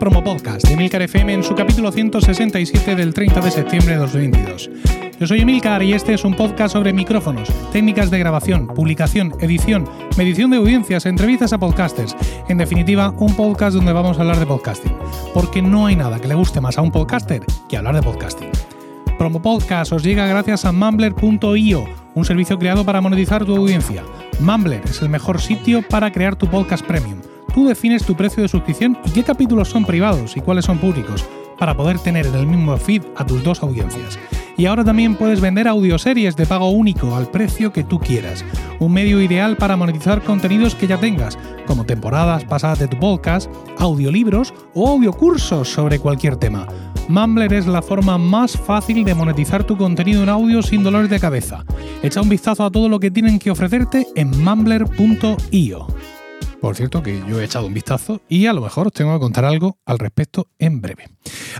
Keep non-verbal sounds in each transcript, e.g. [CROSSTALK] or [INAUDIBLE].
Promo Podcast de Emilcar FM en su capítulo 167 del 30 de septiembre de 2022. Yo soy Emilcar y este es un podcast sobre micrófonos, técnicas de grabación, publicación, edición, medición de audiencias, entrevistas a podcasters. En definitiva, un podcast donde vamos a hablar de podcasting. Porque no hay nada que le guste más a un podcaster que hablar de podcasting. Promo Podcast os llega gracias a Mumbler.io, un servicio creado para monetizar tu audiencia. Mumbler es el mejor sitio para crear tu podcast premium Tú defines tu precio de suscripción y qué capítulos son privados y cuáles son públicos, para poder tener en el mismo feed a tus dos audiencias. Y ahora también puedes vender audioseries de pago único al precio que tú quieras. Un medio ideal para monetizar contenidos que ya tengas, como temporadas pasadas de tu podcast, audiolibros o audiocursos sobre cualquier tema. Mumbler es la forma más fácil de monetizar tu contenido en audio sin dolores de cabeza. Echa un vistazo a todo lo que tienen que ofrecerte en mumbler.io. Por cierto, que yo he echado un vistazo y a lo mejor os tengo que contar algo al respecto en breve.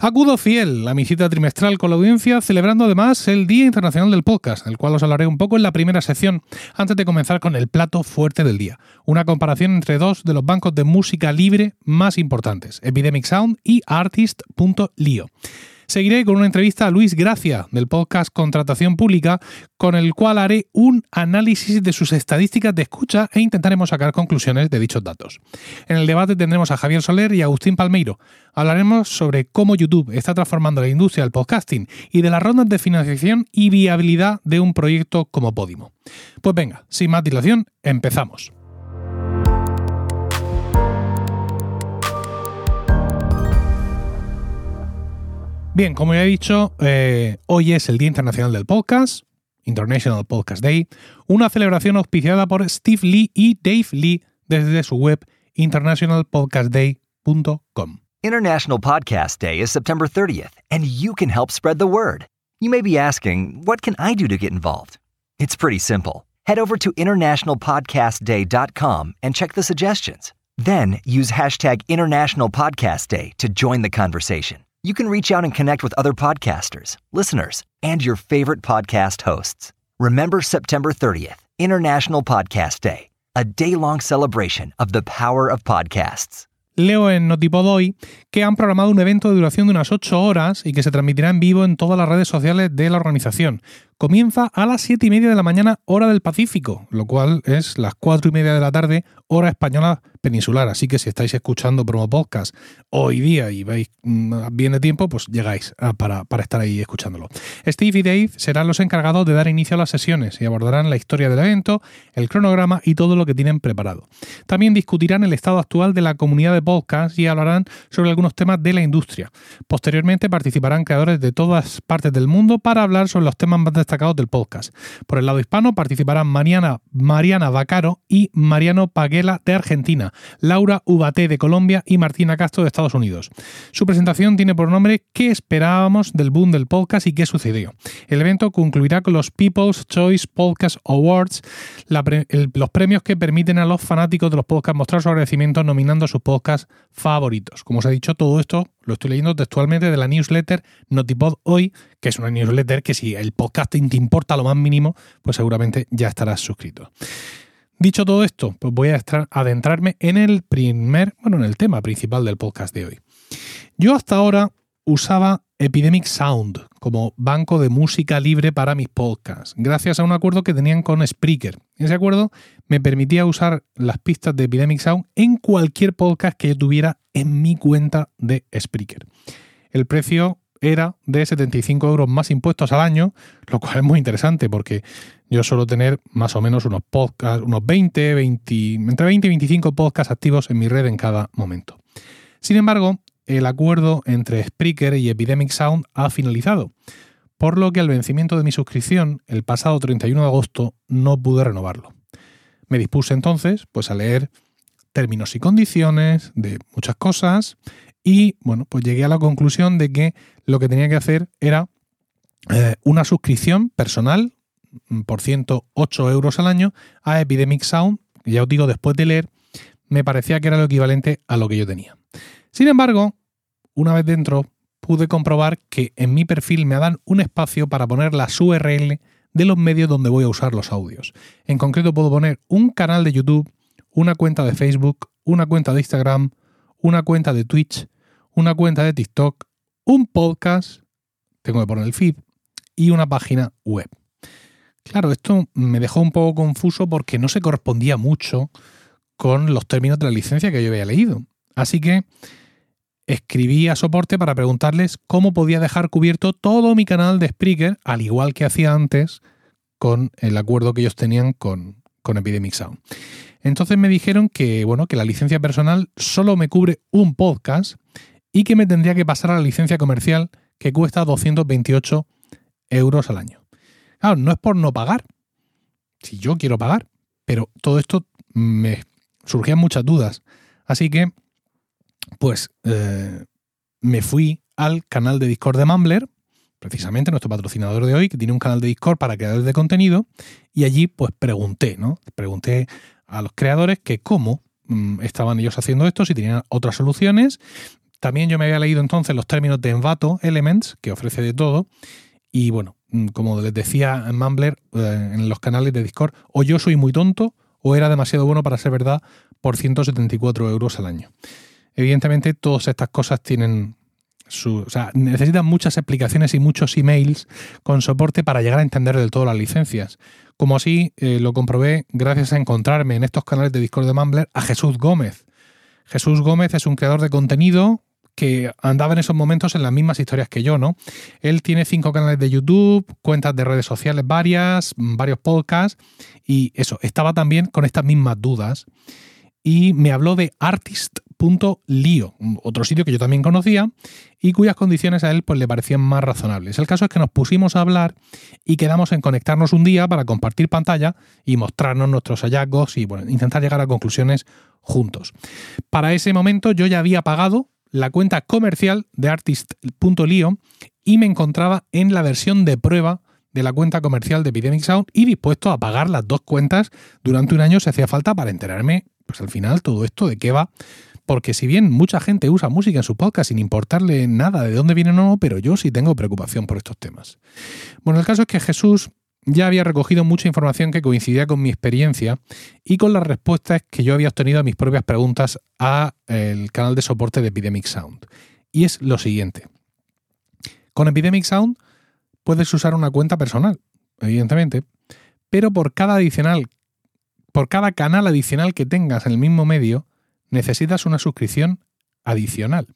Acudo fiel a mi cita trimestral con la audiencia, celebrando además el Día Internacional del Podcast, del cual os hablaré un poco en la primera sección, antes de comenzar con el plato fuerte del día. Una comparación entre dos de los bancos de música libre más importantes, Epidemic Sound y Artist.lio. Seguiré con una entrevista a Luis Gracia del podcast Contratación Pública, con el cual haré un análisis de sus estadísticas de escucha e intentaremos sacar conclusiones de dichos datos. En el debate tendremos a Javier Soler y Agustín Palmeiro. Hablaremos sobre cómo YouTube está transformando la industria del podcasting y de las rondas de financiación y viabilidad de un proyecto como Podimo. Pues venga, sin más dilación, empezamos. Bien, como ya he dicho, eh, hoy es el Día Internacional del Podcast, International Podcast Day, una celebración auspiciada por Steve Lee y Dave Lee desde su web internationalpodcastday.com. International Podcast Day is September 30th, and you can help spread the word. You may be asking, what can I do to get involved? It's pretty simple. Head over to internationalpodcastday.com and check the suggestions. Then use hashtag International Podcast Day to join the conversation. You can reach out and connect with other podcasters, listeners, and your favorite podcast hosts. Remember September 30th, International Podcast Day, a day long celebration of the power of podcasts. Leo en Notipod hoy que han programado un evento de duración de unas 8 horas y que se transmitirá en vivo en todas las redes sociales de la organización. Comienza a las 7 y media de la mañana, hora del Pacífico, lo cual es las 4 y media de la tarde, hora española peninsular. Así que si estáis escuchando Promo Podcast hoy día y veis mm, bien de tiempo, pues llegáis ah, para, para, estar ahí escuchándolo. Steve y Dave serán los encargados de dar inicio a las sesiones y abordarán la historia del evento, el cronograma y todo lo que tienen preparado. También discutirán el estado actual de la comunidad de podcast y hablarán sobre algunos temas de la industria. Posteriormente participarán creadores de todas partes del mundo para hablar sobre los temas más destacados del podcast. Por el lado hispano participarán Mariana, Mariana y Mariano Paguela de Argentina Laura Ubaté de Colombia y Martina Castro de Estados Unidos. Su presentación tiene por nombre ¿Qué esperábamos del boom del podcast y qué sucedió? El evento concluirá con los People's Choice Podcast Awards, los premios que permiten a los fanáticos de los podcasts mostrar su agradecimiento nominando a sus podcasts favoritos. Como os he dicho, todo esto lo estoy leyendo textualmente de la newsletter Notipod Hoy, que es una newsletter que si el podcasting te importa lo más mínimo, pues seguramente ya estarás suscrito. Dicho todo esto, pues voy a adentrarme en el primer, bueno, en el tema principal del podcast de hoy. Yo hasta ahora usaba Epidemic Sound como banco de música libre para mis podcasts, gracias a un acuerdo que tenían con Spreaker. Ese acuerdo me permitía usar las pistas de Epidemic Sound en cualquier podcast que yo tuviera en mi cuenta de Spreaker. El precio era de 75 euros más impuestos al año, lo cual es muy interesante porque yo suelo tener más o menos unos podcasts, unos 20, 20, entre 20 y 25 podcasts activos en mi red en cada momento. Sin embargo, el acuerdo entre Spreaker y Epidemic Sound ha finalizado, por lo que al vencimiento de mi suscripción, el pasado 31 de agosto, no pude renovarlo. Me dispuse entonces pues, a leer términos y condiciones de muchas cosas y bueno, pues llegué a la conclusión de que lo que tenía que hacer era eh, una suscripción personal mm, por 108 euros al año a Epidemic Sound. Ya os digo, después de leer, me parecía que era lo equivalente a lo que yo tenía. Sin embargo, una vez dentro, pude comprobar que en mi perfil me dan un espacio para poner las URL de los medios donde voy a usar los audios. En concreto puedo poner un canal de YouTube, una cuenta de Facebook, una cuenta de Instagram, una cuenta de Twitch, una cuenta de TikTok, un podcast, tengo que poner el feed, y una página web. Claro, esto me dejó un poco confuso porque no se correspondía mucho con los términos de la licencia que yo había leído. Así que escribí a soporte para preguntarles cómo podía dejar cubierto todo mi canal de Spreaker, al igual que hacía antes con el acuerdo que ellos tenían con, con Epidemic Sound. Entonces me dijeron que, bueno, que la licencia personal solo me cubre un podcast y que me tendría que pasar a la licencia comercial que cuesta 228 euros al año. Claro, no es por no pagar, si yo quiero pagar, pero todo esto me surgían muchas dudas. Así que, pues, eh, me fui al canal de Discord de Mumbler, precisamente nuestro patrocinador de hoy, que tiene un canal de Discord para creadores de contenido, y allí pues pregunté, ¿no? Pregunté a los creadores que cómo mm, estaban ellos haciendo esto, si tenían otras soluciones. También yo me había leído entonces los términos de Envato Elements, que ofrece de todo, y bueno, mm, como les decía Mumbler, eh, en los canales de Discord, o yo soy muy tonto, o era demasiado bueno para ser verdad por 174 euros al año. Evidentemente, todas estas cosas tienen su. O sea, necesitan muchas explicaciones y muchos emails con soporte para llegar a entender del todo las licencias. Como así eh, lo comprobé gracias a encontrarme en estos canales de Discord de Mumbler a Jesús Gómez. Jesús Gómez es un creador de contenido que andaba en esos momentos en las mismas historias que yo, ¿no? Él tiene cinco canales de YouTube, cuentas de redes sociales varias, varios podcasts y eso, estaba también con estas mismas dudas y me habló de artist.lio, otro sitio que yo también conocía y cuyas condiciones a él pues le parecían más razonables. El caso es que nos pusimos a hablar y quedamos en conectarnos un día para compartir pantalla y mostrarnos nuestros hallazgos y bueno, intentar llegar a conclusiones juntos. Para ese momento yo ya había pagado la cuenta comercial de artist.lio y me encontraba en la versión de prueba de la cuenta comercial de Epidemic Sound y dispuesto a pagar las dos cuentas durante un año si hacía falta para enterarme, pues al final, todo esto de qué va. Porque si bien mucha gente usa música en su podcast sin importarle nada de dónde viene o no, pero yo sí tengo preocupación por estos temas. Bueno, el caso es que Jesús ya había recogido mucha información que coincidía con mi experiencia y con las respuestas que yo había obtenido a mis propias preguntas a el canal de soporte de Epidemic Sound. Y es lo siguiente. Con Epidemic Sound puedes usar una cuenta personal, evidentemente, pero por cada adicional, por cada canal adicional que tengas en el mismo medio, necesitas una suscripción adicional.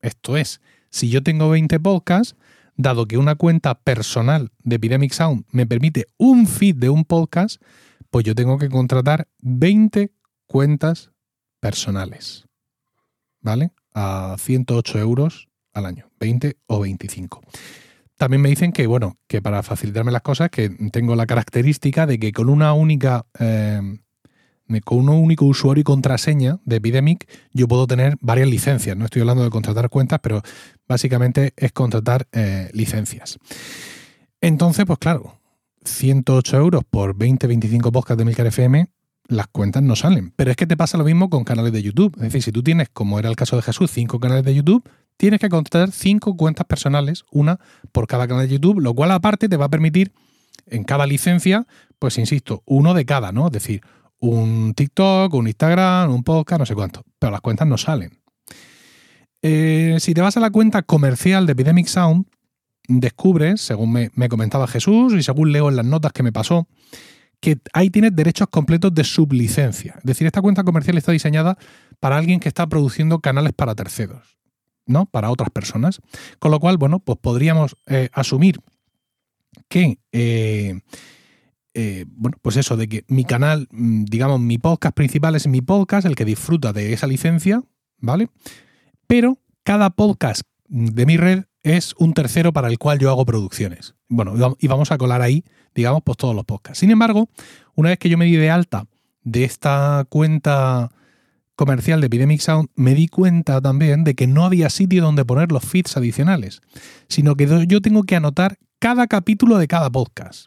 Esto es, si yo tengo 20 podcasts, dado que una cuenta personal de Epidemic Sound me permite un feed de un podcast, pues yo tengo que contratar 20 cuentas personales. ¿Vale? A 108 euros al año, 20 o 25. También me dicen que, bueno, que para facilitarme las cosas, que tengo la característica de que con una única eh, con un único usuario y contraseña de Epidemic, yo puedo tener varias licencias. No estoy hablando de contratar cuentas, pero básicamente es contratar eh, licencias. Entonces, pues claro, 108 euros por 20-25 podcasts de Milcar FM, las cuentas no salen. Pero es que te pasa lo mismo con canales de YouTube. Es decir, si tú tienes, como era el caso de Jesús, cinco canales de YouTube, tienes que contratar cinco cuentas personales, una por cada canal de YouTube, lo cual aparte te va a permitir en cada licencia, pues insisto, uno de cada, ¿no? Es decir, un TikTok, un Instagram, un podcast, no sé cuánto, pero las cuentas no salen. Eh, si te vas a la cuenta comercial de Epidemic Sound, descubres, según me, comentaba Jesús y según leo en las notas que me pasó, que ahí tienes derechos completos de sublicencia. Es decir, esta cuenta comercial está diseñada para alguien que está produciendo canales para terceros, ¿no? Para otras personas. Con lo cual, bueno, pues podríamos eh, asumir que eh, eh, bueno, pues eso, de que mi canal, mm, digamos, mi podcast principal es mi podcast, el que disfruta de esa licencia, ¿vale? Pero cada podcast de mi red es un tercero para el cual yo hago producciones. Bueno, y vamos a colar ahí, digamos, pues todos los podcasts. Sin embargo, una vez que yo me di de alta de esta cuenta comercial de Epidemic Sound, me di cuenta también de que no había sitio donde poner los feeds adicionales, sino que yo tengo que anotar cada capítulo de cada podcast.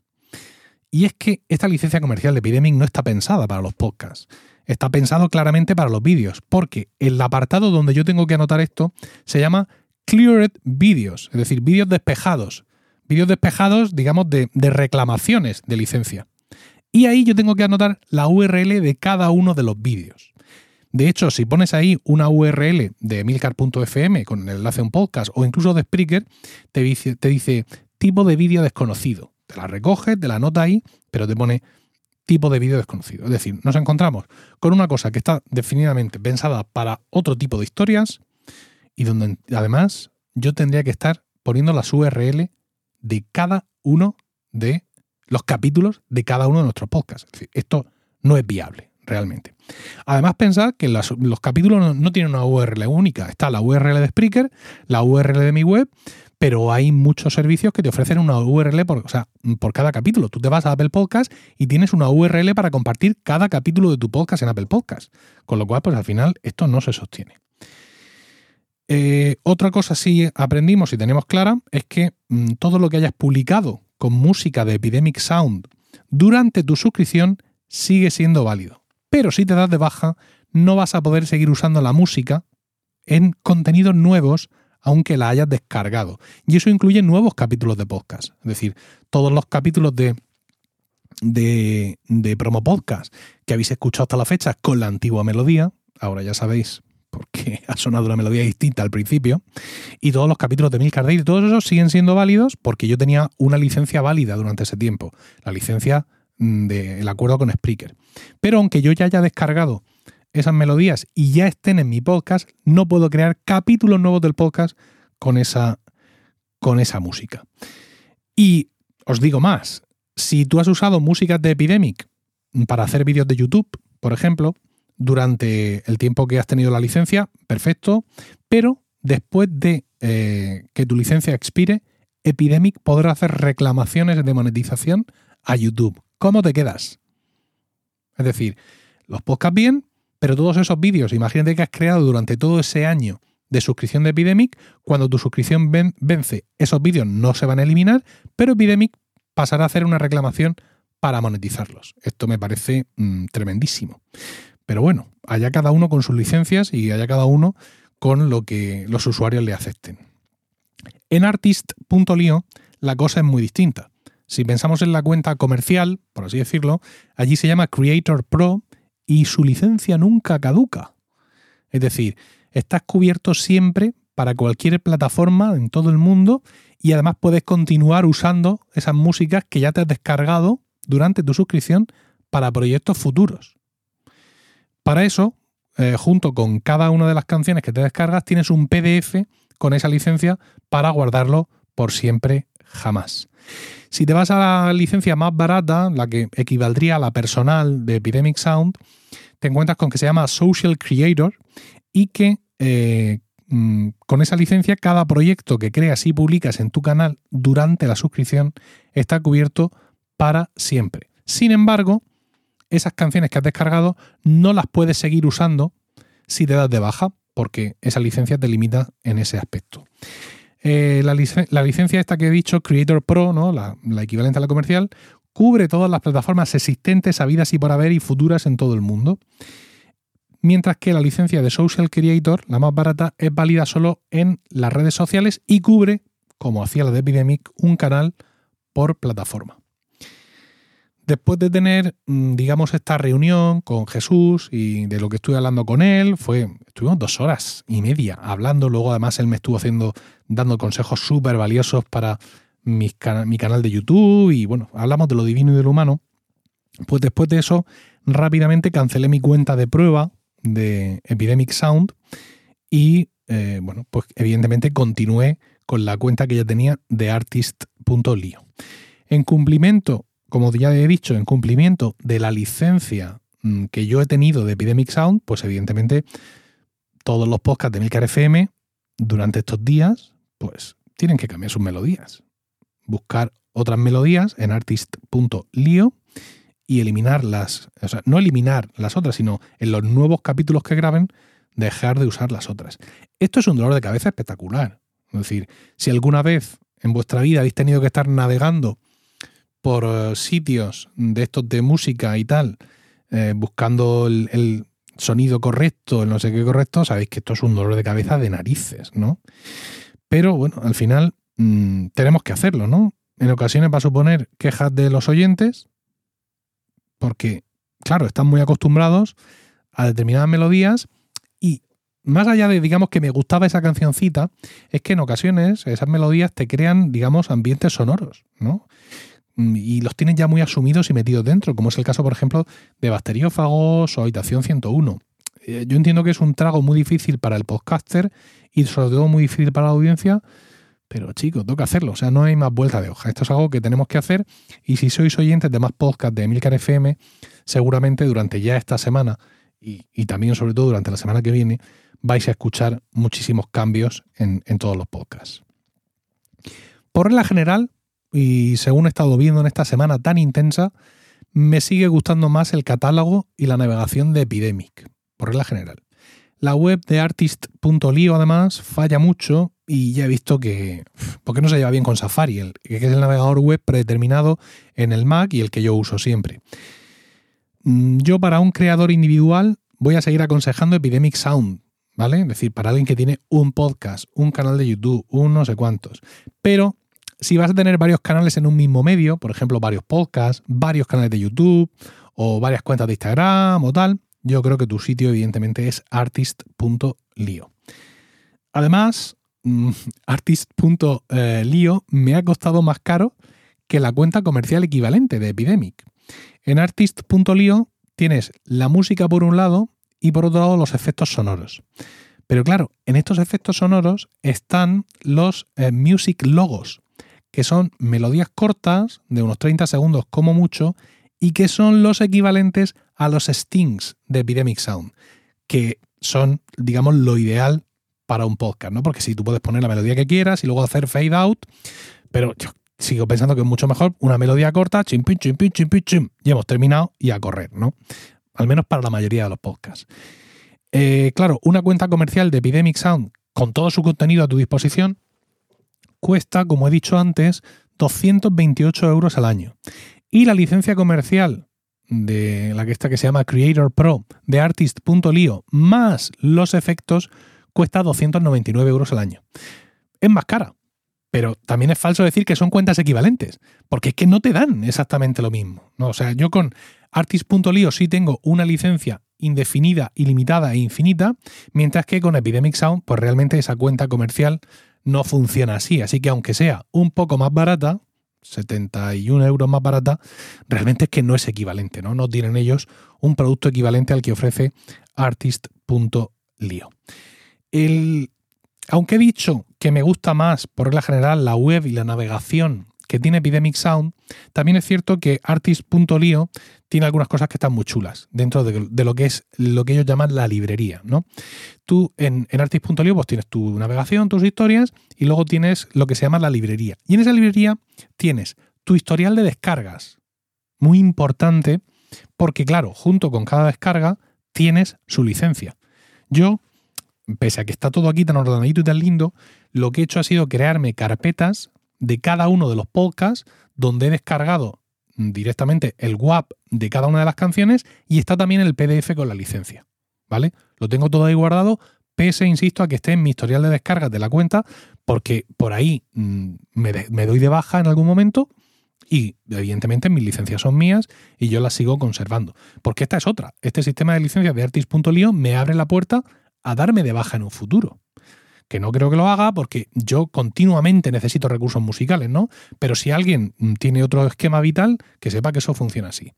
Y es que esta licencia comercial de Epidemic no está pensada para los podcasts. Está pensado claramente para los vídeos, porque el apartado donde yo tengo que anotar esto se llama Cleared Videos, es decir, vídeos despejados. Vídeos despejados, digamos, de, de reclamaciones de licencia. Y ahí yo tengo que anotar la URL de cada uno de los vídeos. De hecho, si pones ahí una URL de milcar.fm con el enlace a un podcast o incluso de Spreaker, te dice, te dice tipo de vídeo desconocido. Te la recoges, te la nota ahí, pero te pone tipo de vídeo desconocido. Es decir, nos encontramos con una cosa que está definitivamente pensada para otro tipo de historias y donde además yo tendría que estar poniendo las URL de cada uno de los capítulos de cada uno de nuestros podcasts. Es decir, esto no es viable realmente. Además, pensad que los capítulos no, tienen una URL única. Está la URL de Spreaker, la URL de mi web, pero hay muchos servicios que te ofrecen una URL por, cada capítulo. Tú te vas a Apple Podcast y tienes una URL para compartir cada capítulo de tu podcast en Apple Podcast. Con lo cual, pues al final esto no se sostiene. Eh, otra cosa sí aprendimos y tenemos clara es que mm, todo lo que hayas publicado con música de Epidemic Sound durante tu suscripción sigue siendo válido. Pero si te das de baja, no vas a poder seguir usando la música en contenidos nuevos aunque la hayas descargado. Y eso incluye nuevos capítulos de podcast. Es decir, todos los capítulos de, de, de promo podcast que habéis escuchado hasta la fecha con la antigua melodía, ahora ya sabéis porque [LAUGHS] ha sonado una melodía distinta al principio, y todos los capítulos de Milcar y todos esos siguen siendo válidos porque yo tenía una licencia válida durante ese tiempo, la licencia mm, del acuerdo con Spreaker. Pero aunque yo ya haya descargado esas melodías y ya estén en mi podcast, no puedo crear capítulos nuevos del podcast con esa, con esa música. Y os digo más, si tú has usado músicas de Epidemic para hacer vídeos de YouTube, por ejemplo, durante el tiempo que has tenido la licencia, perfecto, pero después de eh, que tu licencia expire, Epidemic podrá hacer reclamaciones de monetización a YouTube. ¿Cómo te quedas? Es decir, los podcasts bien, pero todos esos vídeos, imagínate que has creado durante todo ese año de suscripción de Epidemic, cuando tu suscripción vence, esos vídeos no se van a eliminar, pero Epidemic pasará a hacer una reclamación para monetizarlos. Esto me parece mm, tremendísimo. Pero bueno, allá cada uno con sus licencias y allá cada uno con lo que los usuarios le acepten. En artist.lio la cosa es muy distinta. Si pensamos en la cuenta comercial, por así decirlo, allí se llama Creator Pro y su licencia nunca caduca. Es decir, estás cubierto siempre para cualquier plataforma en todo el mundo y además puedes continuar usando esas músicas que ya te has descargado durante tu suscripción para proyectos futuros. Para eso, eh, junto con cada una de las canciones que te descargas, tienes un PDF con esa licencia para guardarlo por siempre jamás. Si te vas a la licencia más barata, la que equivaldría a la personal de Epidemic Sound, te encuentras con que se llama Social Creator y que eh, mm, con esa licencia cada proyecto que creas y publicas en tu canal durante la suscripción está cubierto para siempre. Sin embargo, esas canciones que has descargado no las puedes seguir usando si te das de baja, porque esa licencia te limita en ese aspecto. Eh, la, licencia esta que he dicho, Creator Pro, ¿no? La, la, equivalente a la comercial, cubre todas las plataformas existentes, habidas y por haber y futuras en todo el mundo. Mientras que la licencia de Social Creator, la más barata, es válida solo en las redes sociales y cubre, como hacía la de Epidemic, un canal por plataforma. Después de tener, mm, digamos, esta reunión con Jesús y de lo que estuve hablando con él, fue, estuvimos dos horas y media hablando, luego además él me estuvo haciendo, dando consejos súper valiosos para mi, canal de YouTube y bueno, hablamos de lo divino y de lo humano. Pues después de eso, rápidamente cancelé mi cuenta de prueba de Epidemic Sound y, eh, bueno, pues evidentemente continué con la cuenta que ya tenía de artist.lio. En cumplimiento como ya he dicho, en cumplimiento de la licencia mm, que yo he tenido de Epidemic Sound, pues evidentemente todos los podcasts de Milcar FM durante estos días, pues tienen que cambiar sus melodías. Buscar otras melodías en artist.lio y eliminar las, o sea, no eliminar las otras, sino en los nuevos capítulos que graben, dejar de usar las otras. Esto es un dolor de cabeza espectacular. Es decir, si alguna vez en vuestra vida habéis tenido que estar navegando por eh, sitios de estos de música y tal, eh, buscando el, sonido correcto, el no sé qué correcto, sabéis que esto es un dolor de cabeza de narices, ¿no? Pero bueno, al final mm, tenemos que hacerlo, ¿no? En ocasiones va a suponer quejas de los oyentes, porque, claro, están muy acostumbrados a determinadas melodías y más allá de, digamos, que me gustaba esa cancioncita, es que en ocasiones esas melodías te crean, digamos, ambientes sonoros, ¿no? Mm, y los tienes ya muy asumidos y metidos dentro, como es el caso, por ejemplo, de Bacteriófagos o Habitación 101. Eh, yo entiendo que es un trago muy difícil para el podcaster y sobre todo muy difícil para la audiencia, pero chicos, toca hacerlo, o sea, no hay más vuelta de hoja. Esto es algo que tenemos que hacer y si sois oyentes de más podcasts de Emilcar FM, seguramente durante ya esta semana y, también sobre todo durante la semana que viene vais a escuchar muchísimos cambios en, en todos los podcasts. Por regla general, y según he estado viendo en esta semana tan intensa, me sigue gustando más el catálogo y la navegación de Epidemic, por regla general. La web de artist.lio además falla mucho y ya he visto que... porque no se lleva bien con Safari, que es el navegador web predeterminado en el Mac y el que yo uso siempre. Mm, yo para un creador individual voy a seguir aconsejando Epidemic Sound, ¿vale? Es decir, para alguien que tiene un podcast, un canal de YouTube, un no sé cuántos. Pero si vas a tener varios canales en un mismo medio, por ejemplo, varios podcasts, varios canales de YouTube o varias cuentas de Instagram o tal, yo creo que tu sitio evidentemente es artist.lio. Además, mm, [LAUGHS] artist.lio me ha costado más caro que la cuenta comercial equivalente de Epidemic. En artist.lio tienes la música por un lado y por otro lado los efectos sonoros. Pero claro, en estos efectos sonoros están los eh, music logos, que son melodías cortas, de unos 30 segundos como mucho, y que son los equivalentes a los stings de Epidemic Sound, que son, digamos, lo ideal para un podcast, ¿no? Porque si tú puedes poner la melodía que quieras y luego hacer fade out, pero yo sigo pensando que es mucho mejor una melodía corta, chim, pim, chim, pim, chim, chim, y hemos terminado y a correr, ¿no? Al menos para la mayoría de los podcasts. Eh, claro, una cuenta comercial de Epidemic Sound con todo su contenido a tu disposición cuesta, como he dicho antes, 228 euros al año. Y la licencia comercial de la que está que se llama Creator Pro de Artist.lio más los efectos cuesta 299 euros al año. Es más cara, pero también es falso decir que son cuentas equivalentes, porque es que no te dan exactamente lo mismo. ¿no? O sea, yo con Artist.lio sí tengo una licencia indefinida, ilimitada e infinita, mientras que con Epidemic Sound, pues realmente esa cuenta comercial no funciona así. Así que aunque sea un poco más barata, 71 euros más barata, realmente es que no es equivalente, ¿no? No tienen ellos un producto equivalente al que ofrece artist.lio. El, aunque he dicho que me gusta más, por regla general, la web y la navegación que tiene Epidemic Sound, también es cierto que artist.lio tiene algunas cosas que están muy chulas dentro de, lo que es lo que ellos llaman la librería, ¿no? Tú en, en artist.lio pues tienes tu navegación, tus historias y luego tienes lo que se llama la librería. Y en esa librería tienes tu historial de descargas, muy importante porque claro, junto con cada descarga tienes su licencia. Yo, pese a que está todo aquí tan ordenadito y tan lindo, lo que he hecho ha sido crearme carpetas de cada uno de los podcasts donde he descargado directamente el WAP de cada una de las canciones y está también el PDF con la licencia. ¿Vale? Lo tengo todo ahí guardado, pese, insisto, a que esté en mi historial de descargas de la cuenta, porque por ahí mm, me, doy de baja en algún momento y evidentemente mis licencias son mías y yo las sigo conservando. Porque esta es otra. Este sistema de licencias de artist.lio me abre la puerta a darme de baja en un futuro que no creo que lo haga porque yo continuamente necesito recursos musicales, ¿no? Pero si alguien mm, tiene otro esquema vital, que sepa que eso funciona así.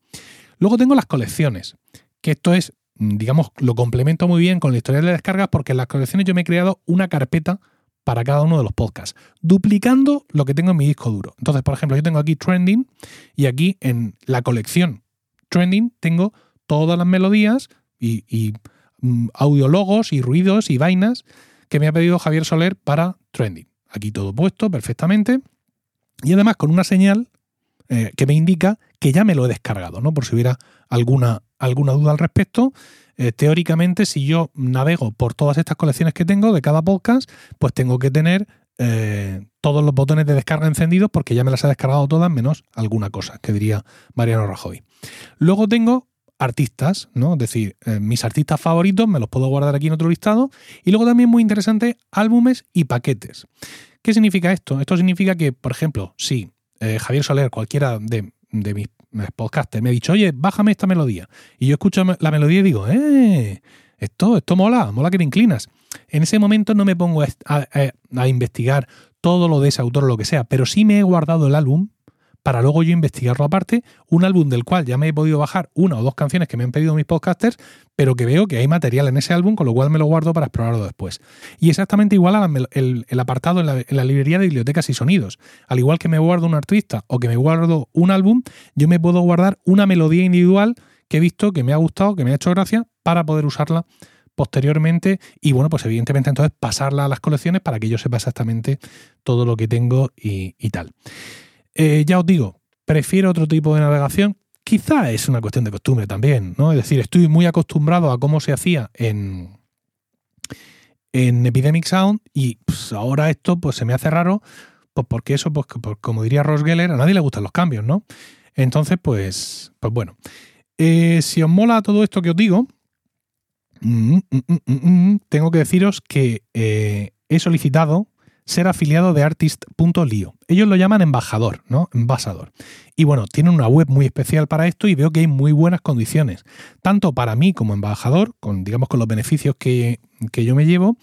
Luego tengo las colecciones, que esto es, mm, digamos, lo complemento muy bien con la historia de descargas porque en las colecciones yo me he creado una carpeta para cada uno de los podcasts, duplicando lo que tengo en mi disco duro. Entonces, por ejemplo, yo tengo aquí Trending y aquí en la colección Trending tengo todas las melodías y, y mm, audiologos y ruidos y vainas que me ha pedido Javier Soler para Trending. Aquí todo puesto perfectamente. Y además con una señal eh, que me indica que ya me lo he descargado, ¿no? Por si hubiera alguna, alguna duda al respecto. Eh, teóricamente, si yo navego por todas estas colecciones que tengo de cada podcast, pues tengo que tener eh, todos los botones de descarga encendidos porque ya me las he descargado todas, menos alguna cosa, que diría Mariano Rajoy. Luego tengo artistas, ¿no? Es decir, eh, mis artistas favoritos me los puedo guardar aquí en otro listado. Y luego también muy interesante, álbumes y paquetes. ¿Qué significa esto? Esto significa que, por ejemplo, si eh, Javier Soler, cualquiera de, mis podcaster, me ha dicho, oye, bájame esta melodía. Y yo escucho la melodía y digo, eh, esto, esto mola, mola que te inclinas. En ese momento no me pongo a, investigar todo lo de ese autor o lo que sea, pero sí me he guardado el álbum para luego yo investigarlo aparte, un álbum del cual ya me he podido bajar una o dos canciones que me han pedido mis podcasters, pero que veo que hay material en ese álbum, con lo cual me lo guardo para explorarlo después. Y exactamente igual al el, apartado en la, librería de bibliotecas y sonidos. Al igual que me guardo un artista o que me guardo un álbum, yo me puedo guardar una melodía individual que he visto, que me ha gustado, que me ha hecho gracia, para poder usarla posteriormente y bueno, pues evidentemente entonces pasarla a las colecciones para que yo sepa exactamente todo lo que tengo y, tal. Eh, ya os digo, prefiero otro tipo de navegación. Quizá es una cuestión de costumbre también, ¿no? Es decir, estoy muy acostumbrado a cómo se hacía en, en Epidemic Sound y pues, ahora esto pues se me hace raro, pues porque eso, pues, como diría Ross Geller, a nadie le gustan los cambios, ¿no? Entonces, pues, pues bueno. Eh, si os mola todo esto que os digo, mm, mm, mm, tengo que deciros que eh, he solicitado ser afiliado de artist.lio. Ellos lo llaman embajador, ¿no? Embasador. Y bueno, tienen una web muy especial para esto y veo que hay muy buenas condiciones, tanto para mí como embajador, con digamos con los beneficios que, que yo me llevo,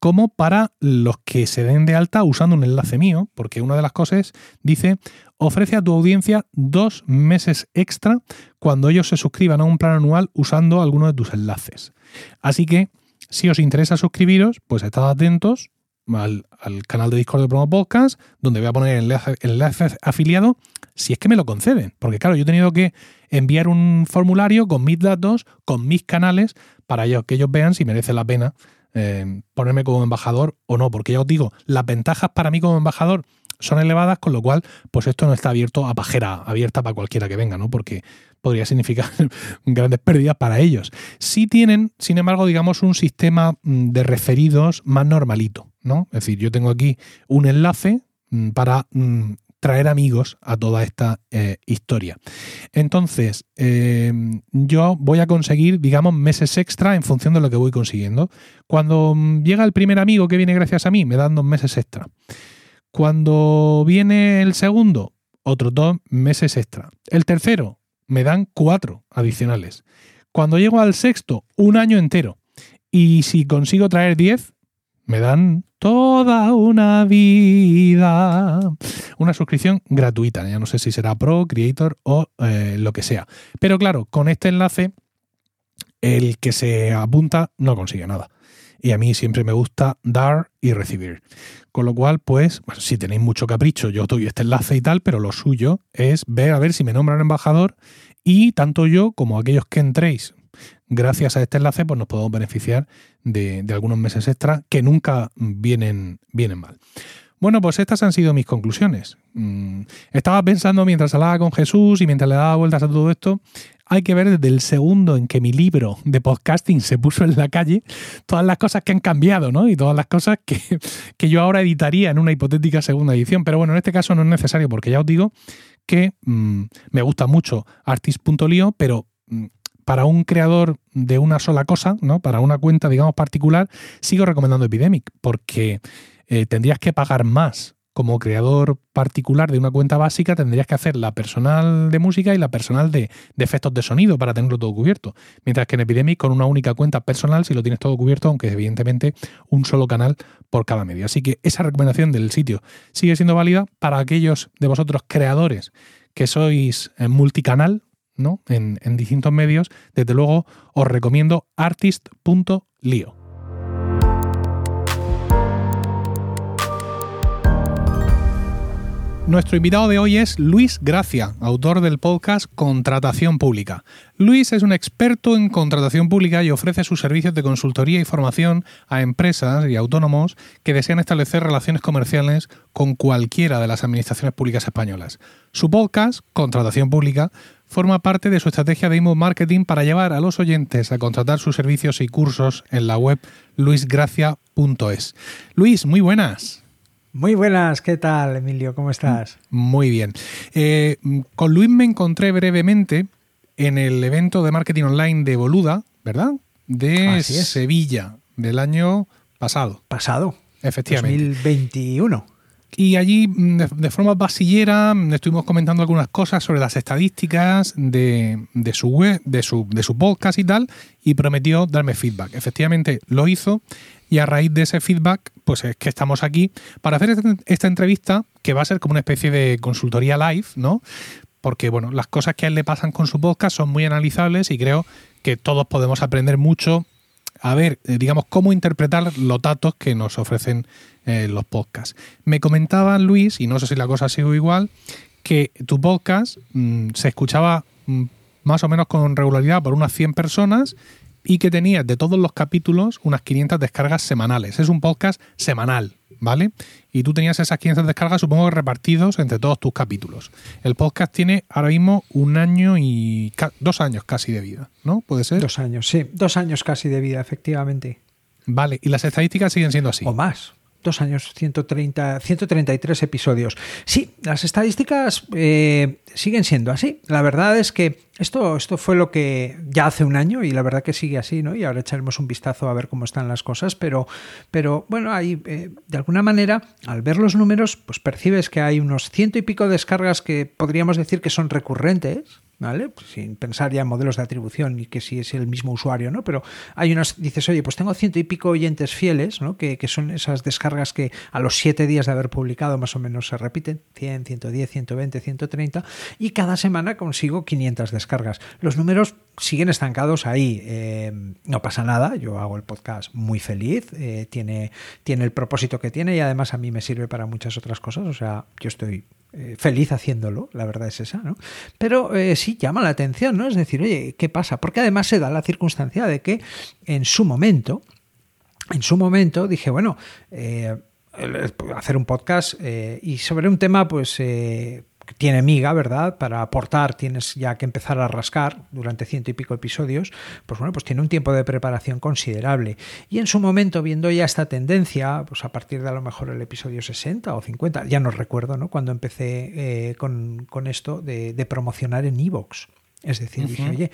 como para los que se den de alta usando un enlace mío, porque una de las cosas dice, ofrece a tu audiencia dos meses extra cuando ellos se suscriban a un plan anual usando alguno de tus enlaces. Así que, si os interesa suscribiros, pues estad atentos al, canal de Discord de Promo Podcast, donde voy a poner el enlace, afiliado, si es que me lo conceden. Porque claro, yo he tenido que enviar un formulario con mis datos, con mis canales, para que ellos vean si merece la pena eh, ponerme como embajador o no. Porque ya os digo, las ventajas para mí como embajador son elevadas, con lo cual, pues esto no está abierto a pajera abierta para cualquiera que venga, ¿no? Porque podría significar [LAUGHS] grandes pérdidas para ellos. Sí tienen, sin embargo, digamos, un sistema mm, de referidos más normalito, ¿no? Es decir, yo tengo aquí un enlace mm, para mm, traer amigos a toda esta eh, historia. Entonces, em, yo voy a conseguir, digamos, meses extra en función de lo que voy consiguiendo. Cuando llega el primer amigo que viene gracias a mí, me dan dos meses extra. Cuando viene el segundo, otros dos meses extra. El tercero, me dan cuatro adicionales. Cuando llego al sexto, un año entero. Y si consigo traer diez, me dan toda una vida. Una suscripción gratuita. Ya no sé si será Pro, Creator o eh, lo que sea. Pero claro, con este enlace, el que se apunta no consigue nada. Y a mí siempre me gusta dar y recibir. Con lo cual, pues, si tenéis mucho capricho, yo doy este enlace y tal, pero lo suyo es ver a ver si me nombran embajador y tanto yo como aquellos que entréis gracias a este enlace, pues nos podemos beneficiar de, algunos meses extra que nunca vienen, vienen mal. Bueno, pues estas han sido mis conclusiones. Mm, estaba pensando mientras hablaba con Jesús y mientras le daba vueltas a todo esto, hay que ver desde el segundo en que mi libro de podcasting se puso en la calle, todas las cosas que han cambiado, ¿no? Y todas las cosas que, yo ahora editaría en una hipotética segunda edición. Pero bueno, en este caso no es necesario porque ya os digo que mm, me gusta mucho artist.lio, pero mm, para un creador de una sola cosa, ¿no? Para una cuenta, digamos, particular, sigo recomendando Epidemic porque eh, tendrías que pagar más como creador particular de una cuenta básica tendrías que hacer la personal de música y la personal de, efectos de sonido para tenerlo todo cubierto. Mientras que en Epidemic con una única cuenta personal si lo tienes todo cubierto, aunque evidentemente un solo canal por cada medio. Así que esa recomendación del sitio sigue siendo válida para aquellos de vosotros creadores que sois en multicanal, ¿no? En, en distintos medios. Desde luego os recomiendo artist.lio. Nuestro invitado de hoy es Luis Gracia, autor del podcast Contratación Pública. Luis es un experto en contratación pública y ofrece sus servicios de consultoría y formación a empresas y autónomos que desean establecer relaciones comerciales con cualquiera de las administraciones públicas españolas. Su podcast, Contratación Pública, forma parte de su estrategia de email marketing para llevar a los oyentes a contratar sus servicios y cursos en la web luisgracia.es. Luis, muy buenas. Muy buenas, ¿qué tal, Emilio? ¿Cómo estás? Muy bien. Eh, con Luis me encontré brevemente en el evento de marketing online de Boluda, ¿verdad? De Sevilla, del año pasado. Pasado. Efectivamente. 2021. Y allí, mm, de, forma basillera, mm, estuvimos comentando algunas cosas sobre las estadísticas de, su web, de su, de su podcast y tal, y prometió darme feedback. Efectivamente lo hizo, y a raíz de ese feedback, pues es que estamos aquí para hacer este, esta entrevista, que va a ser como una especie de consultoría live, ¿no? Porque, bueno, las cosas que a él le pasan con su podcast son muy analizables y creo que todos podemos aprender mucho a ver, eh, digamos, cómo interpretar los datos que nos ofrecen eh, los podcasts. Me comentaba Luis, y no sé si la cosa ha sido igual, que tu podcast mm, se escuchaba mm, más o menos con regularidad por unas 100 personas y que tenías de todos los capítulos unas 500 descargas semanales. Es un podcast semanal, ¿vale? Y tú tenías esas 500 descargas, supongo, repartidos entre todos tus capítulos. El podcast tiene ahora mismo un año y dos años casi de vida, ¿no? ¿Puede ser? Dos años, sí. Dos años casi de vida, efectivamente. Vale, y las estadísticas siguen siendo así. O más dos años, 130, 133 episodios. Sí, las estadísticas eh, siguen siendo así. La verdad es que esto, esto fue lo que ya hace un año y la verdad que sigue así, ¿no? Y ahora echaremos un vistazo a ver cómo están las cosas, pero, pero bueno, ahí eh, de alguna manera, al ver los números, pues percibes que hay unos ciento y pico descargas que podríamos decir que son recurrentes, ¿vale? Pues sin pensar ya en modelos de atribución y que si es el mismo usuario, ¿no? Pero hay unas, dices, oye, pues tengo ciento y pico oyentes fieles, ¿no? Que, son esas descargas que a los siete días de haber publicado más o menos se repiten, 100, 110, 120, 130, y cada semana consigo 500 descargas. Los números siguen estancados ahí, eh, no pasa nada, yo hago el podcast muy feliz, eh, tiene, tiene el propósito que tiene y además a mí me sirve para muchas otras cosas, o sea, yo estoy eh, feliz haciéndolo, la verdad es esa, ¿no? Pero eh, sí llama la atención, ¿no? Es decir, oye, ¿qué pasa? Porque además se da la circunstancia de que en su momento, en su momento dije, bueno, eh, hacer un podcast y sobre un tema, pues tiene miga, ¿verdad? Para aportar tienes ya que empezar a rascar durante ciento y pico episodios, pues bueno, pues tiene un tiempo de preparación considerable. Y en su momento, viendo ya esta tendencia, pues a partir de a lo mejor el episodio 60 o 50, ya no recuerdo, ¿no? Cuando empecé eh, con, esto de, promocionar en Evox. Es decir, dije, oye,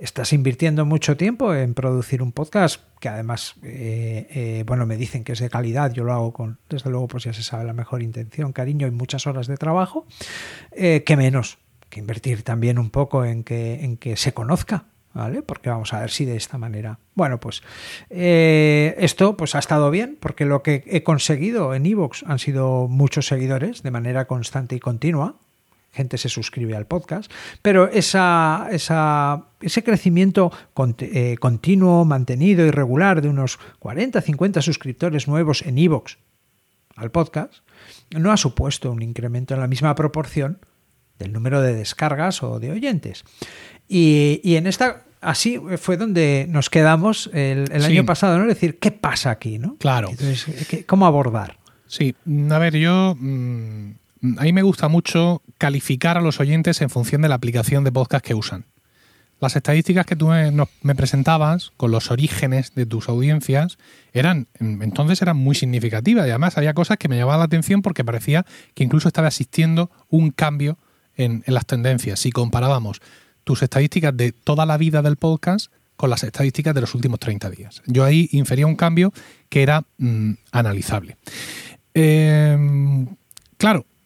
estás invirtiendo mucho tiempo en producir un podcast que además, eh, eh, bueno, me dicen que es de calidad, yo lo hago con, desde luego, pues ya se sabe la mejor intención, cariño y muchas horas de trabajo, eh, que menos que invertir también un poco en que, en que se conozca, ¿vale? Porque vamos a ver si de esta manera. Bueno, pues esto pues ha estado bien, porque lo que he conseguido en Evox han sido muchos seguidores de manera constante y continua, gente se suscribe al podcast, pero esa, ese crecimiento eh, continuo, mantenido y regular de unos 40, 50 suscriptores nuevos en iVoox al podcast, no ha supuesto un incremento en la misma proporción del número de descargas o de oyentes. Y, en esta así fue donde nos quedamos el, año pasado, ¿no? Es decir, ¿qué pasa aquí? ¿no? Claro. Entonces, ¿cómo abordar? Sí, a ver, yo mm, a mí me gusta mucho calificar a los oyentes en función de la aplicación de podcast que usan. Las estadísticas que tú me, presentabas con los orígenes de tus audiencias eran entonces eran muy significativas y además había cosas que me llamaban la atención porque parecía que incluso estaba existiendo un cambio en, las tendencias. Si comparábamos tus estadísticas de toda la vida del podcast con las estadísticas de los últimos 30 días. Yo ahí infería un cambio que era mm, analizable. Em, claro, eh,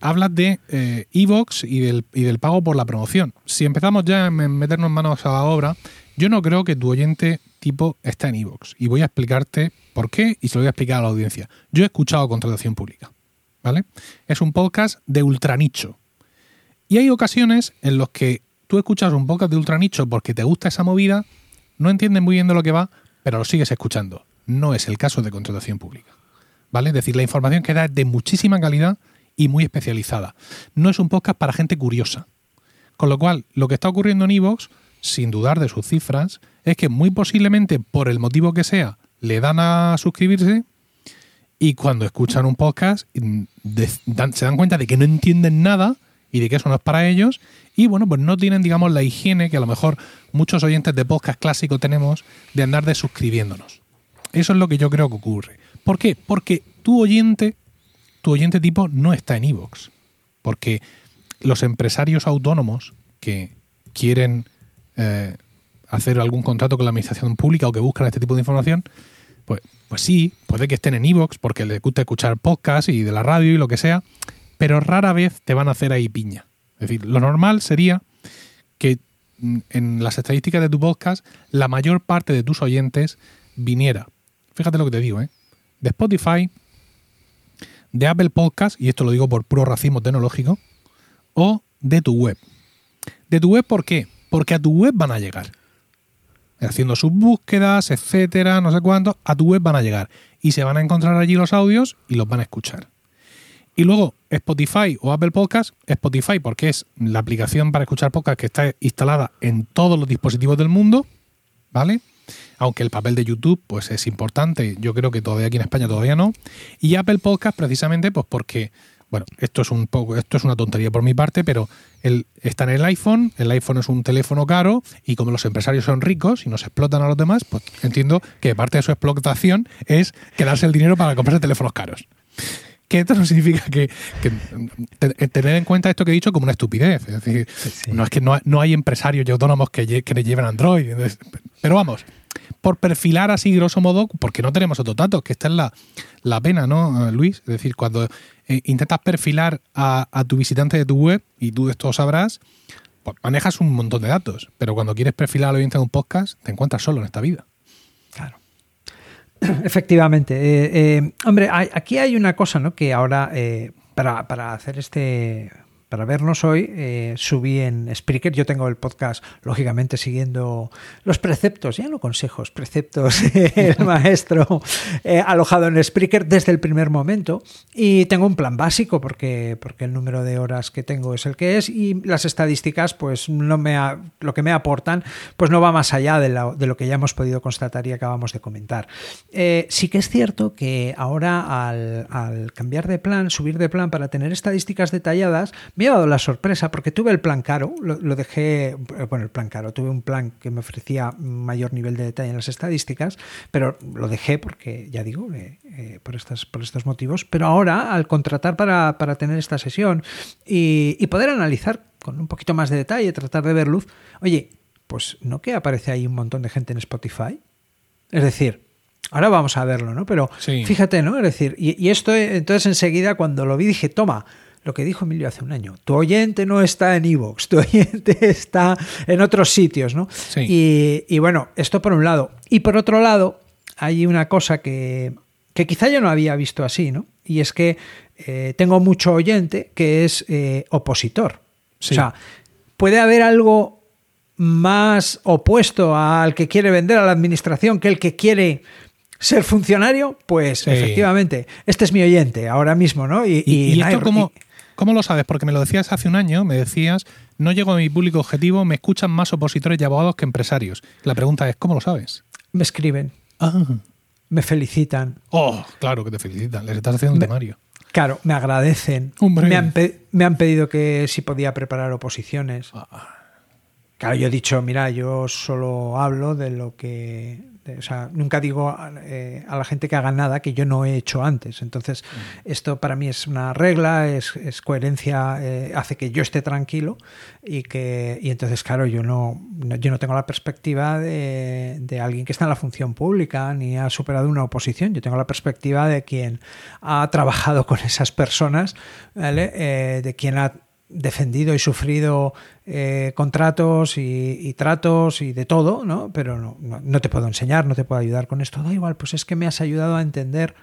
hablas de eh, Evox y, del, y del pago por la promoción. Si empezamos ya a meternos manos a la obra, yo no creo que tu oyente tipo está en Evox. Y voy a explicarte por qué y se lo voy a explicar a la audiencia. Yo he escuchado contratación pública. ¿Vale? Es un podcast de ultranicho. Y hay ocasiones en las que tú escuchas un podcast de ultranicho porque te gusta esa movida, no entiendes muy bien de lo que va, pero lo sigues escuchando. No es el caso de contratación pública. ¿Vale? Es decir, la información que da es de muchísima calidad y muy especializada. No es un podcast para gente curiosa. Con lo cual, lo que está ocurriendo en Evox, sin dudar de sus cifras, es que muy posiblemente, por el motivo que sea, le dan a suscribirse y cuando escuchan un podcast mm, se dan cuenta de que no entienden nada y de que eso no es para ellos y bueno, pues no tienen, digamos, la higiene que a lo mejor muchos oyentes de podcast clásico tenemos de andar de suscribiéndonos. Eso es lo que yo creo que ocurre. ¿Por qué? Porque tu oyente, tu oyente tipo no está en Evox. Porque los empresarios autónomos que quieren eh, hacer algún contrato con la administración pública o que buscan este tipo de información, pues pues sí, puede que estén en Evox porque les guste escuchar podcast y de la radio y lo que sea, pero rara vez te van a hacer ahí piña. Es decir, lo normal sería que mm, en las estadísticas de tu podcast la mayor parte de tus oyentes viniera, fíjate lo que te digo, ¿eh? De Spotify, de Apple Podcast, y esto lo digo por puro racismo tecnológico, o de tu web. ¿De tu web por qué? Porque a tu web van a llegar. Haciendo sus búsquedas, etcétera, no sé cuánto, a tu web van a llegar. Y se van a encontrar allí los audios y los van a escuchar. Y luego Spotify o Apple Podcast, Spotify porque es la aplicación para escuchar podcast que está instalada en todos los dispositivos del mundo, ¿vale? Aunque el papel de YouTube pues es importante, yo creo que todavía aquí en España todavía no. Y Apple Podcast precisamente pues porque bueno, esto es un poco, esto es una tontería por mi parte, pero el, está en el iPhone, el iPhone es un teléfono caro y como los empresarios son ricos y nos explotan a los demás, pues entiendo que parte de su explotación es quedarse el dinero para comprarse teléfonos caros. Que esto no significa que, tener en cuenta esto que he dicho como una estupidez. Es decir, no es que no, hay empresarios y autónomos que, que lleven Android. Pero vamos, por perfilar así, grosso modo, porque no tenemos otros datos, que esta es la, la pena, ¿no, Luis? Es decir, cuando eh, intentas perfilar a, tu visitante de tu web, y tú esto sabrás, pues manejas un montón de datos, pero cuando quieres perfilar a oyente de un podcast, te encuentras solo en esta vida. Claro. [CLEARS THROAT] Efectivamente. Eh, eh, hombre, aquí hay una cosa, ¿no? Que ahora, para, para hacer este para vernos hoy, eh, subí en Spreaker. Yo tengo el podcast, lógicamente, siguiendo los preceptos, ya no consejos, preceptos [LAUGHS] del [LAUGHS] maestro, eh, alojado en Spreaker desde el primer momento. Y tengo un plan básico porque, porque el número de horas que tengo es el que es y las estadísticas, pues no me lo que me aportan, pues no va más allá de, lo que ya hemos podido constatar y acabamos de comentar. Eh, sí que es cierto que ahora al, al cambiar de plan, subir de plan para tener estadísticas detalladas, me ha dado la sorpresa porque tuve el plan caro, lo, dejé, bueno, el plan caro, tuve un plan que me ofrecía mayor nivel de detalle en las estadísticas, pero lo dejé porque, ya digo, eh, eh, por, estas, por estos motivos. Pero ahora, al contratar para, tener esta sesión y, poder analizar con un poquito más de detalle, tratar de ver luz, oye, pues no que aparece ahí un montón de gente en Spotify. Es decir, ahora vamos a verlo, ¿no? Pero fíjate, ¿no? Es decir, y, y, esto entonces enseguida cuando lo vi dije, toma, lo que dijo Emilio hace un año. Tu oyente no está en Evox, tu [LAUGHS] oyente está en otros sitios, ¿no? Y, bueno, esto por un lado. Y por otro lado, hay una cosa que, quizá yo no había visto así, ¿no? Y es que eh, tengo mucho oyente que es eh, opositor. O sea, puede haber algo más opuesto al que quiere vender a la administración que el que quiere ser funcionario, pues efectivamente, este es mi oyente ahora mismo, ¿no? Y, y, esto como, ¿Cómo lo sabes? Porque me lo decías hace un año, me decías, no llego a mi público objetivo, me escuchan más opositores y abogados que empresarios. La pregunta es, ¿cómo lo sabes? Me escriben. Ah. Me felicitan. Oh, claro que te felicitan. Les estás haciendo un temario. Claro, me agradecen. Me han, me han, pedido que si podía preparar oposiciones. Ah. Claro, yo he dicho, mira, yo solo hablo de lo que o sea, nunca digo eh, a la gente que haga nada que yo no he hecho antes. Entonces, mm. esto para mí es una regla, es, coherencia, eh, hace que yo esté tranquilo y que y entonces, claro, yo no, yo no tengo la perspectiva de, alguien que está en la función pública ni ha superado una oposición. Yo tengo la perspectiva de quien ha trabajado con esas personas, eh, de quien ha defendido y sufrido eh, contratos y, tratos y de todo, ¿no? Pero no, no, te puedo enseñar, no te puedo ayudar con esto. Da igual, pues es que me has ayudado a entender.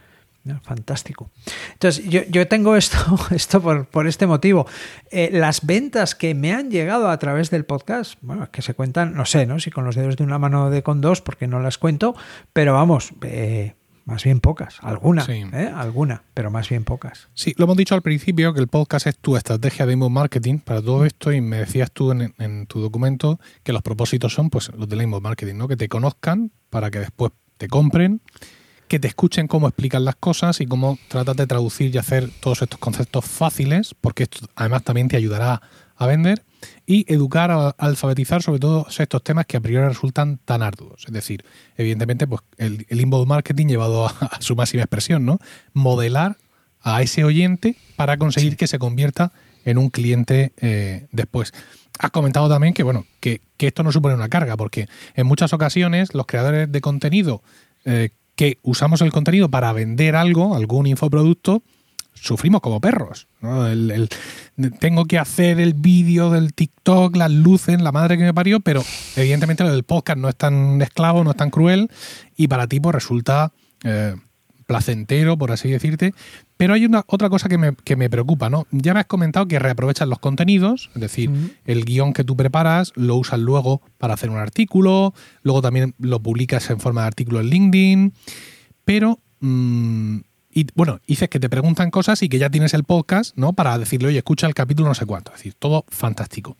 Fantástico. Entonces, yo, yo, tengo esto, [LAUGHS] esto por, por este motivo. Eh, las ventas que me han llegado a través del podcast, bueno, que se cuentan, no sé, ¿no? Si con los dedos de una mano de con dos, porque no las cuento, pero vamos, eh, más bien pocas, alguna, ¿eh? alguna, pero más bien pocas. Sí, lo hemos dicho al principio que el podcast es tu estrategia de inbound marketing para todo esto y me decías tú en, tu documento que los propósitos son pues los del inbound marketing, ¿no? Que te conozcan para que después te compren, que te escuchen cómo explican las cosas y cómo tratas de traducir y hacer todos estos conceptos fáciles, porque esto además también te ayudará a vender y educar, a, alfabetizar sobre todos estos temas que a priori resultan tan arduos. Es decir, evidentemente, pues el, inbound marketing llevado a, su máxima expresión, ¿no? Modelar a ese oyente para conseguir que se convierta en un cliente eh, después. Has comentado también que, bueno, que, esto no supone una carga, porque en muchas ocasiones los creadores de contenido eh, que usamos el contenido para vender algo, algún infoproducto, sufrimos como perros. tengo que hacer el vídeo del TikTok, las luces, la madre que me parió, pero evidentemente lo del podcast no es tan esclavo, no es tan cruel y para ti pues, resulta eh, placentero, por así decirte. Pero hay una otra cosa que me, que me, preocupa, ¿no? Ya me has comentado que reaprovechas los contenidos, es decir, el guion que tú preparas lo usas luego para hacer un artículo, luego también lo publicas en forma de artículo en LinkedIn, pero mm, y bueno, dices que te preguntan cosas y que ya tienes el podcast, ¿no? Para decirle, oye, escucha el capítulo no sé cuánto. Es decir, todo fantástico.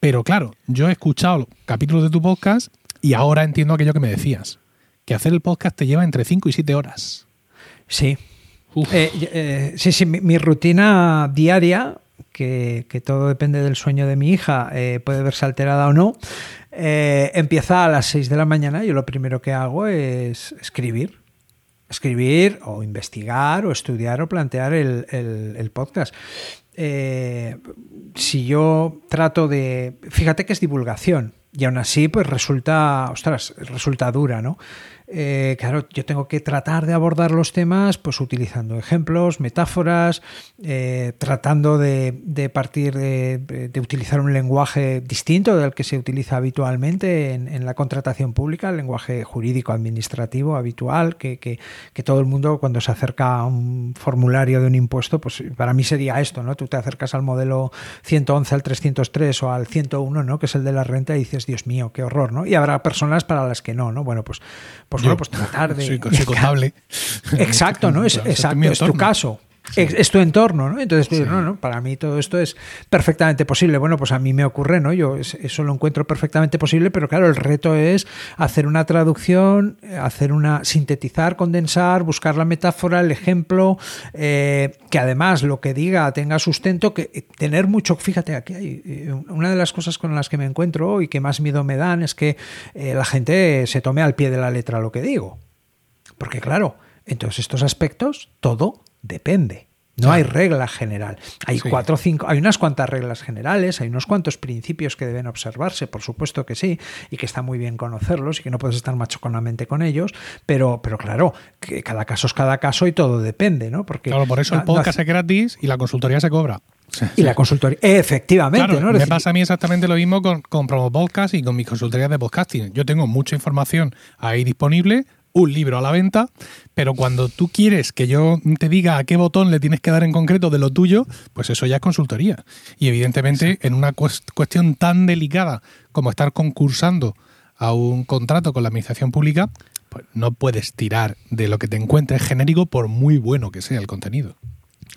Pero claro, yo he escuchado capítulos de tu podcast y ahora entiendo aquello que me decías. Que hacer el podcast te lleva entre 5 y 7 horas. Sí. Eh, eh, sí, sí, mi, rutina diaria, que, todo depende del sueño de mi hija, eh, puede verse alterada o no, empieza a las 6 de la mañana y lo primero que hago es escribir escribir o investigar o estudiar o plantear el, podcast. Eh, si yo trato de... Fíjate que es divulgación y aún así pues resulta, ostras, resulta dura, ¿no? Eh, claro, yo tengo que tratar de abordar los temas pues utilizando ejemplos, metáforas, eh, tratando de, partir de, utilizar un lenguaje distinto del que se utiliza habitualmente en, la contratación pública, el lenguaje jurídico administrativo habitual, que, todo el mundo cuando se acerca a un formulario de un impuesto, pues para mí sería esto, ¿no? Tú te acercas al modelo 111, al 303 o al 101, ¿no? Que es el de la renta y dices, Dios mío, qué horror, ¿no? Y habrá personas para las que no, ¿no? Bueno, pues bueno, pues tratar de. Soy, contable. [LAUGHS] Exacto, ¿no? Es, exacto, es tu caso. Es, tu entorno, ¿no? Entonces, no, no, para mí todo esto es perfectamente posible. Bueno, pues a mí me ocurre, ¿no? Yo eso lo encuentro perfectamente posible, pero claro, el reto es hacer una traducción, hacer una, sintetizar, condensar, buscar la metáfora, el ejemplo, eh, que además lo que diga tenga sustento, que tener mucho, fíjate, aquí hay eh, una de las cosas con las que me encuentro y que más miedo me dan es que eh, la gente se tome al pie de la letra lo que digo. Porque claro, en todos estos aspectos, todo depende. No hay regla general. Hay cuatro o cinco, hay unas cuantas reglas generales, hay unos cuantos principios que deben observarse, por supuesto que sí, y que está muy bien conocerlos y que no puedes estar machoconamente con ellos, pero, pero claro, que cada caso es cada caso y todo depende, ¿no? Porque claro, por eso el podcast es gratis y la consultoría se cobra. Y la consultoría, efectivamente. ¿no? Me pasa a mí exactamente lo mismo con, con Promo Podcast y con mis consultorías de podcasting. Yo tengo mucha información ahí disponible, un libro a la venta, pero cuando tú quieres que yo te diga a qué botón le tienes que dar en concreto de lo tuyo, pues eso ya es consultoría. Y evidentemente en una cuestión tan delicada como estar concursando a un contrato con la administración pública, pues no puedes tirar de lo que te encuentres genérico por muy bueno que sea el contenido.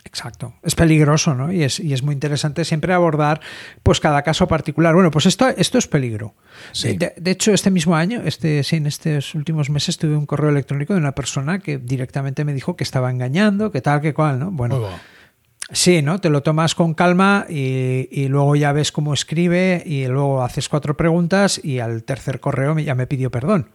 Exacto. Es peligroso, ¿no? Y es, y es muy interesante siempre abordar pues cada caso particular. Bueno, pues esto, esto es peligro. De, hecho, este mismo año, este, sí, en estos últimos meses tuve un correo electrónico de una persona que directamente me dijo que estaba engañando, que tal, que cual, ¿no? Bueno. Sí, ¿no? Te lo tomas con calma y, luego ya ves cómo escribe y luego haces cuatro preguntas y al tercer correo ya me pidió perdón.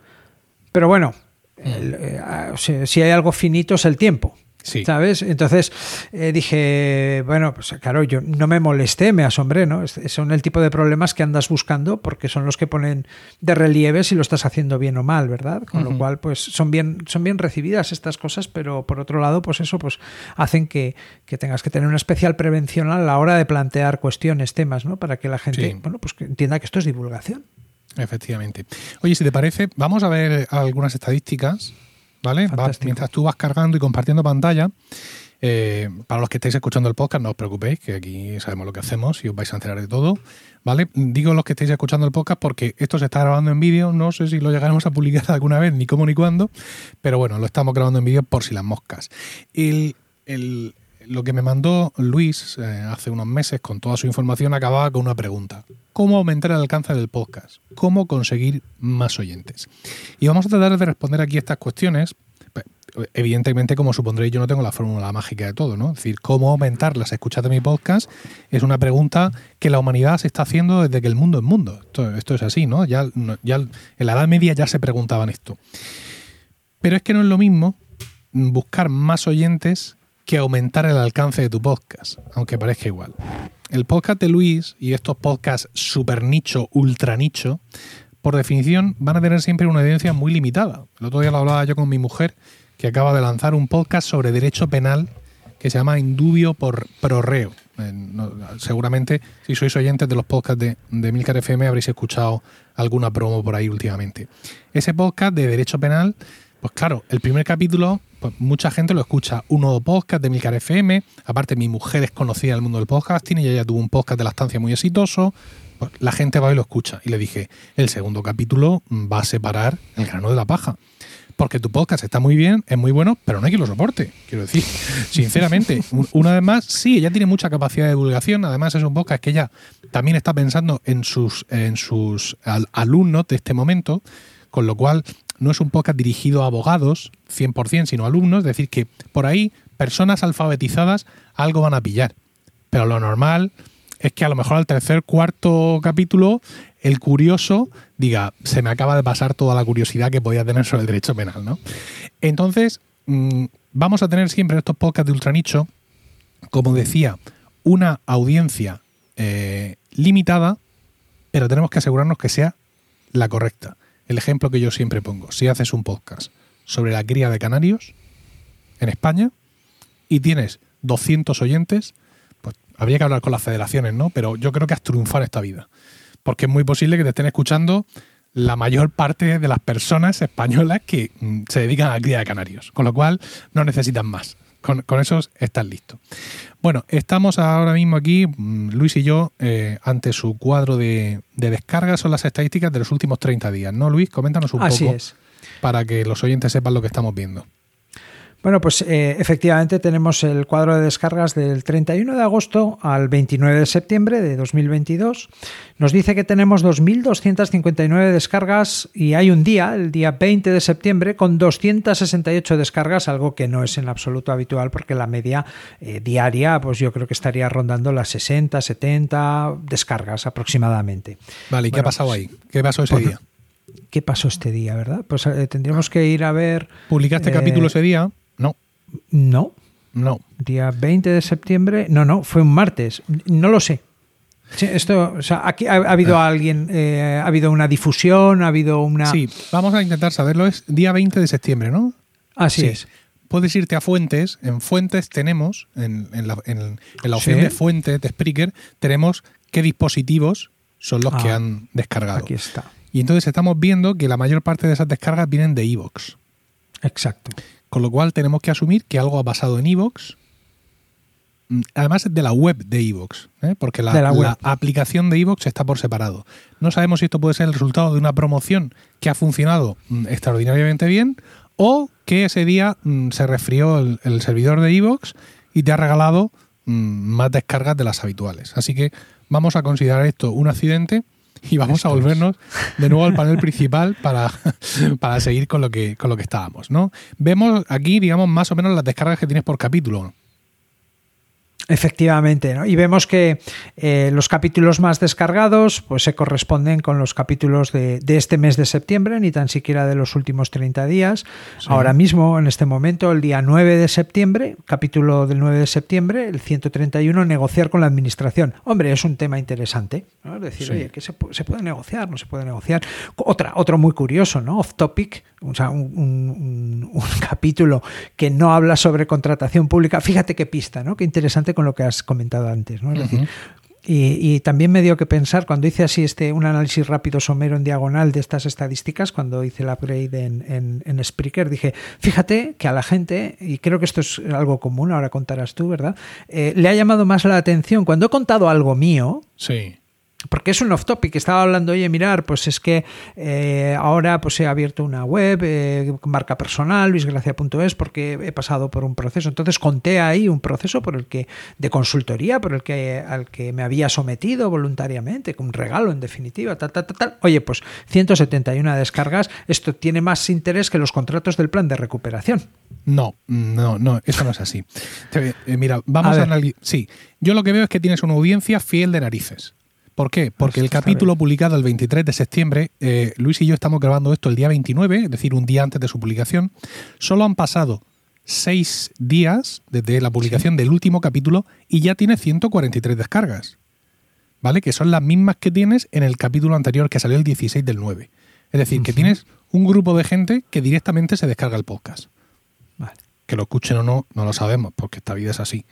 Pero bueno, mm. eh, ah, si hay algo finito es el tiempo. ¿Sabes? Entonces eh, dije, bueno, pues claro, yo no me molesté, me asombré, ¿no? Son el tipo de problemas que andas buscando porque son los que ponen de relieve si lo estás haciendo bien o mal, ¿verdad? Con lo cual, pues son bien, son bien recibidas estas cosas, pero por otro lado, pues eso, pues hacen que, tengas que tener una especial prevención a la hora de plantear cuestiones, temas, ¿no? Para que la gente, bueno, pues que entienda que esto es divulgación. Efectivamente. Oye, si te parece, vamos a ver algunas estadísticas ¿vale? mientras tú vas cargando y compartiendo pantalla, eh, para los que estáis escuchando el podcast, no os preocupéis, que aquí sabemos lo que hacemos y os vais a enterar de todo, ¿vale? Digo los que estáis escuchando el podcast porque esto se está grabando en vídeo, no sé si lo llegaremos a publicar [LAUGHS] alguna vez, ni cómo ni cuándo, pero bueno, lo estamos grabando en vídeo por si las moscas. El, el, lo que me mandó Luis eh, hace unos meses con toda su información acababa con una pregunta. ¿Cómo aumentar el alcance del podcast? ¿Cómo conseguir más oyentes? Y vamos a tratar de responder aquí estas cuestiones. Evidentemente, como supondréis, yo no tengo la fórmula mágica de todo, ¿no? Es decir, cómo aumentar las escuchas de mi podcast es una pregunta que la humanidad se está haciendo desde que el mundo es mundo. Esto, es así, ¿no? Ya, ya en la Edad Media ya se preguntaban esto. Pero es que no es lo mismo buscar más oyentes que aumentar el alcance de tu podcast, aunque parezca igual. El podcast de Luis y estos podcasts super nicho, ultra nicho, por definición, van a tener siempre una audiencia muy limitada. El otro día lo hablaba yo con mi mujer, que acaba de lanzar un podcast sobre derecho penal que se llama Indubio por Prorreo. Eh, seguramente, si sois oyentes de los podcasts de, de Milcar FM, habréis escuchado alguna promo por ahí últimamente. Ese podcast de derecho penal, pues claro, el primer capítulo, pues mucha gente lo escucha. Un nuevo podcast de Milcar FM. Aparte, mi mujer es conocida del mundo del podcasting y ella tuvo un podcast de la estancia muy exitoso. Pues la gente va y lo escucha. Y le dije, el segundo capítulo va a separar el grano de la paja porque tu podcast está muy bien, es muy bueno, pero no hay quien lo soporte. Quiero decir, [LAUGHS] sinceramente, una vez más, sí, ella tiene mucha capacidad de divulgación, además es un podcast que ella también está pensando en sus, en sus alumnos de este momento, con lo cual no es un podcast dirigido a abogados 100%, sino a alumnos, es decir, que por ahí personas alfabetizadas algo van a pillar. Pero lo normal es que a lo mejor al tercer, cuarto capítulo el curioso diga, se me acaba de pasar toda la curiosidad que podía tener sobre el derecho penal, ¿no? Entonces, mm, vamos a tener siempre estos podcasts de ultranicho, como decía, una audiencia eh, limitada, pero tenemos que asegurarnos que sea la correcta. El ejemplo que yo siempre pongo, si haces un podcast sobre la cría de canarios en España y tienes 200 oyentes, pues habría que hablar con las federaciones, ¿no? Pero yo creo que has triunfado esta vida porque es muy posible que te estén escuchando la mayor parte de las personas españolas que mm, se dedican a la cría de canarios, con lo cual no necesitan más. Con, esos están listos. Bueno, estamos ahora mismo aquí, mm, Luis y yo, eh, ante su cuadro de, de descargas, son las estadísticas de los últimos 30 días, ¿no, Luis? Coméntanos un Así poco es. para que los oyentes sepan lo que estamos viendo. Bueno, pues eh, efectivamente tenemos el cuadro de descargas del 31 de agosto al 29 de septiembre de 2022. Nos dice que tenemos 2.259 descargas y hay un día, el día 20 de septiembre, con 268 descargas, algo que no es en absoluto habitual porque la media eh, diaria, pues yo creo que estaría rondando las 60, 70 descargas aproximadamente. Vale, ¿y qué ha pasado ahí? ¿Qué pasó ese pues, día? ¿Qué pasó este día, verdad? Pues eh, tendríamos que ir a ver... ¿Publicaste capítulo ese día? No. No. Día 20 de septiembre. No, no, fue un martes. No lo sé. esto, o sea, aquí ha, habido Ah. alguien, eh, ha habido una difusión, ha habido una. Sí, vamos a intentar saberlo. Es día 20 de septiembre, ¿no? Así Sí. es. Puedes irte a Fuentes. En Fuentes tenemos, en, en la, en- en la opción Sí. de Fuentes de Spreaker, tenemos qué dispositivos son los que Ah, han descargado. Aquí está. Y entonces estamos viendo que la mayor parte de esas descargas vienen de Evox. Exacto. Con lo cual tenemos que asumir que algo ha pasado en Evox. Mm, Además de la web de Evox, ¿eh? porque la, aplicación de Evox está por separado. No sabemos si esto puede ser el resultado de una promoción que ha funcionado mm, extraordinariamente bien o que ese día mm, se resfrió el, el servidor de Evox y te ha regalado mm, más descargas de las habituales. Así que vamos a considerar esto un accidente y vamos a volvernos de nuevo al panel principal para, [LAUGHS] para seguir con lo que con lo que estábamos, ¿no? Vemos aquí, digamos, más o menos las descargas que tienes por capítulo. Efectivamente, ¿no? y vemos que eh, los capítulos más descargados pues se corresponden con los capítulos de, de este mes de septiembre, ni tan siquiera de los últimos 30 días. Sí. Ahora mismo, en este momento, el día 9 de septiembre, capítulo del 9 de septiembre, el 131, negociar con la administración. Hombre, es un tema interesante, ¿no? Es decir, Sí. oye, ¿qué se, se puede negociar? ¿No se puede negociar? Otra, otro muy curioso, ¿no? Off topic, o sea, un, un- un- un [LAUGHS] capítulo que no habla sobre contratación pública. Fíjate qué pista, ¿no? Qué interesante con lo que has comentado antes, ¿no? Es decir, y también me dio que pensar, cuando hice así este un análisis rápido somero en diagonal de estas estadísticas, cuando hice el upgrade en, en, en Spreaker, dije, fíjate que a la gente, y creo que esto es algo común, ahora contarás tú, ¿verdad? Eh, le ha llamado más la atención cuando he contado algo mío, Sí. Porque es un off topic. Estaba hablando, oye, mirar, pues es que eh, ahora pues he abierto una web, eh, marca personal, luisgracia.es, porque he pasado por un proceso. Entonces conté ahí un proceso por el que, de consultoría, por el que al que me había sometido voluntariamente, con un regalo en definitiva, tal, tal, tal, tal. Oye, pues 171 descargas. Esto tiene más interés que los contratos del plan de recuperación. No, no, no, eso no es así. Eh, mira, vamos A a, analizar. Sí, yo lo que veo es que tienes una audiencia fiel de narices. ¿Por qué? Porque el capítulo publicado el 23 de septiembre, eh, Luis y yo estamos grabando esto el día 29, es decir, un día antes de su publicación. Solo han pasado seis días desde la publicación del último capítulo y ya tiene 143 descargas. ¿vale? Que son las mismas que tienes en el capítulo anterior que salió el 16 del 9. Es decir, que tienes un grupo de gente que directamente se descarga el podcast. Vale. Que lo escuchen o no, no lo sabemos, porque esta vida es así.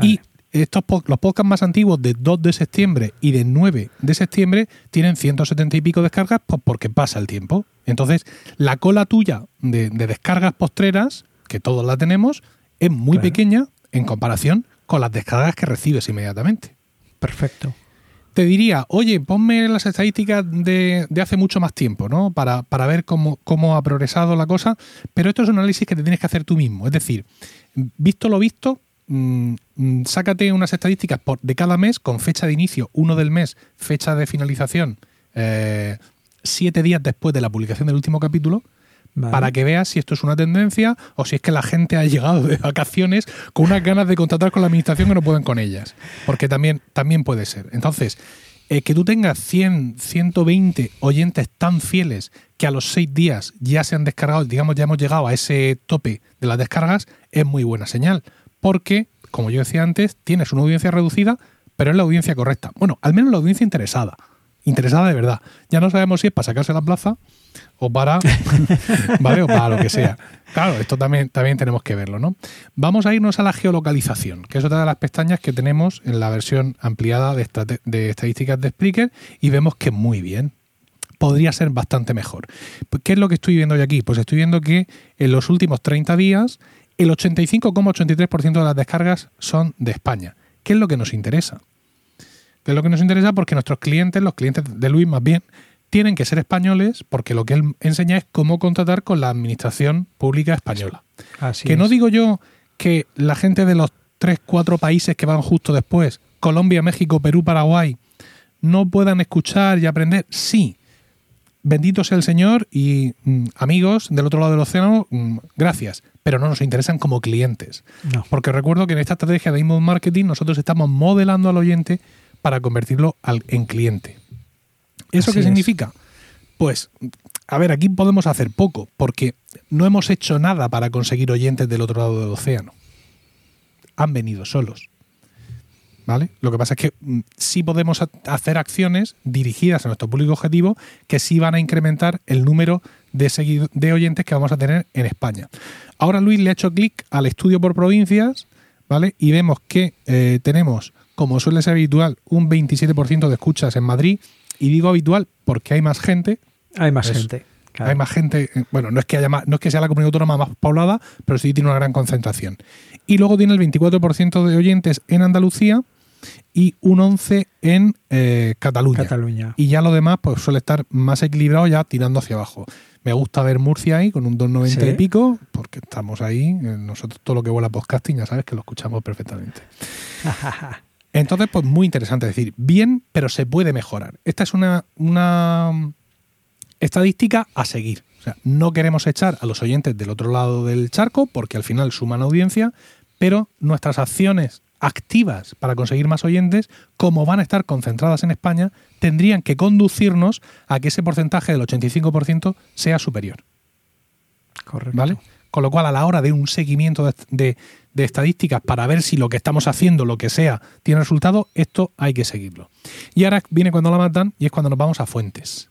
Y estos los podcasts más antiguos de 2 de septiembre y de 9 de septiembre tienen 170 y pico descargas pues porque pasa el tiempo. Entonces, la cola tuya de, descargas postreras, que todos la tenemos, es muy pequeña en comparación con las descargas que recibes inmediatamente. Perfecto te diría, oye, ponme las estadísticas de, hace mucho más tiempo, ¿no? Para, para ver cómo, cómo, ha progresado la cosa. Pero esto es un análisis que te tienes que hacer tú mismo. Es decir, visto lo visto, mm, sácate unas estadísticas por, de cada mes con fecha de inicio, uno del mes, fecha de finalización, eh, siete días después de la publicación del último capítulo para que veas si esto es una tendencia o si es que la gente ha llegado de vacaciones con unas ganas de contratar con la administración que no pueden con ellas. Porque también, también puede ser. Entonces, eh, que tú tengas 100, 120 oyentes tan fieles que a los seis días ya se han descargado, digamos, ya hemos llegado a ese tope de las descargas, es muy buena señal. Porque, como yo decía antes, tienes una audiencia reducida, pero es la audiencia correcta. Bueno, al menos la audiencia interesada. Interesada de verdad. Ya no sabemos si es para sacarse la plaza o para, [LAUGHS] ¿vale? O para lo que sea. Claro, esto también, también tenemos que verlo, ¿no? Vamos a irnos a la geolocalización, que es otra de las pestañas que tenemos en la versión ampliada de, de estadísticas de Spreaker y vemos que muy bien. Podría ser bastante mejor. Pues, ¿Qué es lo que estoy viendo hoy aquí? Pues estoy viendo que en los últimos 30 días el 85,83% de las descargas son de España. ¿Qué es lo que nos interesa? ¿Qué es lo que nos interesa? Porque nuestros clientes, los clientes de Luis más bien, tienen que ser españoles porque lo que él enseña es cómo contratar con la administración pública española. que no digo yo que la gente de los tres, cuatro países que van justo después, Colombia, México, Perú, Paraguay, no puedan escuchar y aprender. Sí, bendito sea el Señor y mm, amigos del otro lado del océano, mm, gracias, pero no nos interesan como clientes. Porque recuerdo que en esta estrategia de inbound marketing nosotros estamos modelando al oyente para convertirlo al, en cliente. ¿Eso qué significa? Pues, a ver, aquí podemos hacer poco, porque no hemos hecho nada para conseguir oyentes del otro lado del océano. Han venido solos. ¿Vale? Lo que pasa es que mm, sí podemos hacer acciones dirigidas a nuestro público objetivo que sí van a incrementar el número de, de oyentes que vamos a tener en España. Ahora Luis le ha hecho clic al estudio por provincias, ¿vale? Y vemos que eh, tenemos, como suele ser habitual, un 27% de escuchas en Madrid, y digo habitual porque hay más gente. Hay más gente. Hay más gente. Eh, bueno, no es que haya no es que sea la comunidad autónoma más poblada, pero sí tiene una gran concentración. Y luego tiene el 24% de oyentes en Andalucía y un 11% en eh, Cataluña. Cataluña. Y ya lo demás pues suele estar más equilibrado ya tirando hacia abajo. Me gusta ver Murcia ahí con un 2,90 y pico, porque estamos ahí. Eh, nosotros todo lo que vuela podcasting ya sabes que lo escuchamos perfectamente. [LAUGHS] Entonces, pues muy interesante decir, bien, pero se puede mejorar. Esta es una, una estadística a seguir. O sea, no queremos echar a los oyentes del otro lado del charco porque al final suman audiencia, pero nuestras acciones activas para conseguir más oyentes, como van a estar concentradas en España, tendrían que conducirnos a que ese porcentaje del 85% sea superior. Correcto. ¿Vale? Con lo cual, a la hora de un seguimiento de, estadísticas para ver si lo que estamos haciendo, lo que sea, tiene resultado, esto hay que seguirlo. Y ahora viene cuando la matan y es cuando nos vamos a fuentes.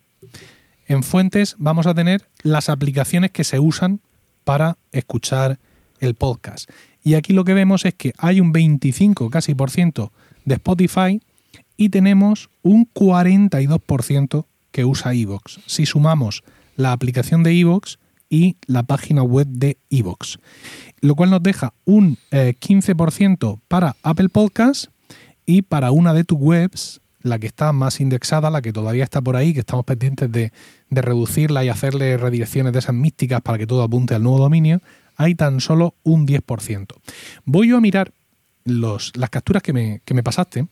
En fuentes vamos a tener las aplicaciones que se usan para escuchar el podcast. Y aquí lo que vemos es que hay un 25 casi por ciento de Spotify y tenemos un 42% que usa Evox. Si sumamos la aplicación de Evox y la página web de Evox. Lo cual nos deja un 15% eh, para Apple Podcasts y para una de tus webs, la que está más indexada, la que todavía está por ahí, que estamos pendientes de, reducirla y hacerle redirecciones de esas místicas para que todo apunte al nuevo dominio, hay tan solo un 10%. Voy yo a mirar los, las capturas que me, que me pasaste,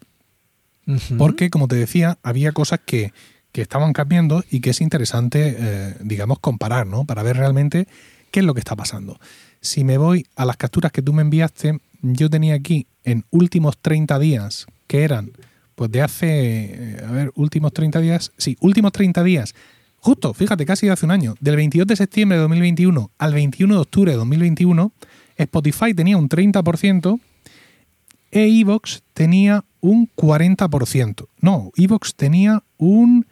porque, como te decía, había cosas que, que estaban cambiando y que es interesante, eh, digamos, comparar, ¿no? Para ver realmente qué es lo que está pasando. Si me voy a las capturas que tú me enviaste, yo tenía aquí en últimos 30 días, que eran, pues de hace, eh, a ver, últimos 30 días, sí, últimos 30 días, justo, fíjate, casi hace un año, del 22 de septiembre de 2021 al 21 de octubre de 2021, Spotify tenía un 30% e Evox tenía un 40%. No, Evox tenía un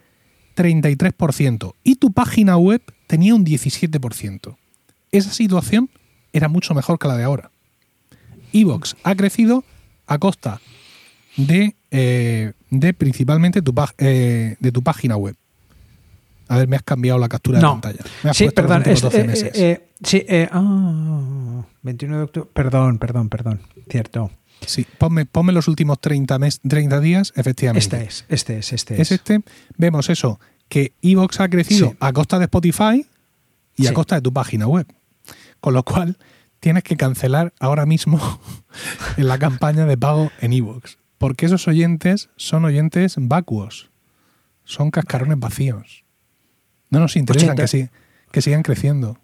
33%. Y tu página web tenía un 17%. Esa situación era mucho mejor que la de ahora. Evox ha crecido a costa de, eh, de principalmente eh, de tu página web. A ver, me has cambiado la captura de pantalla. Me has sí, perdón. los últimos 12 eh, meses. eh, sí, eh, ah, 21 de octubre. Perdón, perdón, perdón. Cierto. Sí, ponme, ponme los últimos 30, mes, 30 días, efectivamente. Este es, este es, este es es. este. Vemos eso, que Evox ha crecido Sí. a costa de Spotify y a costa de tu página web. Con lo cual, tienes que cancelar ahora mismo [LAUGHS] en la campaña de pago en Evox. Porque esos oyentes son oyentes vacuos. Son cascarones vacíos. No nos interesa 80. que, si- que sigan creciendo.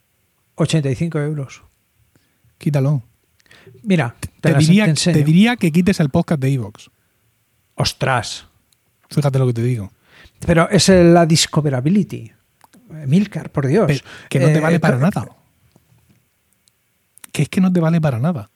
85 euros. Quítalo. Mira, te, diría, te diría que quites el podcast de Evox. Ostras. Fíjate lo que te digo. Pero es la discoverability. Milcar, por Dios. Que no te Eh, vale para pero- nada. Que es que no te vale para nada.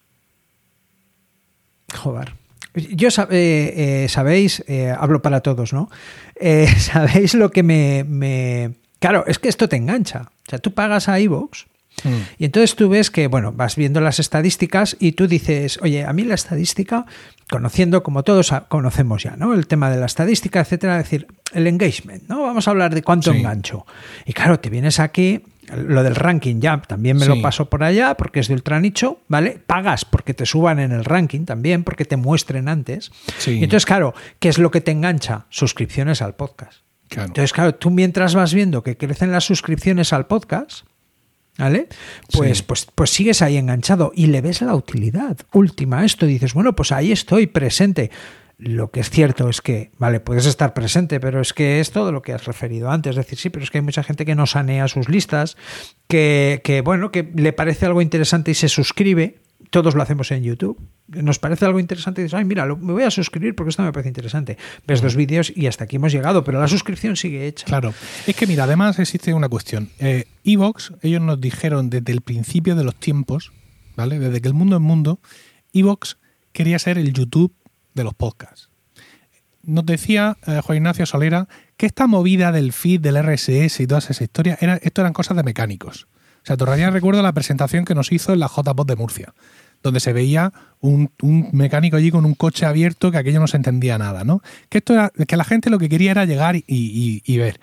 Joder. Yo eh, eh, sabéis, hablo para todos, ¿no? [LAUGHS] Sabéis lo que me, me- Claro, es que esto te engancha. O sea, tú pagas a iVoox Mm. y entonces tú ves que, bueno, vas viendo las estadísticas y tú dices, oye, a mí la estadística, conociendo como todos conocemos ya, ¿no? El tema de la estadística, etcétera, es decir, el engagement, ¿no? Vamos a hablar de cuánto Sí. engancho. Y claro, te vienes aquí, lo del ranking ya, también me Sí. lo paso por allá porque es de ultranicho, ¿vale? Pagas porque te suban en el ranking también, porque te muestren antes. Sí. Y entonces, claro, ¿qué es lo que te engancha? Suscripciones al podcast. Claro. Entonces, claro, tú mientras vas viendo que crecen las suscripciones al podcast, ¿vale? Pues, Sí. pues, pues sigues ahí enganchado y le ves la utilidad última a esto. Dices, bueno, pues ahí estoy presente. Lo que es cierto es que, vale, puedes estar presente, pero es que es todo lo que has referido antes. Es decir, sí, pero es que hay mucha gente que no sanea sus listas, que, que bueno, que le parece algo interesante y se suscribe. Todos lo hacemos en YouTube. Nos parece algo interesante y dices, ay, mira, lo- me voy a suscribir porque esto me parece interesante. Ves dos vídeos y hasta aquí hemos llegado, pero la suscripción sigue hecha. Claro. Es que mira, además existe una cuestión. Eh, Evox, ellos nos dijeron desde el principio de los tiempos, ¿vale? Desde que el mundo es mundo, Evox quería ser el YouTube de los podcasts. Nos decía eh, Juan Ignacio Solera que esta movida del feed, del RSS y todas esas historias, era, esto eran cosas de mecánicos. O sea, todavía recuerdo la presentación que nos hizo en la JPod de Murcia, donde se veía un, un mecánico allí con un coche abierto que aquello no se entendía nada, ¿no? Que esto que la gente lo que quería era llegar y, y- ver.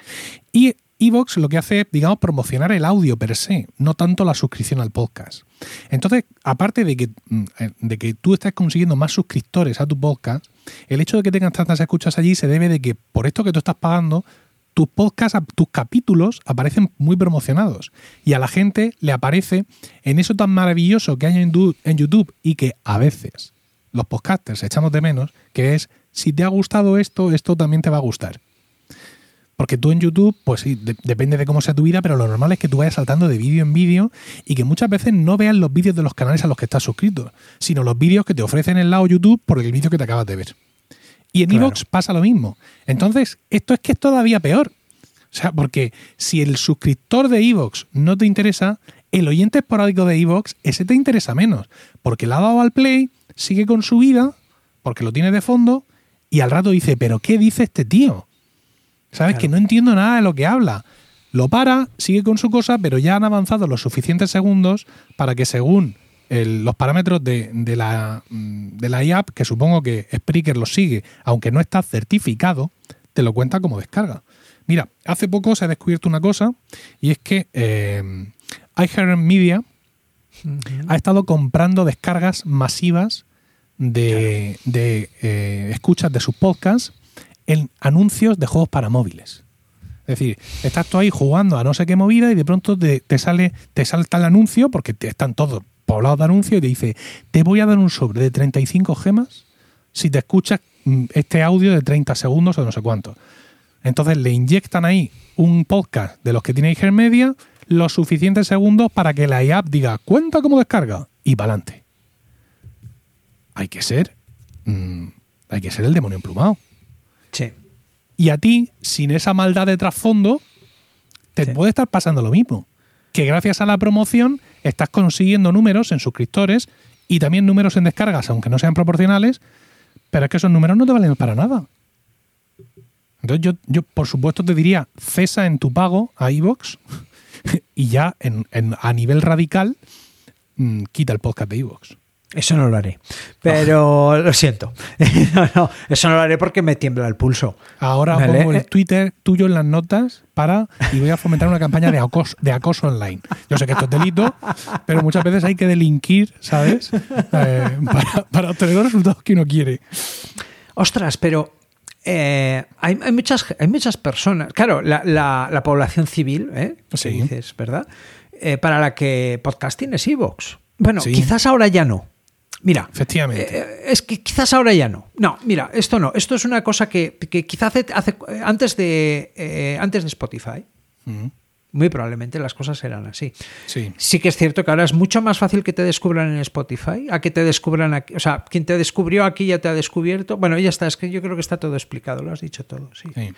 Y Evox lo que hace es, digamos, promocionar el audio per se, no tanto la suscripción al podcast. Entonces, aparte de que, mm, de que tú estés consiguiendo más suscriptores a tu podcast, el hecho de que tengas tantas escuchas allí se debe de que por esto que tú estás pagando, tus podcasts, tus capítulos aparecen muy promocionados. Y a la gente le aparece en eso tan maravilloso que hay en, YouTube y que a veces los podcasters echamos de menos, que es, si te ha gustado esto, esto también te va a gustar. Porque tú en YouTube, pues sí, de- depende de cómo sea tu vida, pero lo normal es que tú vayas saltando de vídeo en vídeo y que muchas veces no veas los vídeos de los canales a los que estás suscrito, sino los vídeos que te ofrecen en el lado YouTube por el vídeo que te acabas de ver. Y en Claro. Evox pasa lo mismo. Entonces, esto es que es todavía peor. O sea, porque si el suscriptor de Evox no te interesa, el oyente esporádico de Evox, ese te interesa menos. Porque le ha dado al play, sigue con su vida, porque lo tiene de fondo, y al rato dice, ¿pero qué dice este tío? ¿Sabes? Claro. Que no entiendo nada de lo que habla. Lo para, sigue con su cosa, pero ya han avanzado los suficientes segundos para que según el- los parámetros de, de la, mm, de la IAP, que supongo que Spreaker los sigue, aunque no está certificado, te lo cuenta como descarga. Mira, hace poco se ha descubierto una cosa y es que eh, iHeartMedia ha estado comprando descargas masivas de, de, eh, escuchas de sus podcasts en anuncios de juegos para móviles. Es decir, estás tú ahí jugando a no sé qué movida y de pronto te, te sale, te salta el anuncio, porque te están todos poblados de anuncios, y te dice, te voy a dar un sobre de 35 gemas si te escuchas mm, este audio de 30 segundos o no sé cuánto. Entonces le inyectan ahí un podcast de los que tiene Media los suficientes segundos para que la IAP diga, cuenta como descarga y para adelante. Hay que ser. mm, hay que ser el demonio emplumado. Sí. Y a ti, sin esa maldad de trasfondo, te Sí. puede estar pasando lo mismo. Que gracias a la promoción estás consiguiendo números en suscriptores y también números en descargas, aunque no sean proporcionales, Pero es que esos números no te valen para nada. Entonces yo, yo por supuesto, te diría, cesa en tu pago a iVoox [LAUGHS] y ya en, en- a nivel radical mm, quita el podcast de iVoox. Eso no lo haré. Pero lo siento. [LAUGHS] No, no, eso no lo haré porque me tiembla el pulso. Ahora Vale. pongo el Twitter tuyo en las notas para y voy a fomentar una campaña de acoso, de acoso online. Yo sé que esto es delito, pero muchas veces hay que delinquir, ¿sabes? Eh, para, para obtener los resultados que uno quiere. Ostras, pero eh, hay, hay muchas, hay muchas personas. Claro, la, la- la población civil, ¿eh? Que Sí. dices, ¿verdad? Eh, para la que podcasting es iVoox. Bueno, Sí. quizás ahora ya no. Mira, Efectivamente. eh, es que quizás ahora ya no. No, mira, esto no. Esto es una cosa que, que quizás hace, hace- antes, de, eh, antes de Spotify, muy probablemente las cosas eran así. Sí. Sí que es cierto que ahora es mucho más fácil que te descubran en Spotify, a que te descubran aquí. O sea, quien te descubrió aquí ya te ha descubierto. Bueno, ya está, es que yo creo que está todo explicado, lo has dicho todo, sí. Sí.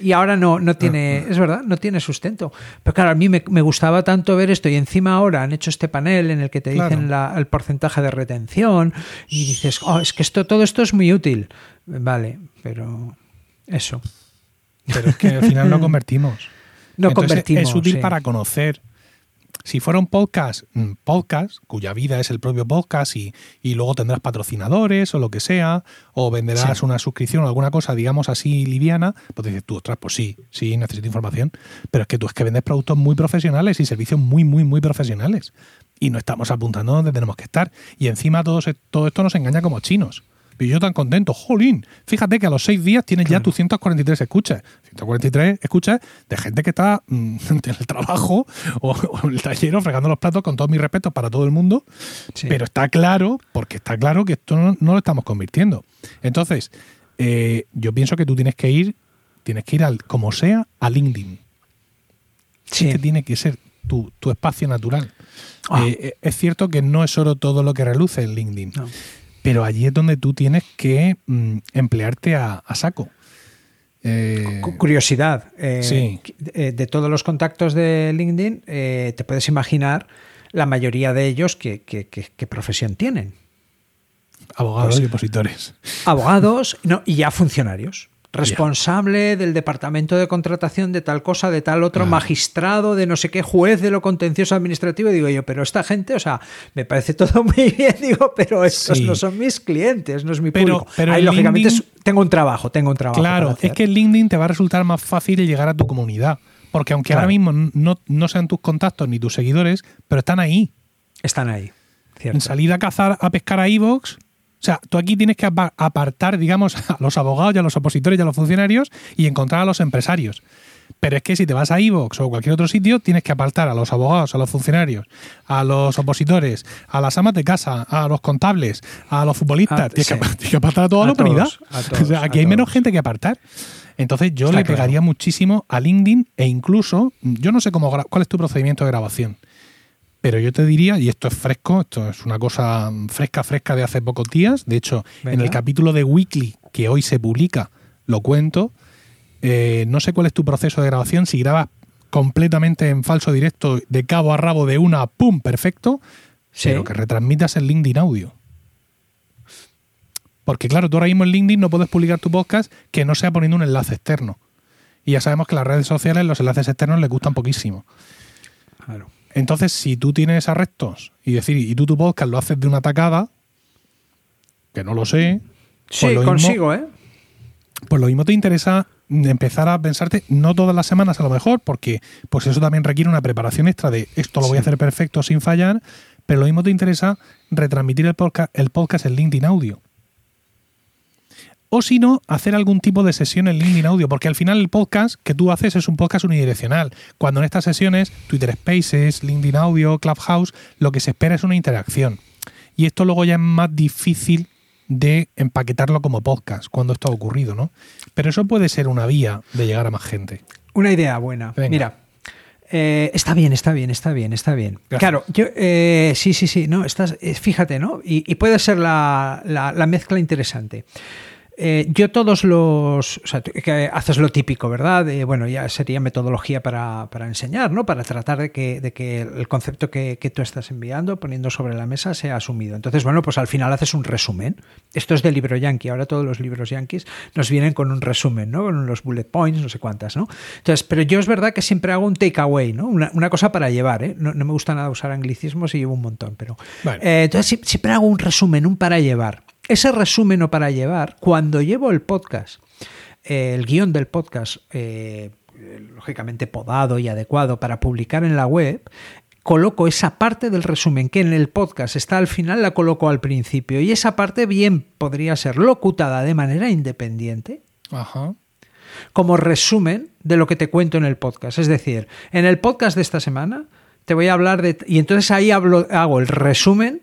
Y ahora no, no tiene, es verdad, no tiene sustento. Pero claro, a mí me, me gustaba tanto ver esto y encima ahora han hecho este panel en el que te Claro. dicen la- el porcentaje de retención y dices, oh, es que esto, todo esto es muy útil. Vale, pero eso. Pero es que al final no [LAUGHS] convertimos. No Entonces, convertimos. Es útil sí. para conocer. Si fuera un podcast, mm, podcast, cuya vida es el propio podcast y, y luego tendrás patrocinadores o lo que sea, o venderás Sí. una suscripción o alguna cosa, digamos así, liviana, pues dices tú, ostras, pues sí, sí, necesito información. Pero es que tú es que vendes productos muy profesionales y servicios muy, muy, muy profesionales. Y no estamos apuntando donde tenemos que estar. Y encima todo, se- todo esto nos engaña como chinos. Y yo tan contento, jolín, fíjate que a los seis días tienes ya tus 143 escuchas. 143 escuchas de gente que está mm, [LAUGHS] en el trabajo o, o en el taller fregando los platos con todos mis respetos para todo el mundo. Sí. Pero está claro, porque está claro que esto no, no lo estamos convirtiendo. Entonces, eh, yo pienso que tú tienes que ir, tienes que ir al, como sea, a LinkedIn. Sí. Este tiene que ser tu, tu espacio natural. Ah. Eh, eh, es cierto que no es oro todo lo que reluce en LinkedIn, No. Pero allí es donde tú tienes que mm, emplearte a, a saco. Eh, Cu- Curiosidad. eh, Sí. eh, de todos los contactos de LinkedIn, eh, te puedes imaginar la mayoría de ellos qué profesión tienen. abogados pues- y opositores. Abogados no, y ya funcionarios. Responsable del departamento de contratación de tal cosa, de tal otro, magistrado de no sé qué, juez de lo contencioso administrativo. Y digo yo, pero esta gente, o sea, me parece todo [LAUGHS] muy bien, digo, pero estos Sí. no son mis clientes, no es mi Pero- público. pero Ahí, lógicamente, LinkedIn- tengo un trabajo, tengo un trabajo. Claro, es que en LinkedIn te va a resultar más fácil llegar a tu comunidad. Porque aunque Claro. ahora mismo no, no sean tus contactos ni tus seguidores, pero están ahí. Están ahí. En salir a cazar, a pescar a Evox. O sea, tú aquí tienes que apa- apartar, digamos, [LAUGHS] a los abogados y a los opositores y a los funcionarios y encontrar a los empresarios. Pero es que si te vas a Evox o cualquier otro sitio, tienes que apartar a los abogados, a los funcionarios, a los opositores, a las amas de casa, a los contables, a los futbolistas. Ah, tienes, que, sí. tienes que apartar a toda A la humanidad. [LAUGHS] o sea, aquí hay menos gente que apartar. Entonces yo Está le claro. pegaría muchísimo a LinkedIn e incluso, yo no sé cómo cuál es tu procedimiento de grabación. Pero yo te diría, y esto es fresco, esto es una cosa fresca, fresca de hace pocos días. De hecho, en el capítulo de Weekly que hoy se publica, lo cuento. Eh, no sé cuál es tu proceso de grabación, si grabas completamente en falso directo, de cabo a rabo, de una, ¡pum! Perfecto. Sí. Pero que retransmitas en LinkedIn audio. Porque claro, tú ahora mismo en LinkedIn no puedes publicar tu podcast que no sea poniendo un enlace externo. Y ya sabemos que las redes sociales los enlaces externos les gustan poquísimo. Claro. Entonces, si tú tienes arrestos y decir, y tú tu podcast lo haces de una tacada, que no lo sé, Sí, pues lo mismo- consigo, ¿eh? pues lo mismo te interesa empezar a pensarte, no todas las semanas a lo mejor, porque pues eso también requiere una preparación extra de esto lo voy a hacer perfecto sin fallar, pero lo mismo te interesa retransmitir el podcast, el podcast en LinkedIn Audio. O si no, hacer algún tipo de sesión en LinkedIn Audio, porque al final el podcast que tú haces es un podcast unidireccional. Cuando en estas sesiones, Twitter Spaces, LinkedIn Audio, Clubhouse, lo que se espera es una interacción. Y esto luego ya es más difícil de empaquetarlo como podcast cuando esto ha ocurrido, ¿no? Pero eso puede ser una vía de llegar a más gente. Una idea buena. Venga. Mira, eh, está bien, está bien, está bien, está bien. Gracias. Claro, yo, eh, sí, sí, sí, no, estás, eh, fíjate, ¿no? Y, y puede ser la, la- la mezcla interesante. Eh, yo todos los... O sea, que haces lo típico, ¿verdad? bueno, ya sería metodología para, enseñar, ¿no? Para tratar de que, de que el concepto que, tú estás enviando, poniendo sobre la mesa, sea asumido. Entonces, bueno, pues al final haces un resumen. Esto es de libro yankee. Ahora todos los libros yankees nos vienen con un resumen, ¿no? Con los bullet points, no sé cuántas, ¿no? Entonces, pero yo es verdad que siempre hago un takeaway, ¿no? Una, cosa para llevar, ¿eh? No, me gusta nada usar anglicismos y llevo un montón, pero... Eh, entonces, siempre hago un resumen, un para llevar ese resumen o para llevar, cuando llevo el podcast, eh, el guion del podcast, eh, lógicamente podado y adecuado para publicar en la web, coloco esa parte del resumen que en el podcast está al final, la coloco al principio. Y esa parte bien podría ser locutada de manera independiente. Como resumen de lo que te cuento en el podcast. Es decir, en el podcast de esta semana te voy a hablar de... Y entonces ahí hago el resumen.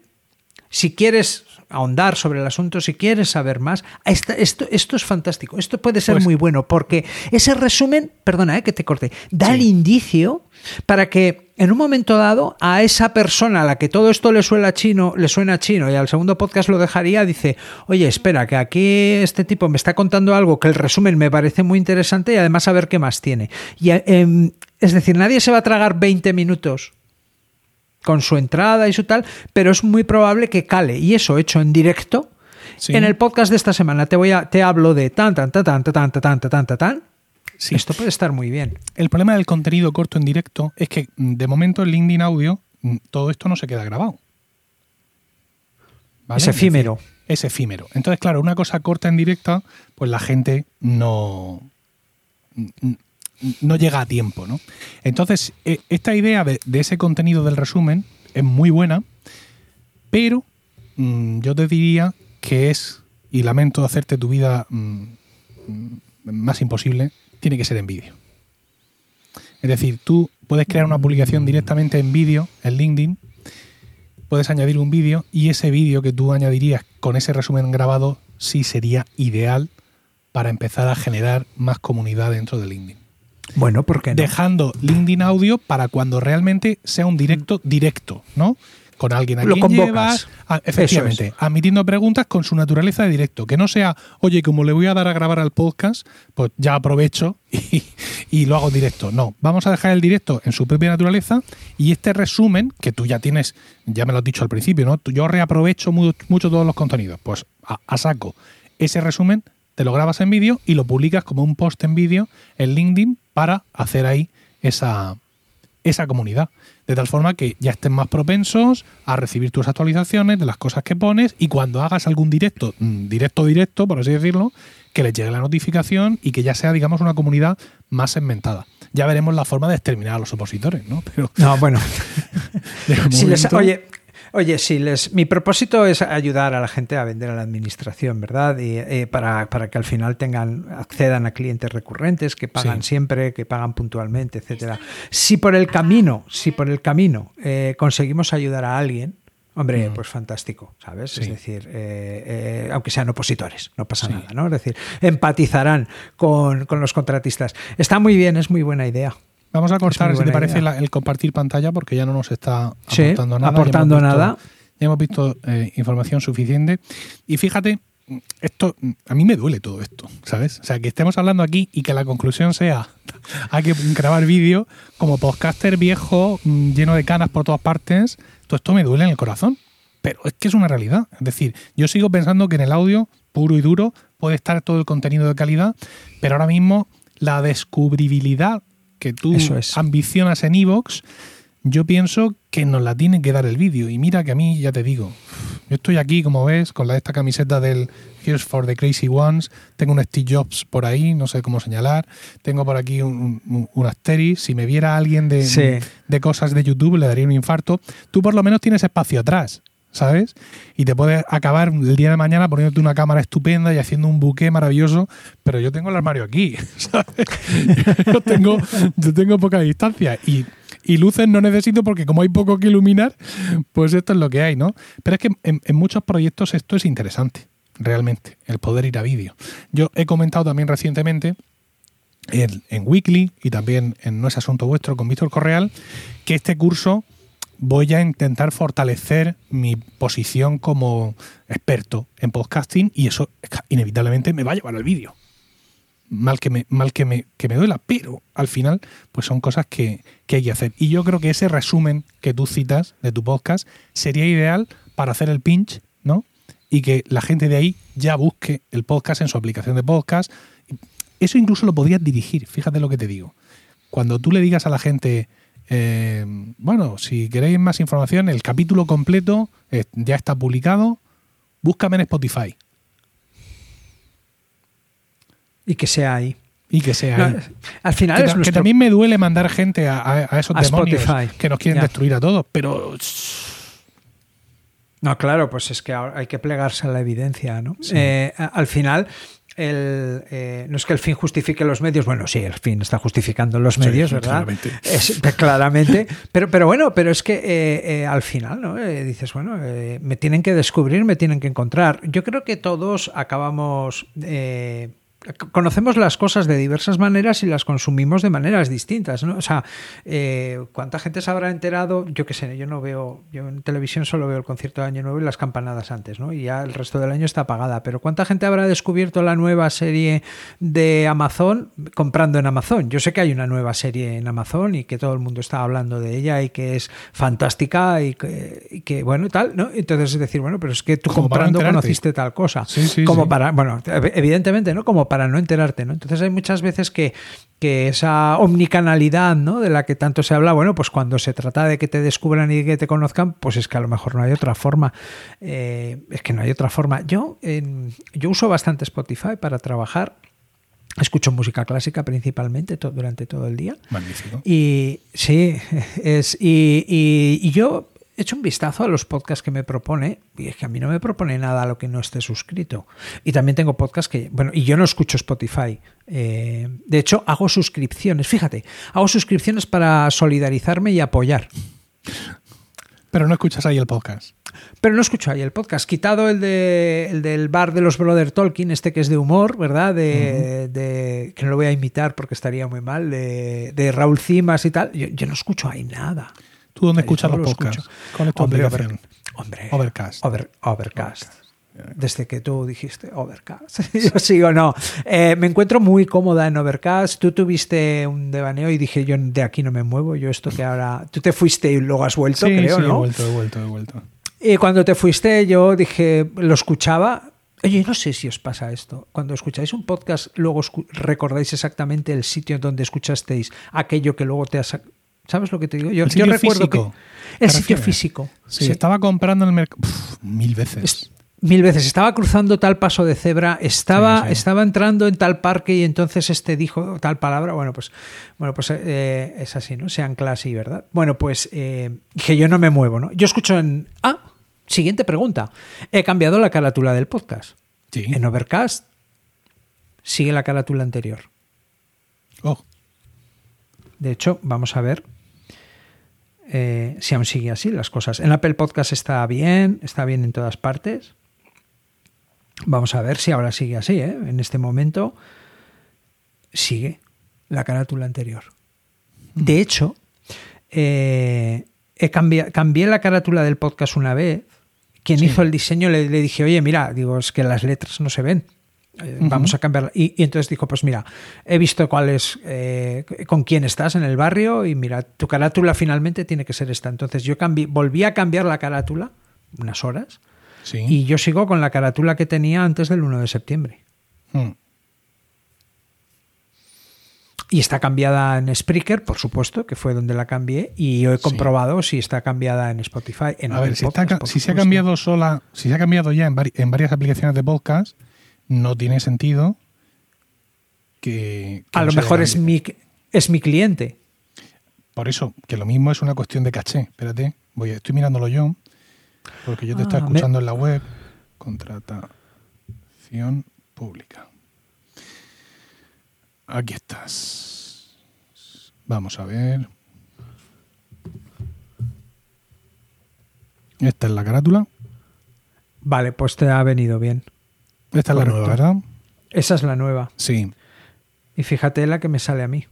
Si quieres ahondar sobre el asunto, si quieres saber más, esto, esto, es fantástico, esto puede ser pues muy bueno, porque ese resumen, perdona eh, que te corte, da el indicio para que en un momento dado a esa persona a la que todo esto le suena chino, le suena chino y al segundo podcast lo dejaría, dice, oye, espera, que aquí este tipo me está contando algo que el resumen me parece muy interesante y además a ver qué más tiene. Y, em, es decir, nadie se va a tragar 20 minutos con su entrada y su tal, pero es muy probable que cale. Y eso hecho en directo, en el podcast de esta semana te voy a, te hablo de tan, tan, tan, tan, tan, tan, tan, tan, tan, Sí. Esto puede estar muy bien. El problema del contenido corto en directo es que de momento en LinkedIn Audio todo esto no se queda grabado. Es efímero. Es, efímero. Entonces, claro, una cosa corta en directo, pues la gente no, no llega a tiempo, ¿no? Entonces, e, esta idea de, ese contenido del resumen es muy buena, pero mm, yo te diría que es, y lamento hacerte tu vida mm, más imposible, tiene que ser en vídeo. Es decir, tú puedes crear una publicación directamente en vídeo, en LinkedIn, puedes añadir un vídeo y ese vídeo que tú añadirías con ese resumen grabado sí sería ideal para empezar a generar más comunidad dentro de LinkedIn. Bueno, ¿por qué Dejando LinkedIn Audio para cuando realmente sea un directo directo, ¿no? Con alguien a Lo quien llevas, efectivamente, admitiendo preguntas con su naturaleza de directo. Que no sea, oye, como le voy a dar a grabar al podcast, pues ya aprovecho [LAUGHS] y, lo hago directo. No, vamos a dejar el directo en su propia naturaleza y este resumen, que tú ya tienes, ya me lo has dicho al principio, ¿no? Yo reaprovecho mucho, todos los contenidos. Pues a saco ese resumen te lo grabas en vídeo y lo publicas como un post en vídeo en LinkedIn para hacer ahí esa, esa comunidad. De tal forma que ya estén más propensos a recibir tus actualizaciones de las cosas que pones y cuando hagas algún directo, mm, directo, directo, por así decirlo, que les llegue la notificación y que ya sea, digamos, una comunidad más segmentada. Ya veremos la forma de exterminar a los opositores, ¿no? Pero, no, bueno. [LAUGHS] oye, Oye, sí, les, mi propósito es ayudar a la gente a vender a la administración, ¿verdad? Y, eh, para, que al final tengan, accedan a clientes recurrentes que pagan siempre, que pagan puntualmente, etcétera. Si por el camino, si por el camino eh, conseguimos ayudar a alguien, Hombre, mm. pues fantástico, ¿sabes? Es decir, eh, aunque sean opositores, no pasa nada, ¿no? Es decir, empatizarán con, con, los contratistas. Está muy bien, es muy buena idea. Vamos a cortar, si te parece, el compartir pantalla porque ya no nos está aportando nada. Aportando ya nada. Ya hemos visto eh, información suficiente. Y fíjate, esto a mí me duele todo esto, ¿sabes? O sea, que estemos hablando aquí y que la conclusión sea [LAUGHS] hay que grabar vídeo como podcaster viejo, mm, lleno de canas por todas partes. Todo esto me duele en el corazón. Pero es que es una realidad. Es decir, yo sigo pensando que en el audio puro y duro puede estar todo el contenido de calidad, pero ahora mismo la descubribilidad que tú ambicionas en Evox, yo pienso que nos la tiene que dar el vídeo. Y mira que a mí, ya te digo, yo estoy aquí, como ves, con la, esta camiseta del Here's for the Crazy Ones. Tengo un Steve Jobs por ahí, no sé cómo señalar. Tengo por aquí un, un, Asteris. Si me viera alguien de, de cosas de YouTube, le daría un infarto. Tú por lo menos tienes espacio atrás. ¿Sabes? Y te puedes acabar el día de mañana poniéndote una cámara estupenda y haciendo un buque maravilloso, pero yo tengo el armario aquí, [LAUGHS] ¿sabes? yo, tengo, tengo poca distancia y, luces no necesito porque como hay poco que iluminar, pues esto es lo que hay, ¿no? Pero es que en, muchos proyectos esto es interesante, realmente, el poder ir a vídeo. Yo he comentado también recientemente en, en Weekly y también en No es Asunto Vuestro con Víctor Correal que este curso voy a intentar fortalecer mi posición como experto en podcasting y eso inevitablemente me va a llevar al vídeo. Mal que me, mal que me, que me duela, pero al final, pues son cosas que, que hay que hacer. Y yo creo que ese resumen que tú citas de tu podcast sería ideal para hacer el pinch, ¿no? Y que la gente de ahí ya busque el podcast en su aplicación de podcast. Eso incluso lo podrías dirigir, fíjate lo que te digo. Cuando tú le digas a la gente, eh, bueno, si queréis más información, el capítulo completo eh, ya está publicado. Búscame en Spotify. Y que sea ahí. Y que sea ahí. Al final que, es que también me duele mandar gente a, a- a esos A demonios Spotify. que nos quieren Ya. destruir a todos, pero No, claro, pues es que hay que plegarse a la evidencia, ¿no? Eh, al final, el, eh, no es que el fin justifique los medios, bueno, sí, el fin está justificando los Sí, medios, ¿verdad? claramente. Es- claramente, pero, pero bueno, pero es que eh, eh, al final, ¿no? Eh, dices, bueno, eh, me tienen que descubrir, me tienen que encontrar. Yo creo que todos acabamos... Conocemos las cosas de diversas maneras y las consumimos de maneras distintas, ¿no? O sea, eh, ¿cuánta gente se habrá enterado? Yo qué sé, yo no veo, yo en televisión solo veo el concierto de Año Nuevo y las campanadas antes, ¿no? Y ya el resto del año está apagada. Pero ¿cuánta gente habrá descubierto la nueva serie de Amazon comprando en Amazon? Yo sé que hay una nueva serie en Amazon y que todo el mundo está hablando de ella y que es fantástica y que, y que, bueno, tal, ¿no? Entonces es decir, bueno, pero es que tú Como comprando conociste tal cosa. Sí, sí, como sí. para, bueno, evidentemente, ¿no? Como para no enterarte, ¿no? Entonces hay muchas veces que, que esa omnicanalidad, ¿no? De la que tanto se habla, bueno, pues cuando se trata de que te descubran y que te conozcan, pues es que a lo mejor no hay otra forma. Eh, es que no hay otra forma. Yo, yo uso bastante Spotify para trabajar. Escucho música clásica principalmente to- durante todo el día. magnífico. Y sí, [LAUGHS] es, y, y- y yo he hecho un vistazo a los podcasts que me propone, y es que a mí no me propone nada a lo que no esté suscrito. Y también tengo podcasts que, bueno, y yo no escucho Spotify. Eh, de hecho, hago suscripciones, fíjate, hago suscripciones para solidarizarme y apoyar. Pero no escuchas ahí el podcast. Pero no escucho ahí el podcast. Quitado el, de, el del bar de los Brother Tolkien, este que es de humor, ¿verdad? De, de- que no lo voy a imitar porque estaría muy mal, de, de Raúl Cimas y tal. Yo, yo no escucho ahí nada. ¿Tú dónde escuchas los lo podcasts? escucho. ¿Cuál es tu Hombre, aplicación? Hombre, Overcast. Over- Overcast. Desde que tú dijiste Overcast. [LAUGHS] Yo sigo, no. Eh, me encuentro muy cómoda en Overcast. Tú tuviste un devaneo y dije, yo de aquí no me muevo. Yo esto que ahora... [LAUGHS] Tú te fuiste y luego has vuelto, Sí, creo, sí, ¿no? he vuelto, he vuelto, he vuelto. Y cuando te fuiste, yo dije, lo escuchaba. Oye, no sé si os pasa esto. Cuando escucháis un podcast, luego escu- recordáis exactamente el sitio donde escuchasteis aquello que luego te has. ¿Sabes lo que te digo? Yo, El yo sitio recuerdo físico, que. ¿te El sitio físico. Sí, sí. estaba comprando en el mercado mil veces. Es- Mil veces. Estaba cruzando tal paso de cebra, estaba, Sí, sí. estaba entrando en tal parque y entonces este dijo tal palabra. Bueno, pues, bueno, pues eh, es así, ¿no? Sean clase, ¿verdad? Bueno, pues eh, que yo no me muevo, ¿no? Yo escucho en. Ah, siguiente pregunta. He cambiado la carátula del podcast. Sí. En Overcast sigue la carátula anterior. Oh, De hecho, vamos a ver eh, si aún sigue así las cosas. En Apple Podcast está bien, está bien en todas partes. Vamos a ver si ahora sigue así. ¿eh? En este momento sigue la carátula anterior. De hecho, eh, he cambiado, cambié la carátula del podcast una vez. Quien Sí. hizo el diseño le, le dije, oye, mira, digo, es que las letras no se ven. Eh, Vamos a cambiarla. Y, y entonces dijo, pues mira, he visto cuál es, eh, con quién estás en el barrio y mira, tu carátula finalmente tiene que ser esta. Entonces yo cambié, volví a cambiar la carátula unas horas sí. y yo sigo con la carátula que tenía antes del 1 de septiembre. Mm. Y está cambiada en Spreaker, por supuesto, que fue donde la cambié, y yo he Sí. comprobado si está cambiada en Spotify. En A ver, si, Podcast, se ha cambiado sola, si se ha cambiado ya en, vari- en varias aplicaciones de podcast, no tiene sentido que. que A no lo mejor es mi, es mi cliente. Por eso, que lo mismo es una cuestión de caché. Espérate, voy, estoy mirándolo yo, porque yo te estoy Ah, me- escuchando en la web. Contratación pública. Aquí estás. Vamos a ver. Esta es la carátula. Vale, pues te ha venido bien. Esta es la nueva, ¿verdad? Esa es la nueva. Sí. Y fíjate la que me sale a mí.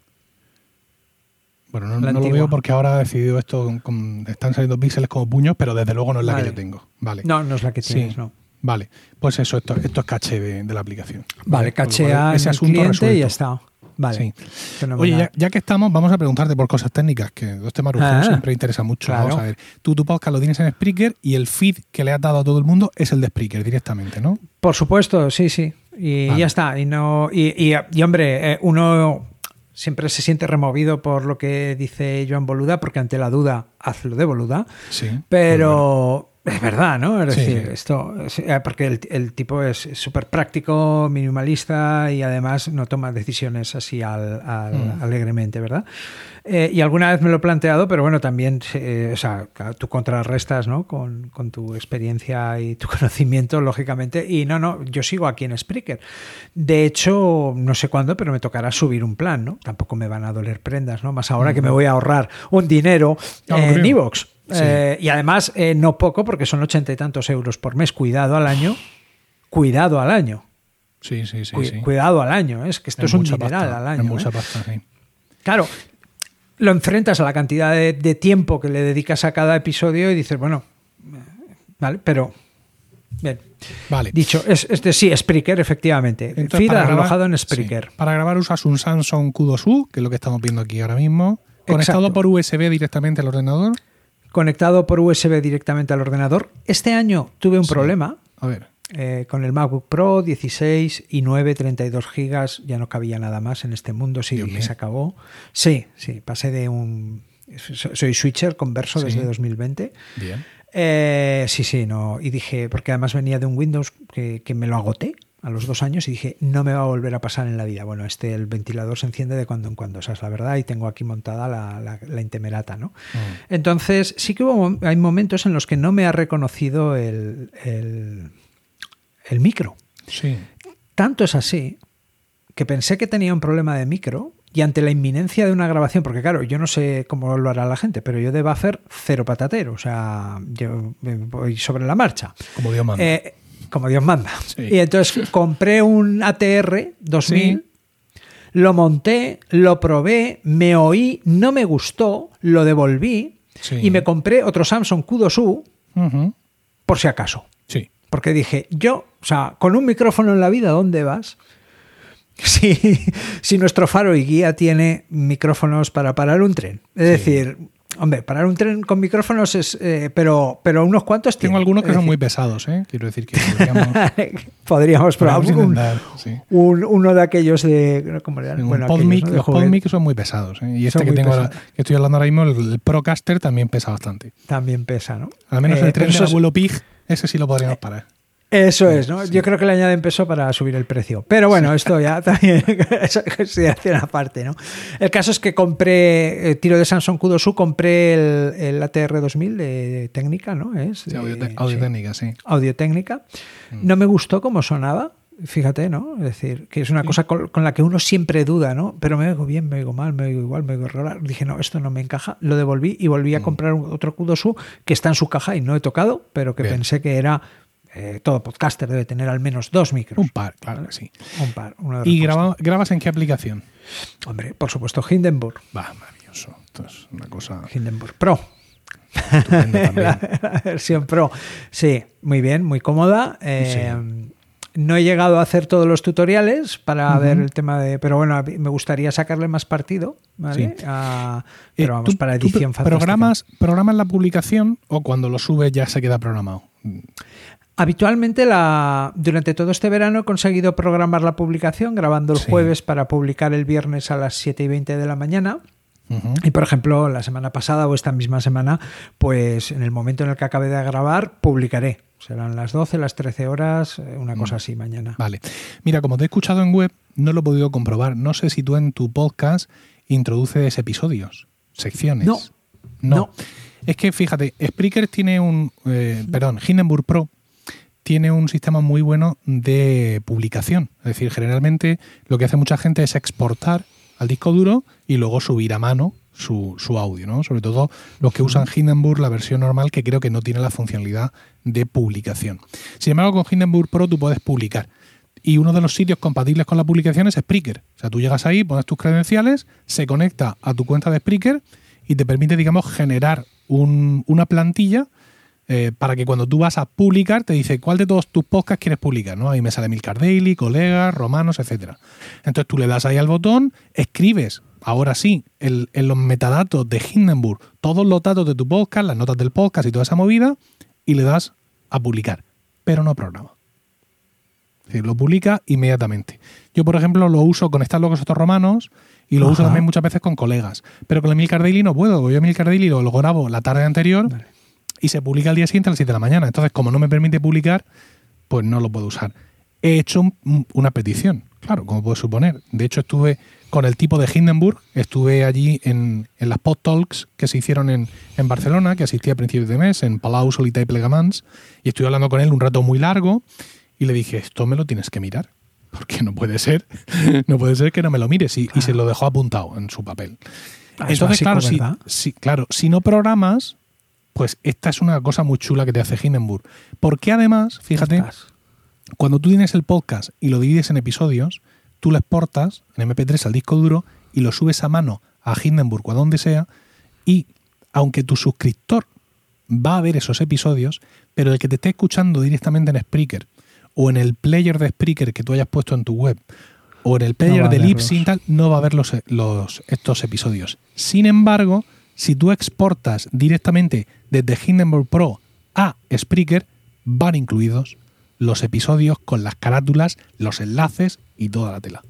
Bueno, no, no lo veo porque ahora ha decidido esto, con- con- están saliendo píxeles como puños, pero desde luego no es la Vale. que yo tengo. Vale. No, no es la que Sí. tienes, no. Vale, pues eso, esto, esto es caché de, de la aplicación. Vale, lo cachea cual, ese cliente y ya está. Vale. Sí. Oye, ya, ya que estamos, vamos a preguntarte por cosas técnicas, que este marujeo Ah, siempre interesa mucho. claro. Vamos a ver, tú tu podcast lo tienes en Spreaker y el feed que le has dado a todo el mundo es el de Spreaker directamente, ¿no? Por supuesto, sí, sí. Y Vale. ya está. Y no. Y, y- y, hombre, eh, uno siempre se siente removido por lo que dice Joan Boluda, porque ante la duda, hazlo de Boluda. Sí. Pero es verdad, ¿no? Es Sí, decir, esto. es- eh, Porque el, el tipo es súper práctico, minimalista y además no toma decisiones así al, al- Mm. alegremente, ¿verdad? Eh, y alguna vez me lo he planteado, pero bueno, también, eh, o sea, tú contrarrestas, ¿no? Con, con tu experiencia y tu [LAUGHS] conocimiento, lógicamente. Y no, no, yo sigo aquí en Spreaker. De hecho, no sé cuándo, pero me tocará subir un plan, ¿no? Tampoco me van a doler prendas, ¿no? Más ahora que me voy a ahorrar un dinero en. Evox. Sí. Eh, y además, eh, no poco, porque son ochenta y tantos euros por mes. Cuidado al año. Cuidado al año. Sí, sí, sí. Cu- sí. Cuidado al año. ¿eh? Es que esto es, un dineral al año. Es mucha pasta, sí. Claro, lo enfrentas a la cantidad de, de tiempo que le dedicas a cada episodio y dices, bueno, vale, pero. Bien. Vale. Dicho, es, es de sí, Spreaker, efectivamente. Entonces, grabar- alojado en sí, Spreaker. para grabar usas un Samsung Q2U, que es lo que estamos viendo aquí ahora mismo, conectado Exacto. por USB directamente al ordenador. Conectado por USB directamente al ordenador. Este año tuve un Sí. problema. A ver. Eh, con el MacBook Pro 16 y 9, 32 gigas, ya no cabía nada más en este mundo, sí, Dios que mío. se acabó. Sí, sí, pasé de un... so- Soy switcher converso Sí. desde 2020. Bien. Eh, sí, sí, no. Y dije, porque además venía de un Windows que, que me lo agoté a los dos años y dije, no me va a volver a pasar en la vida. Bueno, este, el ventilador se enciende de cuando en cuando, esa es la verdad, y tengo aquí montada la, la, la intemerata, ¿no? Mm. Entonces, sí que hubo, hay momentos en los que no me ha reconocido el, el, el micro. Sí. Tanto es así que pensé que tenía un problema de micro y ante la inminencia de una grabación, porque claro, yo no sé cómo lo hará la gente, pero yo de buffer cero patatero, o sea, yo eh, voy sobre la marcha. Como Dios manda. Eh, como Dios manda. Sí. Y entonces compré un ATR 2000, Sí. lo monté, lo probé, me oí, no me gustó, lo devolví Sí. y me compré otro Samsung Q2U Ujú. por si acaso. Sí. Porque dije, yo, o sea, con un micrófono en la vida, ¿dónde vas? [LAUGHS] Si, si nuestro faro y guía tiene micrófonos para parar un tren. Es decir, hombre, parar un tren con micrófonos es. eh, pero, pero unos cuantos Tengo tiene. algunos que Es son muy pesados, ¿eh? Quiero decir que podríamos, [LAUGHS] Podríamos probar podríamos un, intentar, sí. un- uno de aquellos de. ¿Cómo le llaman? Un Bueno, los. Podmic son muy pesados. ¿eh? Y este Son que tengo ahora, que estoy hablando ahora mismo, el, el Procaster también pesa bastante. También pesa, ¿no? Al menos Eh, el tren del abuelo Pig, ese sí lo podríamos parar. Eso es, ¿no? Yo creo que le añaden peso para subir el precio. Pero bueno, esto ya [LAUGHS] también es consideración aparte, ¿no? El caso es que compré, eh, tiro de Samsung Q2U, compré el, el ATR 2000 de técnica, ¿no? Es, Sí, audio, eh, audio sí, técnica, sí. audio técnica. Mm. No me gustó cómo sonaba. Fíjate, ¿no? Es decir, que es una cosa con, con la que uno siempre duda, ¿no? Pero me oigo bien, me oigo mal, me oigo igual, me oigo regular. Dije, no, esto no me encaja. Lo devolví y volví a Mm. comprar otro Q2U que está en su caja y no he tocado, pero que Bien. pensé que era. Eh, todo podcaster debe tener al menos dos micros. Un par, claro que sí. Un par. ¿Y graba- grabas en qué aplicación? Hombre, por supuesto, Hindenburg. Va, maravilloso. Esto es una cosa Hindenburg Pro. [LAUGHS] también. la versión Pro. Sí, muy bien, muy cómoda. Eh, No he llegado a hacer todos los tutoriales para ver el tema de. Pero bueno, me gustaría sacarle más partido, ¿vale? Sí. Ah, Eh, pero vamos, ¿tú- para tú edición pro- fantástica. programas, ¿Programas la publicación o cuando lo subes ya se queda programado? Habitualmente la, durante todo este verano he conseguido programar la publicación grabando el Sí. jueves para publicar el viernes a las 7 y 20 de la mañana. Y por ejemplo, la semana pasada o esta misma semana, pues en el momento en el que acabe de grabar, publicaré. Serán las 12, las 13 horas, eh, una cosa así mañana. Vale. Mira, como te he escuchado en web, no lo he podido comprobar. No sé si tú en tu podcast introduces episodios, secciones. No. No. No. Es que fíjate, Spreaker tiene un. eh, perdón, Hindenburg Pro tiene un sistema muy bueno de publicación. Es decir, generalmente lo que hace mucha gente es exportar al disco duro y luego subir a mano su, su audio, ¿no? Sobre todo los que usan Hindenburg, la versión normal, que creo que no tiene la funcionalidad de publicación. Sin embargo, con Hindenburg Pro tú puedes publicar. Y uno de los sitios compatibles con la publicación es Spreaker. O sea, tú llegas ahí, pones tus credenciales, se conecta a tu cuenta de Spreaker y te permite, digamos, generar una plantilla eh, para que cuando tú vas a publicar te dice cuál de todos tus podcasts quieres publicar, ¿no? Ahí me sale Milcar Daily, colegas, romanos, etcétera. Entonces tú le das ahí al botón, escribes, ahora sí, en los metadatos de Hindenburg, todos los datos de tu podcast, las notas del podcast y toda esa movida, y le das a publicar, pero no programa. Es decir, lo publica inmediatamente. Yo, por ejemplo, lo uso con estas locos estos romanos y lo uso también muchas veces con colegas. Pero con el Milcar Daily no puedo. Yo Milcar Daily lo, lo grabo la tarde anterior y se publica al día siguiente a las 7 de la mañana. Entonces, como no me permite publicar, pues no lo puedo usar. He hecho una petición, claro, como puedes suponer. De hecho, estuve con el tipo de Hindenburg, estuve allí en, las pod talks que se hicieron en, Barcelona, que asistí a principios de mes, en Palau, Solita y Plegamans, y estuve hablando con él un rato muy largo y le dije, esto me lo tienes que mirar, porque no puede ser, [LAUGHS] no puede ser que no me lo mires, y, se lo dejó apuntado en su papel. Ah, Entonces, claro, si, claro, si no programas, pues esta es una cosa muy chula que te hace Hindenburg. Porque además, fíjate, cuando tú tienes el podcast y lo divides en episodios, tú lo exportas en MP3 al disco duro y lo subes a mano a Hindenburg o a donde sea y aunque tu suscriptor va a ver esos episodios, pero el que te esté escuchando directamente en Spreaker o en el player de Spreaker que tú hayas puesto en tu web o en el player de Libsyn tal, no va a ver los, estos episodios. Sin embargo, si tú exportas directamente desde Hindenburg Pro a Spreaker, van incluidos los episodios con las carátulas, los enlaces y toda la tela.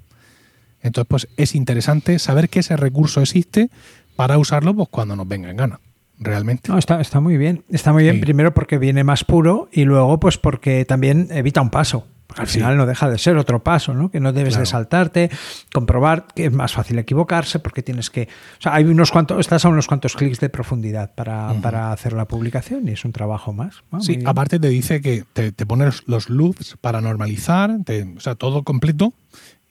Entonces, pues es interesante saber que ese recurso existe para usarlo pues, cuando nos venga en gana. Realmente. No, está, está muy bien. Está muy bien, primero porque viene más puro y luego, pues porque también evita un paso. Al final no deja de ser otro paso, ¿no? Que no debes de saltarte, comprobar que es más fácil equivocarse porque tienes que. O sea, hay unos cuantos, estás a unos cuantos clics de profundidad para, para hacer la publicación y es un trabajo más. sí, aparte te dice que te, te pones los loops para normalizar, o sea, todo completo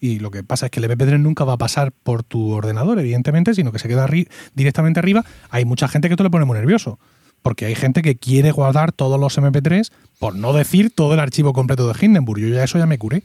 y lo que pasa es que el MP3 nunca va a pasar por tu ordenador, evidentemente, sino que se queda directamente arriba. Hay mucha gente que esto le pone muy nervioso, porque hay gente que quiere guardar todos los MP3, por no decir todo el archivo completo de Hindenburg. Yo ya eso ya me curé.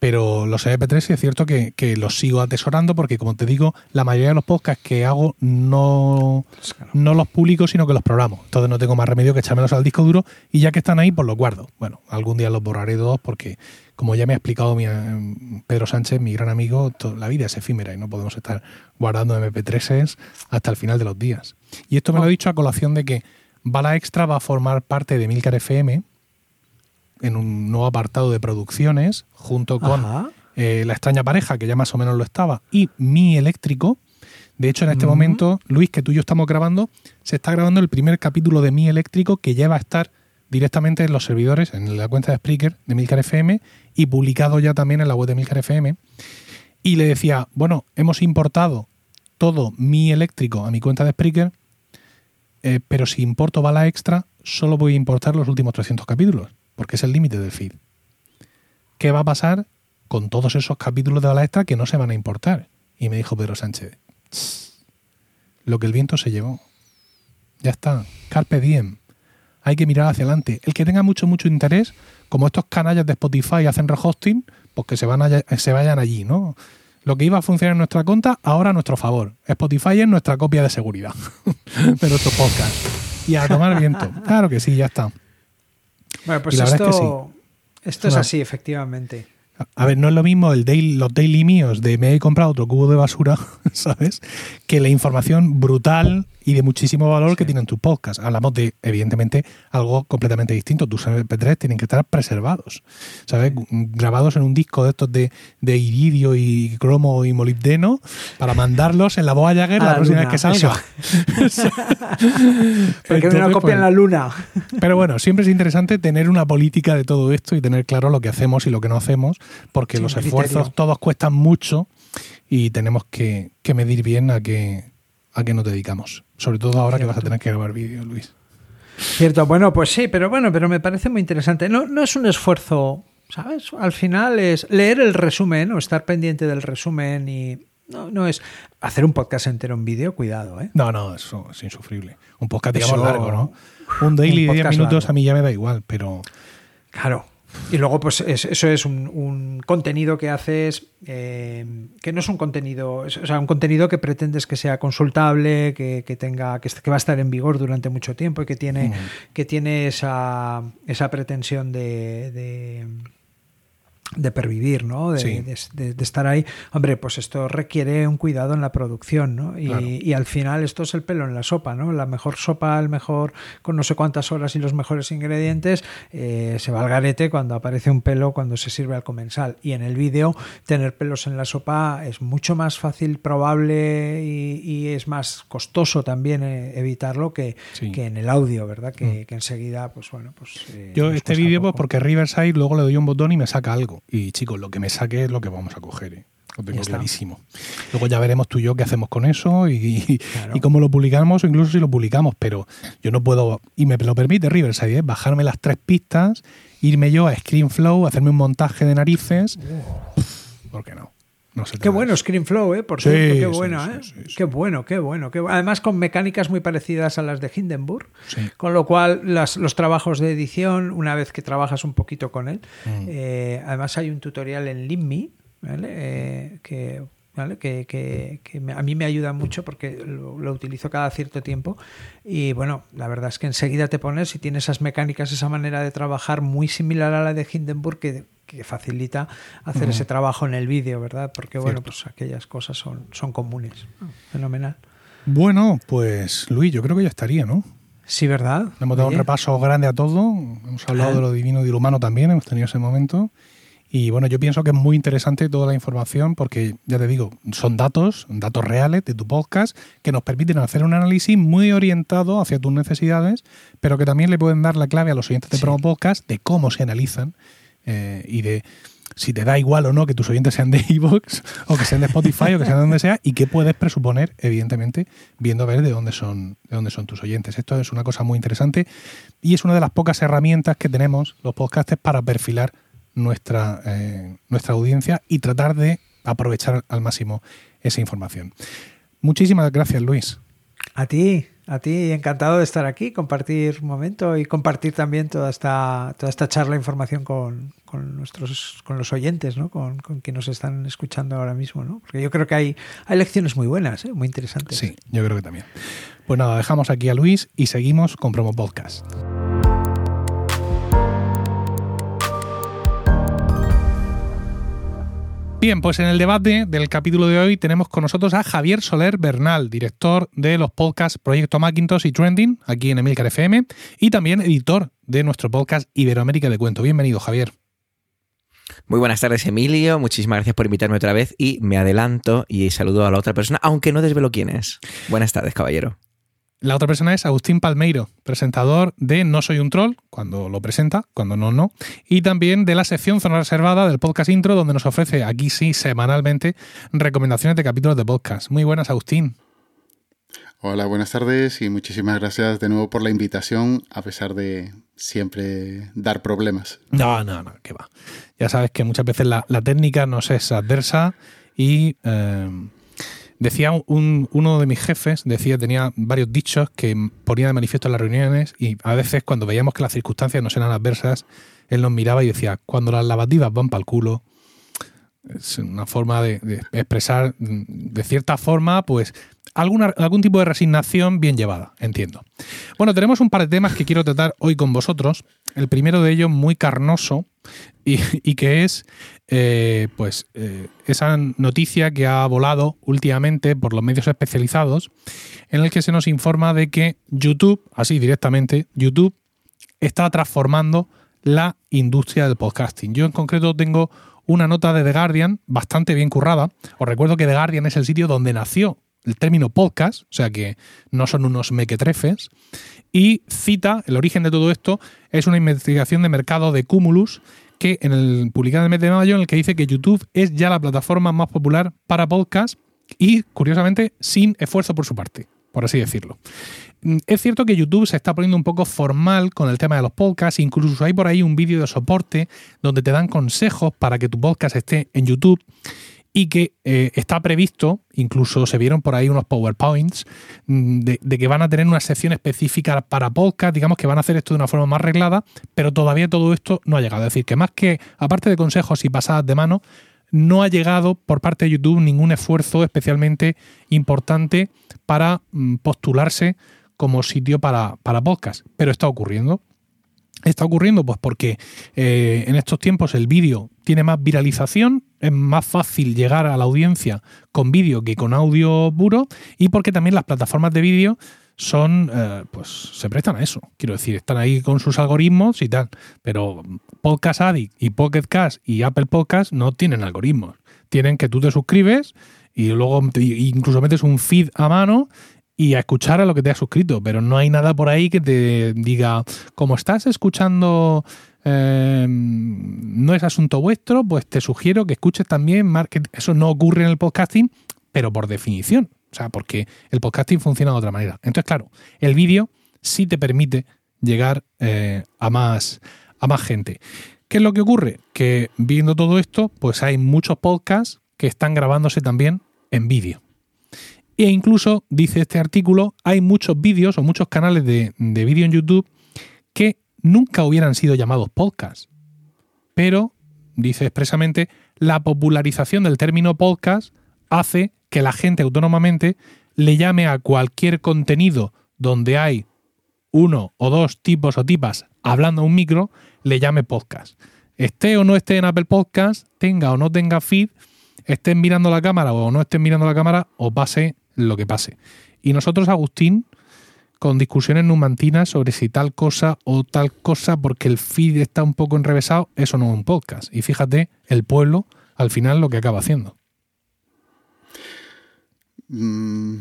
Pero los MP3 sí es cierto que, los sigo atesorando porque, como te digo, la mayoría de los podcasts que hago no, no los publico, sino que los programo. Entonces no tengo más remedio que echármelos al disco duro y ya que están ahí, pues los guardo. Bueno, algún día los borraré todos porque, como ya me ha explicado mi, eh, Pedro Sánchez, mi gran amigo, la vida es efímera y no podemos estar guardando MP3s hasta el final de los días. Y esto me lo he dicho a colación de que Bala Extra va a formar parte de Milcar FM en un nuevo apartado de producciones, junto con eh, La extraña pareja, que ya más o menos lo estaba, y Mi eléctrico. De hecho, en este momento, Luis, que tú y yo estamos grabando, se está grabando el primer capítulo de Mi eléctrico, que ya va a estar directamente en los servidores, en la cuenta de Spreaker de Milcar FM, y publicado ya también en la web de Milcar FM. Y le decía, bueno, hemos importado todo mi eléctrico a mi cuenta de Spreaker, eh, pero si importo bala extra, solo voy a importar los últimos 300 capítulos porque es el límite del feed. ¿Qué va a pasar con todos esos capítulos de la extra que no se van a importar? Y me dijo Pedro Sánchez, lo que el viento se llevó. Ya está, carpe diem. Hay que mirar hacia adelante. El que tenga mucho, mucho interés, como estos canallas de Spotify hacen rehosting, pues que se, van se vayan allí, ¿no? Lo que iba a funcionar en nuestra cuenta, ahora a nuestro favor. Spotify es nuestra copia de seguridad [LAUGHS] de nuestro podcast. Y a tomar viento. [LAUGHS] Claro que sí, ya está. Bueno, pues esto, esto es así, efectivamente. A ver, no es lo mismo el daily, los daily míos de me he comprado otro cubo de basura, [LAUGHS] ¿sabes? Que la información brutal y de muchísimo valor que tienen tus podcasts. Hablamos de, evidentemente, algo completamente distinto. Tus MP3 tienen que estar preservados, ¿sabes? Grabados en un disco de estos de, de iridio y cromo y molibdeno para mandarlos en la Voyager la, próxima vez que salga. [LAUGHS] Porque una copia en la luna. pero bueno, siempre es interesante tener una política de todo esto y tener claro lo que hacemos y lo que no hacemos, porque los esfuerzos todos cuestan mucho y tenemos que, que medir bien a qué, a qué nos dedicamos. Sobre todo ahora que vas a tener que grabar vídeo, Luis. Cierto, bueno, pues sí, pero bueno, pero me parece muy interesante. No, no es un esfuerzo, ¿sabes? Al final es leer el resumen o estar pendiente del resumen y no, no es hacer un podcast entero en vídeo, cuidado, ¿eh? No, no, eso es insufrible. Un podcast, digamos, largo, ¿no? Un daily de 10 minutos a mí ya me da igual, pero. Claro. Y luego, pues eso es un, contenido que haces eh, que no es un contenido, o sea, un contenido que pretendes que sea consultable, que, tenga, que, va a estar en vigor durante mucho tiempo y que tiene, que tiene esa, esa pretensión de de pervivir, ¿no? De, de, estar ahí. Hombre, pues esto requiere un cuidado en la producción, ¿no? Y, y, al final esto es el pelo en la sopa, ¿no? La mejor sopa, el mejor, con no sé cuántas horas y los mejores ingredientes, eh, se va al garete cuando aparece un pelo cuando se sirve al comensal. Y en el vídeo, tener pelos en la sopa es mucho más fácil, probable y, es más costoso también eh, evitarlo que, que, en el audio, ¿verdad? Que, mm. enseguida, pues bueno, pues... Eh, Yo este vídeo, pues porque Riverside luego le doy un botón y me saca algo. Y chicos, lo que me saque es lo que vamos a coger. ¿eh? Lo tengo clarísimo. Luego ya veremos tú y yo qué hacemos con eso y, cómo lo publicamos o incluso si lo publicamos. Pero yo no puedo, y me lo permite Riverside, ¿eh? bajarme las tres pistas, irme yo a ScreenFlow, hacerme un montaje de narices. ¿Por qué no? No qué bueno ScreenFlow, ¿eh? Por cierto, qué bueno, ¿eh? Qué bueno, qué bueno, qué Además con mecánicas muy parecidas a las de Hindenburg, con lo cual los trabajos de edición, una vez que trabajas un poquito con él, mm. eh, además hay un tutorial en Limme, ¿vale? Eh, que Que, a mí me ayuda mucho porque lo, lo, utilizo cada cierto tiempo y bueno, la verdad es que enseguida te pones y tiene esas mecánicas, esa manera de trabajar muy similar a la de Hindenburg que que facilita hacer ese trabajo en el vídeo, ¿verdad? Porque, bueno, pues aquellas cosas son, son comunes. fenomenal. Bueno, pues Luis, yo creo que ya estaría, ¿no? Sí, ¿verdad? Hemos dado un repaso grande a todo. Hemos hablado de lo divino y de lo humano también, hemos tenido ese momento. Y bueno, yo pienso que es muy interesante toda la información porque, ya te digo, son datos, datos reales de tu podcast que nos permiten hacer un análisis muy orientado hacia tus necesidades, pero que también le pueden dar la clave a los oyentes de Promo Podcast de cómo se analizan eh, y de si te da igual o no que tus oyentes sean de [LAUGHS] Evox o que sean de Spotify o que sean de donde sea y qué puedes presuponer, evidentemente, viendo a ver de dónde son, de dónde son tus oyentes. Esto es una cosa muy interesante y es una de las pocas herramientas que tenemos los podcasters para perfilar nuestra, eh, nuestra audiencia y tratar de aprovechar al máximo esa información. Muchísimas gracias, Luis. A ti, a ti, encantado de estar aquí, compartir un momento y compartir también toda esta, toda esta charla, información con, nuestros, con los oyentes, ¿no? Con, con quienes nos están escuchando ahora mismo, ¿no? Porque yo creo que hay, hay lecciones muy buenas, ¿eh? muy interesantes. Sí, yo creo que también. Pues nada, dejamos aquí a Luis y seguimos con Promo Podcast. Bien, pues en el debate del capítulo de hoy tenemos con nosotros a Javier Soler Bernal, director de los podcasts Proyecto Macintosh y Trending, aquí en Emilcar FM, y también editor de nuestro podcast Iberoamérica de Cuento. Bienvenido, Javier. Muy buenas tardes, Emilio. Muchísimas gracias por invitarme otra vez y me adelanto y saludo a la otra persona, aunque no desvelo quién es. Buenas tardes, caballero. La otra persona es Agustín Palmeiro, presentador de No Soy un Troll, cuando lo presenta, cuando no, no. Y también de la sección Zona Reservada del podcast intro, donde nos ofrece aquí sí semanalmente recomendaciones de capítulos de podcast. Muy buenas, Agustín. Hola, buenas tardes y muchísimas gracias de nuevo por la invitación, a pesar de siempre dar problemas. No, no, no, que va. Ya sabes que muchas veces la, técnica nos es adversa y. Eh, Decía un, uno de mis jefes, decía, tenía varios dichos que ponía de manifiesto en las reuniones y a veces cuando veíamos que las circunstancias no eran adversas, él nos miraba y decía, cuando las lavativas van para el culo, es una forma de, expresar de cierta forma, pues algún tipo de resignación bien llevada, entiendo. Bueno, tenemos un par de temas que quiero tratar hoy con vosotros. El primero de ellos muy carnoso y, que es eh, pues eh, esa noticia que ha volado últimamente por los medios especializados en el que se nos informa de que YouTube, así directamente, YouTube está transformando la industria del podcasting. Yo en concreto tengo una nota de The Guardian bastante bien currada. Os recuerdo que The Guardian es el sitio donde nació el término podcast, o sea que no son unos mequetrefes, y cita, el origen de todo esto es una investigación de mercado de Cumulus que en el publicado en el mes de mayo en el que dice que YouTube es ya la plataforma más popular para podcast y curiosamente sin esfuerzo por su parte, por así decirlo. Mm, es cierto que YouTube se está poniendo un poco formal con el tema de los podcasts, incluso hay por ahí un vídeo de soporte donde te dan consejos para que tu podcast esté en YouTube y que eh, está previsto, incluso se vieron por ahí unos PowerPoints, mm, de, de, que van a tener una sección específica para podcast, digamos que van a hacer esto de una forma más arreglada, pero todavía todo esto no ha llegado. Es decir, que más que, aparte de consejos y pasadas de mano, no ha llegado por parte de YouTube ningún esfuerzo especialmente importante para mm, postularse como sitio para, para podcast, pero está ocurriendo. Está ocurriendo pues porque eh, en estos tiempos el vídeo tiene más viralización, es más fácil llegar a la audiencia con vídeo que con audio puro y porque también las plataformas de vídeo son, eh, pues se prestan a eso. Quiero decir, están ahí con sus algoritmos y tal, pero Podcast Addict y Pocket Cast y Apple Podcast no tienen algoritmos. Tienen que tú te suscribes y luego incluso metes un feed a mano y a escuchar a lo que te has suscrito, pero no hay nada por ahí que te diga, como estás escuchando, eh, no es asunto vuestro, pues te sugiero que escuches también, eso no ocurre en el podcasting, pero por definición, o sea, porque el podcasting funciona de otra manera. Entonces, claro, el vídeo sí te permite llegar eh, a, más, a más gente. ¿Qué es lo que ocurre? Que viendo todo esto, pues hay muchos podcasts que están grabándose también en vídeo. E incluso, dice este artículo, hay muchos vídeos o muchos canales de, de vídeo en YouTube que nunca hubieran sido llamados podcast. Pero, dice expresamente, la popularización del término podcast hace que la gente autónomamente le llame a cualquier contenido donde hay uno o dos tipos o tipas hablando a un micro, le llame podcast. Esté o no esté en Apple Podcast, tenga o no tenga feed, estén mirando la cámara o no estén mirando la cámara, o pase lo que pase. Y nosotros, Agustín, con discusiones numantinas sobre si tal cosa o tal cosa, porque el feed está un poco enrevesado, eso no es un podcast. Y fíjate, el pueblo, al final, lo que acaba haciendo. Mm,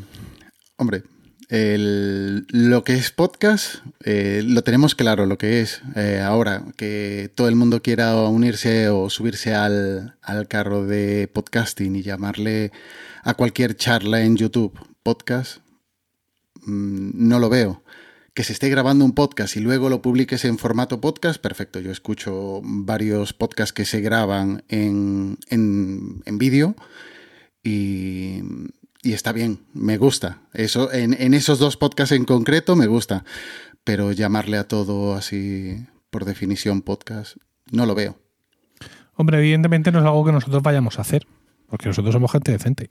hombre, lo que es podcast eh, lo tenemos claro, lo que es eh, ahora, que todo el mundo quiera unirse o subirse al, al carro de podcasting y llamarle a cualquier charla en YouTube podcast, mm, no lo veo. Que se esté grabando un podcast y luego lo publiques en formato podcast, perfecto. Yo escucho varios podcasts que se graban en, en, en vídeo y, y, está bien, me gusta. Eso, en, en esos dos podcasts en concreto me gusta. Pero llamarle a todo así, por definición, podcast, no lo veo. Hombre, evidentemente no es algo que nosotros vayamos a hacer porque nosotros somos gente decente.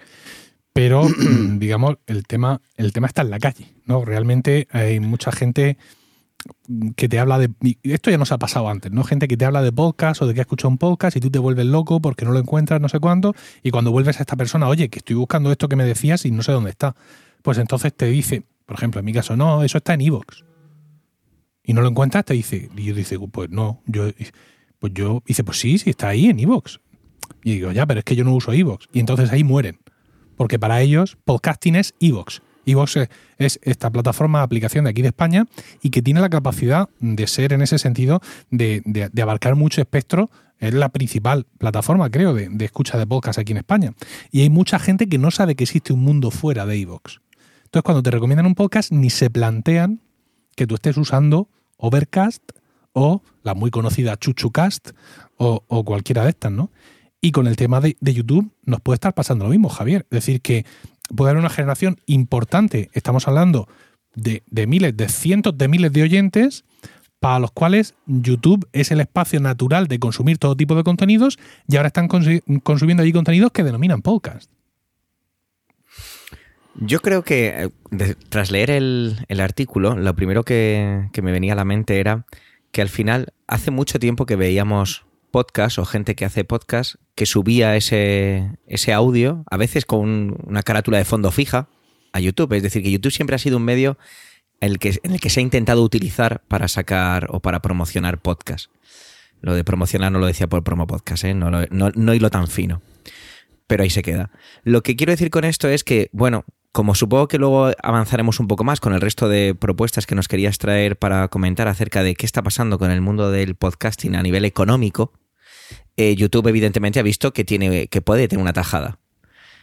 Pero, [CLEARS THROAT] digamos, el tema, el tema está en la calle, ¿no? Realmente hay mucha gente que te habla de. Esto ya nos ha pasado antes, ¿no? Gente que te habla de podcast o de que ha escuchado un podcast y tú te vuelves loco porque no lo encuentras, no sé cuándo. Y cuando vuelves a esta persona, oye, que estoy buscando esto que me decías y no sé dónde está. Pues entonces te dice, por ejemplo, en mi caso, no, eso está en Evox. Y no lo encuentras, te dice. Y yo dice, pues no, yo. Pues yo dice, pues sí, sí, está ahí en Evox. Y digo, ya, pero es que yo no uso Evox. Y entonces ahí mueren. Porque para ellos podcasting es Evox. Evox es esta plataforma, aplicación de aquí de España y que tiene la capacidad de ser en ese sentido, de, abarcar mucho espectro. Es la principal plataforma, creo, de, de, escucha de podcast aquí en España. Y hay mucha gente que no sabe que existe un mundo fuera de Evox. Entonces, cuando te recomiendan un podcast, ni se plantean que tú estés usando Overcast o la muy conocida ChuchuCast o, o cualquiera de estas, ¿no? Y con el tema de, de, YouTube nos puede estar pasando lo mismo, Javier. Es decir, que puede haber una generación importante, estamos hablando de, de miles, de cientos de miles de oyentes, para los cuales YouTube es el espacio natural de consumir todo tipo de contenidos y ahora están consumiendo allí contenidos que denominan podcast. Yo creo que eh, tras leer el, el, artículo, lo primero que, que me venía a la mente era que al final hace mucho tiempo que veíamos podcast o gente que hace podcast que subía ese, ese audio, a veces con una carátula de fondo fija, a YouTube. Es decir, que YouTube siempre ha sido un medio en el que, en el que se ha intentado utilizar para sacar o para promocionar podcast. Lo de promocionar no lo decía por promo podcast, ¿eh? no, no, no hilo tan fino. Pero ahí se queda. Lo que quiero decir con esto es que, bueno, como supongo que luego avanzaremos un poco más con el resto de propuestas que nos querías traer para comentar acerca de qué está pasando con el mundo del podcasting a nivel económico, eh, YouTube evidentemente ha visto que, tiene, que puede tener una tajada.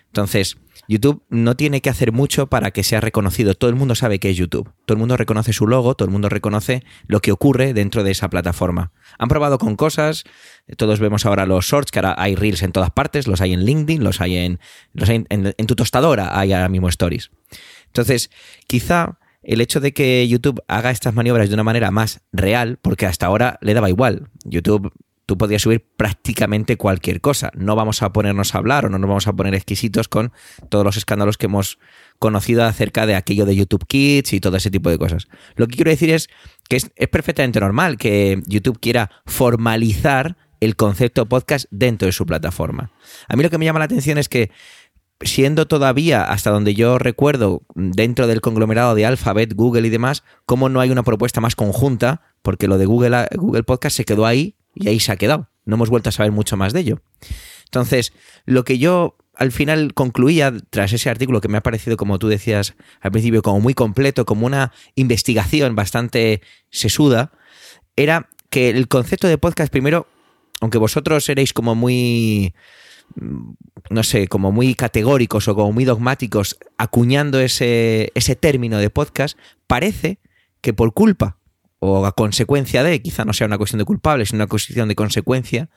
Entonces, YouTube no tiene que hacer mucho para que sea reconocido. Todo el mundo sabe que es YouTube. Todo el mundo reconoce su logo, todo el mundo reconoce lo que ocurre dentro de esa plataforma. Han probado con cosas, todos vemos ahora los shorts, que ahora hay reels en todas partes, los hay en LinkedIn, los hay en, en, en tu tostadora, hay ahora mismo stories. Entonces, quizá el hecho de que YouTube haga estas maniobras de una manera más real, porque hasta ahora le daba igual. YouTube tú podrías subir prácticamente cualquier cosa. No vamos a ponernos a hablar o no nos vamos a poner exquisitos con todos los escándalos que hemos conocido acerca de aquello de YouTube Kids y todo ese tipo de cosas. Lo que quiero decir es que es, perfectamente normal que YouTube quiera formalizar el concepto podcast dentro de su plataforma. A mí lo que me llama la atención es que siendo todavía, hasta donde yo recuerdo, dentro del conglomerado de Alphabet, Google y demás, cómo no hay una propuesta más conjunta, porque lo de Google, Google Podcast se quedó ahí y ahí se ha quedado. No hemos vuelto a saber mucho más de ello. Entonces, lo que yo al final concluía tras ese artículo que me ha parecido, como tú decías al principio, como muy completo, como una investigación bastante sesuda, era que el concepto de podcast, primero, aunque vosotros erais como muy, no sé, como muy categóricos o como muy dogmáticos acuñando ese, ese término de podcast, parece que por culpa o a consecuencia de, quizá no sea una cuestión de culpable, sino una cuestión de consecuencia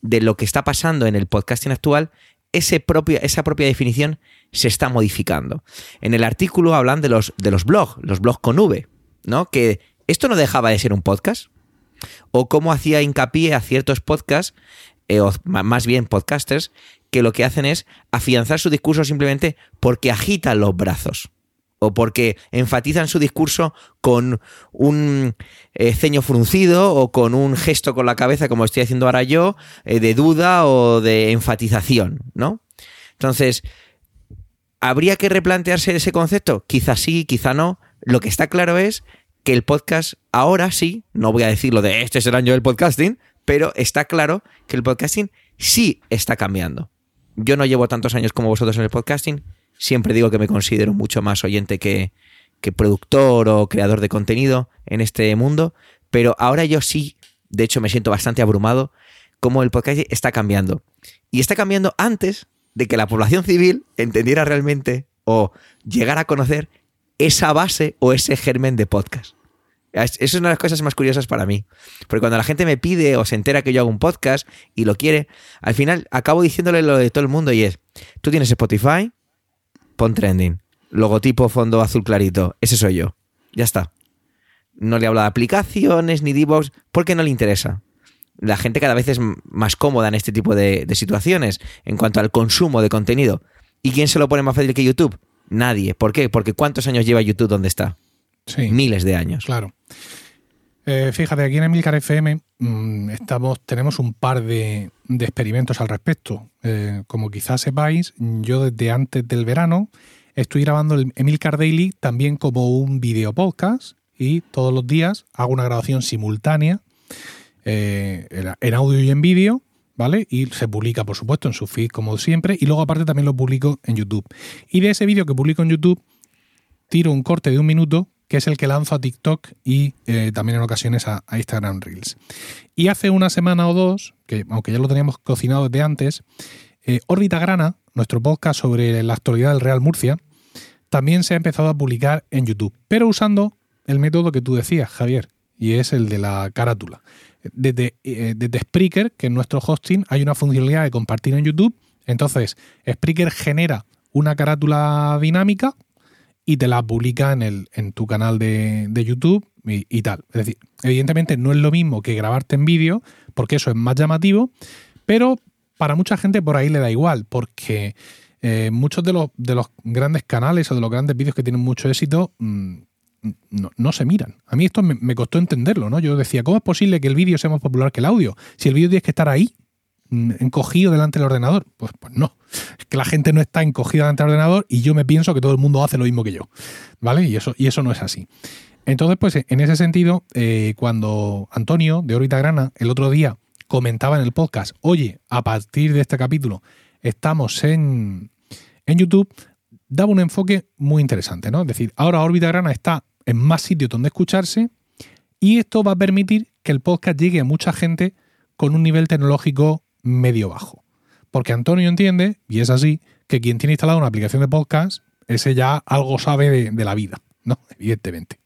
de lo que está pasando en el podcasting actual, ese propio, esa propia definición se está modificando. En el artículo hablan de los, de los blogs, los blogs con V, ¿no? Que esto no dejaba de ser un podcast. O cómo hacía hincapié a ciertos podcasts, eh, o más bien podcasters, que lo que hacen es afianzar su discurso simplemente porque agitan los brazos o porque enfatizan su discurso con un eh, ceño fruncido o con un gesto con la cabeza, como estoy haciendo ahora yo, eh, de duda o de enfatización, ¿no? Entonces, ¿habría que replantearse ese concepto? Quizá sí, quizá no. Lo que está claro es que el podcast ahora sí, no voy a decir lo de este es el año del podcasting, pero está claro que el podcasting sí está cambiando. Yo no llevo tantos años como vosotros en el podcasting, Siempre digo que me considero mucho más oyente que, productor o creador de contenido en este mundo, pero ahora yo sí, de hecho me siento bastante abrumado, como el podcast está cambiando. Y está cambiando antes de que la población civil entendiera realmente o llegara a conocer esa base o ese germen de podcast. Esa es una de las cosas más curiosas para mí. Porque cuando la gente me pide o se entera que yo hago un podcast y lo quiere, al final acabo diciéndole lo de todo el mundo y es, tú tienes Spotify, pon trending. Logotipo, fondo azul clarito. Ese soy yo. Ya está. No le hablo de aplicaciones ni de porque no le interesa. La gente cada vez es más cómoda en este tipo de, situaciones en cuanto al consumo de contenido. ¿Y quién se lo pone más fácil que YouTube? Nadie. ¿Por qué? Porque ¿cuántos años lleva YouTube donde está? Sí. Miles de años. Claro. Eh, fíjate, aquí en Emilcar FM mm, tenemos un par de, experimentos al respecto. Eh, como quizás sepáis, yo desde antes del verano estoy grabando el Emilcar Daily también como un video podcast y todos los días hago una grabación simultánea eh, en audio y en vídeo, ¿vale? Y se publica, por supuesto, en su feed como siempre y luego aparte también lo publico en YouTube. Y de ese vídeo que publico en YouTube tiro un corte de un minuto que es el que lanzo a TikTok y eh, también en ocasiones a, Instagram Reels. Y hace una semana o dos, que aunque ya lo teníamos cocinado desde antes, eh, Grana, nuestro podcast sobre la actualidad del Real Murcia, también se ha empezado a publicar en YouTube, pero usando el método que tú decías, Javier, y es el de la carátula. Desde, eh, desde Spreaker, que es nuestro hosting, hay una funcionalidad de compartir en YouTube. Entonces, Spreaker genera una carátula dinámica y te la publica en, el, en tu canal de, YouTube y, tal. Es decir, evidentemente no es lo mismo que grabarte en vídeo, porque eso es más llamativo, pero para mucha gente por ahí le da igual, porque eh, muchos de los, de los grandes canales o de los grandes vídeos que tienen mucho éxito mm, no, se miran. A mí esto me, me, costó entenderlo, ¿no? Yo decía, ¿cómo es posible que el vídeo sea más popular que el audio? Si el vídeo tiene que estar ahí encogido delante del ordenador. Pues, pues no, es que la gente no está encogida delante del ordenador y yo me pienso que todo el mundo hace lo mismo que yo, ¿vale? Y eso, y eso no es así. Entonces, pues en ese sentido, eh, cuando Antonio de Órbita Grana el otro día comentaba en el podcast, oye, a partir de este capítulo estamos en, en YouTube, daba un enfoque muy interesante, ¿no? Es decir, ahora Órbita Grana está en más sitios donde escucharse y esto va a permitir que el podcast llegue a mucha gente con un nivel tecnológico medio bajo. Porque Antonio entiende, y es así, que quien tiene instalada una aplicación de podcast, ese ya algo sabe de, la vida, ¿no? [LAUGHS] Evidentemente.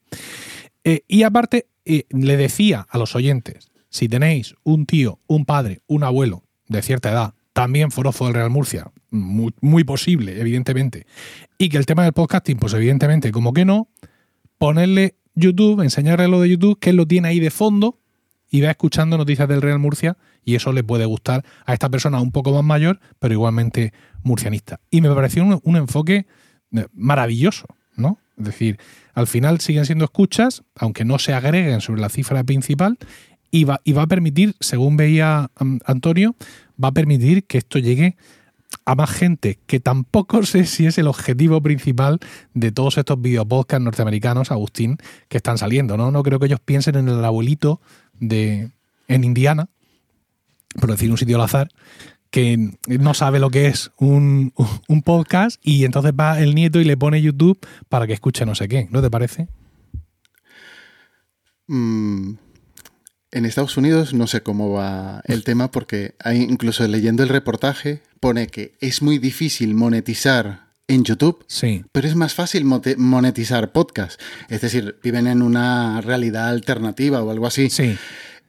Eh, y aparte, eh, le decía a los oyentes, si tenéis un tío, un padre, un abuelo de cierta edad, también forofo del Real Murcia, muy, muy, posible, evidentemente, y que el tema del podcasting, pues evidentemente, como que no, ponerle YouTube, enseñarle lo de YouTube, que él lo tiene ahí de fondo y va escuchando noticias del Real Murcia y eso le puede gustar a esta persona un poco más mayor, pero igualmente murcianista. Y me pareció un, enfoque eh, maravilloso, ¿no? Es decir, al final siguen siendo escuchas, aunque no se agreguen sobre la cifra principal, y va, y va a permitir, según veía mm, Antonio, va a permitir que esto llegue a más gente, que tampoco sé si es el objetivo principal de todos estos videopodcasts norteamericanos, Agustín, que están saliendo, ¿no? No creo que ellos piensen en el abuelito de, en Indiana, por decir un sitio al azar, que no sabe lo que es un, podcast y entonces va el nieto y le pone YouTube para que escuche no sé qué. ¿No te parece? Mm, en Estados Unidos no sé cómo va el tema porque hay, incluso leyendo el reportaje pone que es muy difícil monetizar en YouTube, sí. pero es más fácil monetizar podcast. Es decir, viven en una realidad alternativa o algo así. Sí.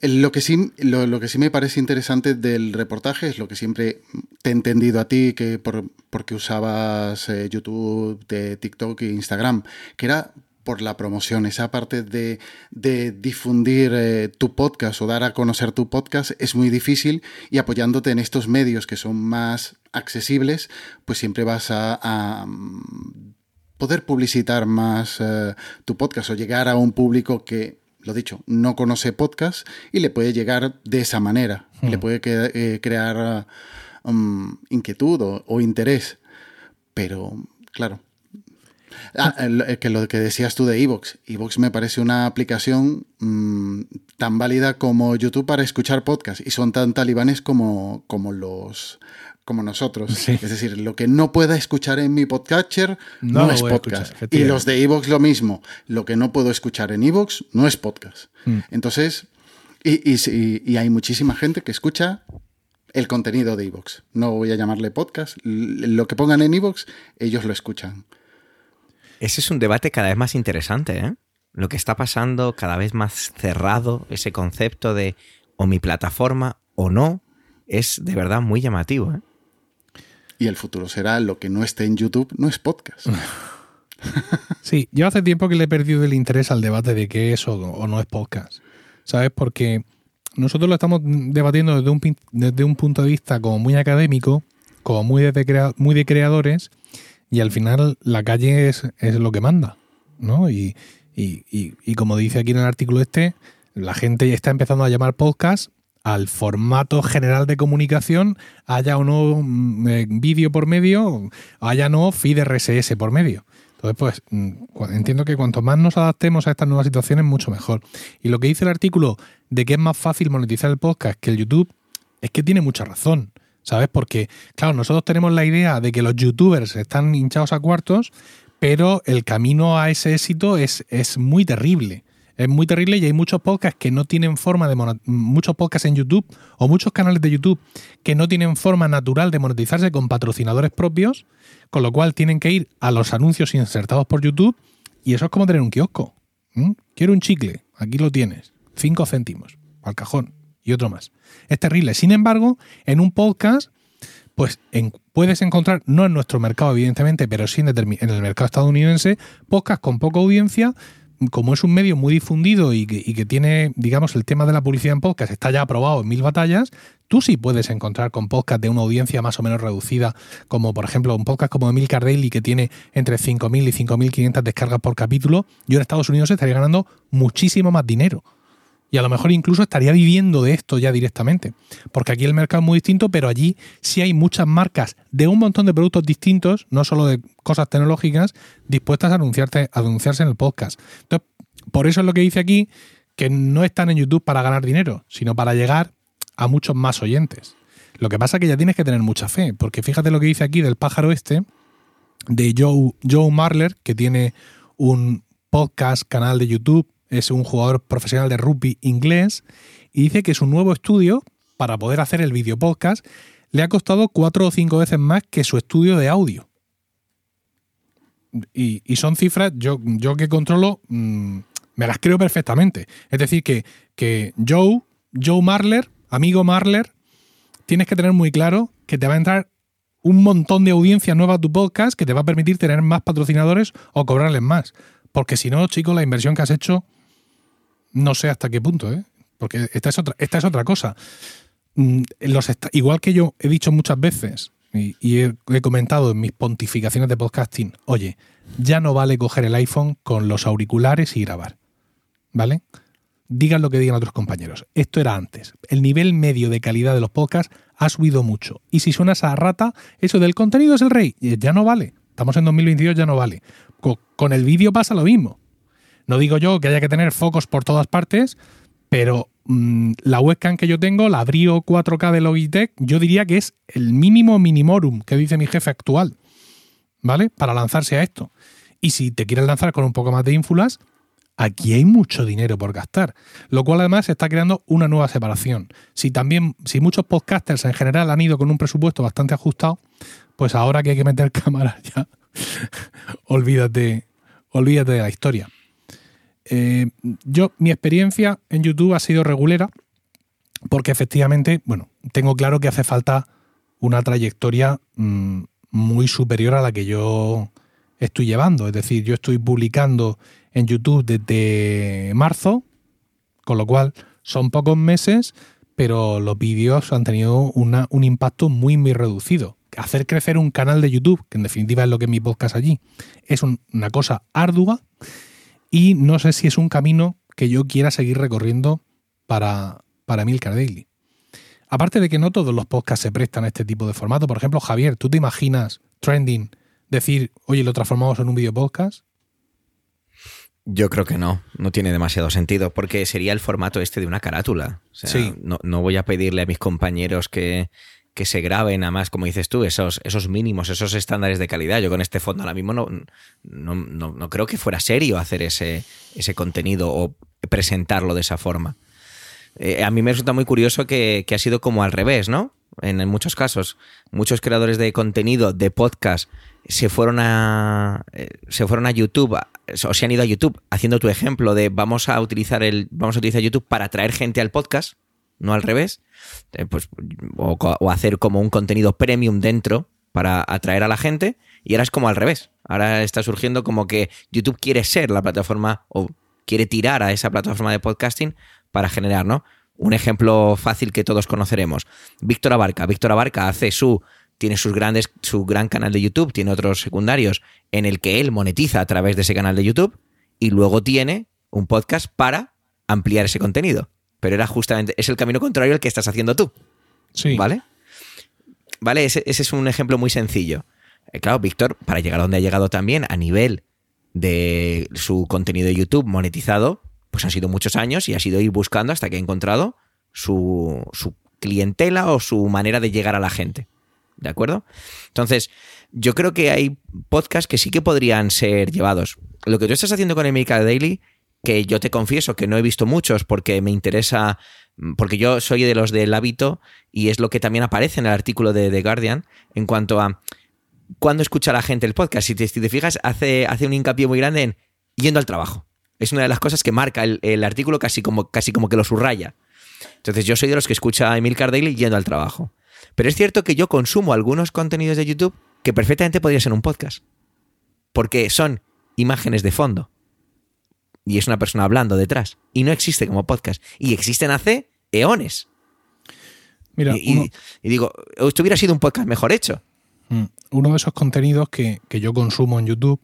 Lo que, sí, lo, que sí me parece interesante del reportaje es lo que siempre te he entendido a ti, que por, porque usabas eh, YouTube, de TikTok e Instagram, que era por la promoción, esa parte de, difundir eh, tu podcast o dar a conocer tu podcast es muy difícil y apoyándote en estos medios que son más accesibles, pues siempre vas a, mm, poder publicitar más eh, tu podcast o llegar a un público que, lo dicho, no conoce podcast y le puede llegar de esa manera, le hmm. puede eh, crear um, inquietud o interés. Pero, claro, Ah, que lo que decías tú de Evox. Evox me parece una aplicación mm, tan válida como YouTube para escuchar podcast y son tan talibanes como, como los como nosotros. Es decir, lo que no pueda escuchar en mi podcatcher no, es podcast. y los de Evox lo mismo. Lo que no puedo escuchar en Evox no es podcast. Hmm. Entonces, y, y, hay muchísima gente que escucha el contenido de Evox. No voy a llamarle podcast. Lo que pongan en Evox, ellos lo escuchan. Ese es un debate cada vez más interesante, ¿eh? Lo que está pasando cada vez más cerrado, ese concepto de o mi plataforma o no, es de verdad muy llamativo, ¿eh? Y el futuro será lo que no esté en YouTube, no es podcast. [LAUGHS] sí, yo hace tiempo que le he perdido el interés al debate de qué es o, no es podcast. ¿Sabes? Porque nosotros lo estamos debatiendo desde un, desde un punto de vista como muy académico, como muy de, muy de creadores, y al final la calle es, lo que manda, ¿no? Y, como dice aquí en el artículo este, la gente ya está empezando a llamar podcast al formato general de comunicación, haya o no mm, eh, vídeo por medio, haya no feed RSS por medio. Entonces, pues mm, entiendo que cuanto más nos adaptemos a estas nuevas situaciones, mucho mejor. Y lo que dice el artículo de que es más fácil monetizar el podcast que el YouTube, es que tiene mucha razón. ¿sabes? Porque, claro, nosotros tenemos la idea de que los youtubers están hinchados a cuartos, pero el camino a ese éxito es, es muy terrible. Es muy terrible y hay muchos podcasts que no tienen forma de muchos podcasts en YouTube o muchos canales de YouTube que no tienen forma natural de monetizarse con patrocinadores propios, con lo cual tienen que ir a los anuncios insertados por YouTube y eso es como tener un kiosco. Quiero un chicle, aquí lo tienes, cinco céntimos, al cajón y otro más. Es terrible. Sin embargo, en un podcast, pues puedes encontrar, no en nuestro mercado, evidentemente, pero sí en, el mercado estadounidense, podcast con poca audiencia. Como es un medio muy difundido y que, tiene, digamos, el tema de la publicidad en podcast está ya aprobado en mil batallas, tú sí puedes encontrar con podcast de una audiencia más o menos reducida, como por ejemplo un podcast como Emil Cardelli que tiene entre 5.000 y 5.500 descargas por capítulo, yo en Estados Unidos estaría ganando muchísimo más dinero y a lo mejor incluso estaría viviendo de esto ya directamente. Porque aquí el mercado es muy distinto, pero allí sí hay muchas marcas de un montón de productos distintos, no solo de cosas tecnológicas, dispuestas a, a anunciarse en el podcast. Entonces, por eso es lo que dice aquí, que no están en YouTube para ganar dinero, sino para llegar a muchos más oyentes. Lo que pasa es que ya tienes que tener mucha fe, porque fíjate lo que dice aquí del pájaro este, de Joe, Joe Marler, que tiene un podcast, canal de YouTube es un jugador profesional de rugby inglés y dice que su nuevo estudio para poder hacer el video podcast le ha costado cuatro o cinco veces más que su estudio de audio. Y, son cifras, yo, yo que controlo, mm, me las creo perfectamente. Es decir, que, que Joe, Joe Marler, amigo Marler, tienes que tener muy claro que te va a entrar un montón de audiencia nueva a tu podcast que te va a permitir tener más patrocinadores o cobrarles más. Porque si no, chicos, la inversión que has hecho, no sé hasta qué punto, ¿eh? Porque esta es otra, esta es otra cosa. Mm, igual que yo he dicho muchas veces y, he, comentado en mis pontificaciones de podcasting, oye, ya no vale coger el iPhone con los auriculares y grabar. ¿Vale? Digan lo que digan otros compañeros. Esto era antes. El nivel medio de calidad de los podcasts ha subido mucho. Y si suena esa rata, eso del contenido es el rey. Ya no vale. Estamos en 2022, ya no vale. Con, el vídeo pasa lo mismo. No digo yo que haya que tener focos por todas partes, pero mm, la webcam que yo tengo, la Brio 4K de Logitech, yo diría que es el mínimo minimorum que dice mi jefe actual, ¿vale? Para lanzarse a esto. Y si te quieres lanzar con un poco más de ínfulas, aquí hay mucho dinero por gastar, lo cual además está creando una nueva separación. Si también, si muchos podcasters en general han ido con un presupuesto bastante ajustado, pues ahora que hay que meter [LAUGHS] cámaras ya, [LAUGHS] olvídate, olvídate de la historia. Eh, yo, mi experiencia en YouTube ha sido regulera, porque efectivamente, bueno, tengo claro que hace falta una trayectoria mm, muy superior a la que yo estoy llevando. Es decir, yo estoy publicando en YouTube desde marzo, con lo cual son pocos meses, pero los vídeos han tenido un impacto muy, muy reducido. Hacer crecer un canal de YouTube, que en definitiva es lo que es mi podcast allí, es una cosa ardua y no sé si es un camino que yo quiera seguir recorriendo para, para Milcar Daily. Aparte de que no todos los podcasts se prestan a este tipo de formato. Por ejemplo, Javier, ¿tú te imaginas trending decir, oye, lo transformamos en un video podcast? Yo creo que no, no tiene demasiado sentido, porque sería el formato este de una carátula. sí. no, no, voy a pedirle a mis compañeros que, que se graben, además, como dices tú, esos, esos mínimos, esos estándares de calidad. Yo con este fondo ahora mismo no, no, no, creo que fuera serio hacer ese, ese contenido o presentarlo de esa forma. Eh, a mí me resulta muy curioso que, ha sido como al revés, ¿no? En, muchos casos, muchos creadores de contenido, de podcast, se fueron a, eh, se fueron a YouTube o se han ido a YouTube haciendo tu ejemplo de vamos a utilizar el vamos a utilizar YouTube para atraer gente al podcast, no al revés eh, pues, o, hacer como un contenido premium dentro para atraer a la gente. Y ahora es como al revés. Ahora está surgiendo como que YouTube quiere ser la plataforma o quiere tirar a esa plataforma de podcasting para generar, ¿no? Un ejemplo fácil que todos conoceremos. Víctor Abarca. Víctor Abarca hace su. Tiene sus grandes, su gran canal de YouTube, tiene otros secundarios en el que él monetiza a través de ese canal de YouTube y luego tiene un podcast para ampliar ese contenido pero era justamente, es el camino contrario al que estás haciendo tú. Sí. ¿Vale? ¿Vale? Ese, es un ejemplo muy sencillo. Eh, claro, Víctor, para llegar a donde ha llegado también a nivel de su contenido de YouTube monetizado, pues han sido muchos años y ha sido ir buscando hasta que ha encontrado su, su clientela o su manera de llegar a la gente. ¿De acuerdo? Entonces, yo creo que hay podcasts que sí que podrían ser llevados. Lo que tú estás haciendo con America Daily que yo te confieso que no he visto muchos porque me interesa, porque yo soy de los del hábito y es lo que también aparece en el artículo de The Guardian en cuanto a cuándo escucha la gente el podcast. Si te, fijas, hace, hace un hincapié muy grande en yendo al trabajo. Es una de las cosas que marca el, artículo casi como, casi como que lo subraya. Entonces yo soy de los que escucha a Emil Daily yendo al trabajo. Pero es cierto que yo consumo algunos contenidos de YouTube que perfectamente podría ser un podcast. Porque son imágenes de fondo y es una persona hablando detrás. Y no existe como podcast. Y existen hace eones. Mira, y, digo, esto hubiera sido un podcast mejor hecho. Mm, uno de esos contenidos que, yo consumo en YouTube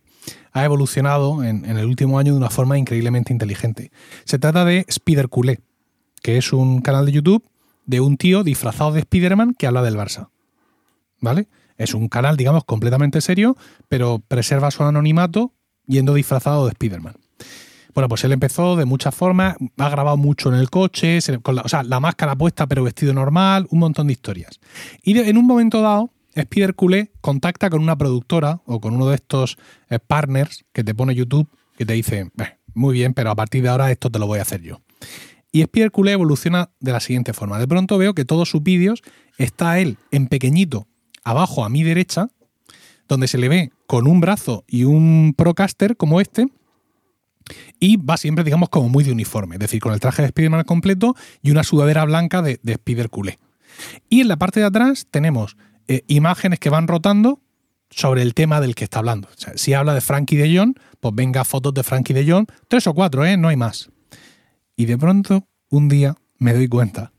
ha evolucionado en, el último año de una forma increíblemente inteligente. Se trata de Spider Culé, que es un canal de YouTube de un tío disfrazado de Spider-Man que habla del Barça. ¿Vale? Es un canal, digamos, completamente serio, pero preserva su anonimato yendo disfrazado de Spider-Man. Bueno, pues él empezó de muchas formas, ha grabado mucho en el coche, la, o sea, la máscara puesta pero vestido normal, un montón de historias. Y en un momento dado, Spider Culé contacta con una productora o con uno de estos eh, partners que te pone YouTube que te dice, muy bien, pero a partir de ahora esto te lo voy a hacer yo. Y Spider Culé evoluciona de la siguiente forma. De pronto veo que todos sus vídeos está él en pequeñito, abajo a mi derecha, donde se le ve con un brazo y un Procaster como este, y va siempre, digamos, como muy de uniforme, es decir, con el traje de Spider-Man completo y una sudadera blanca de, de Spider Culé. Y en la parte de atrás tenemos eh, imágenes que van rotando sobre el tema del que está hablando. Si habla de Frankie de John, pues venga fotos de Frankie de John, tres o cuatro, ¿eh? No hay más. Y de pronto, un día, me doy cuenta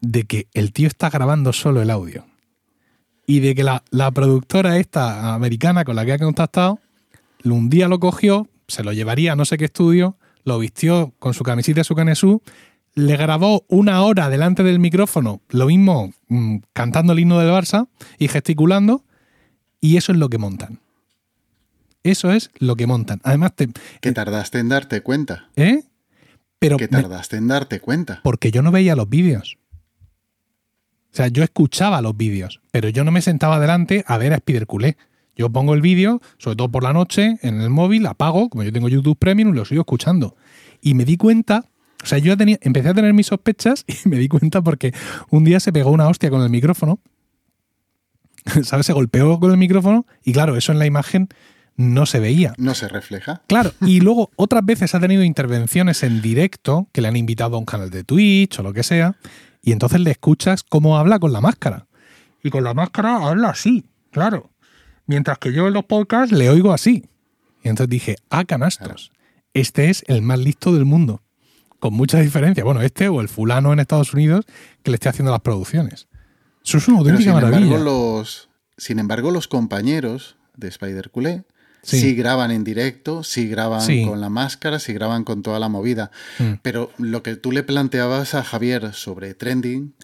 de que el tío está grabando solo el audio. Y de que la, la productora esta americana con la que ha contactado, un día lo cogió, se lo llevaría a no sé qué estudio, lo vistió con su camisita y su canesú, le grabó una hora delante del micrófono, lo mismo mm, cantando el himno del Barça y gesticulando, y eso es lo que montan. Eso es lo que montan. Además, te, Que tardaste en darte cuenta. ¿eh? Pero Que me- tardaste en darte cuenta. porque yo no veía los vídeos. O sea, yo escuchaba los vídeos, pero yo no me sentaba delante a ver a Spider Culé. Yo pongo el vídeo, sobre todo por la noche, en el móvil, apago, como yo tengo YouTube Premium, lo sigo escuchando. Y me di cuenta, o sea, yo ya tenía, empecé a tener mis sospechas [LAUGHS] y me di cuenta porque un día se pegó una hostia con el micrófono, [LAUGHS] ¿sabes? Se golpeó con el micrófono y claro, eso en la imagen no se veía. No se refleja. Claro, [LAUGHS] y luego otras veces ha tenido intervenciones en directo que le han invitado a un canal de Twitch o lo que sea, y entonces le escuchas cómo habla con la máscara. Y con la máscara habla así, claro. Mientras que yo en los podcasts le oigo así. Y entonces dije, ah, canastos, este es el más listo del mundo. Con mucha diferencia. Bueno, este o el fulano en Estados Unidos que le esté haciendo las producciones. Eso es una sin maravilla. embargo, los, sin embargo, los compañeros de Spider Culé Sí. sí. graban en directo, sí graban Sí. con la máscara, sí graban con toda la movida. Mm. Pero lo que tú le planteabas a Javier sobre trending,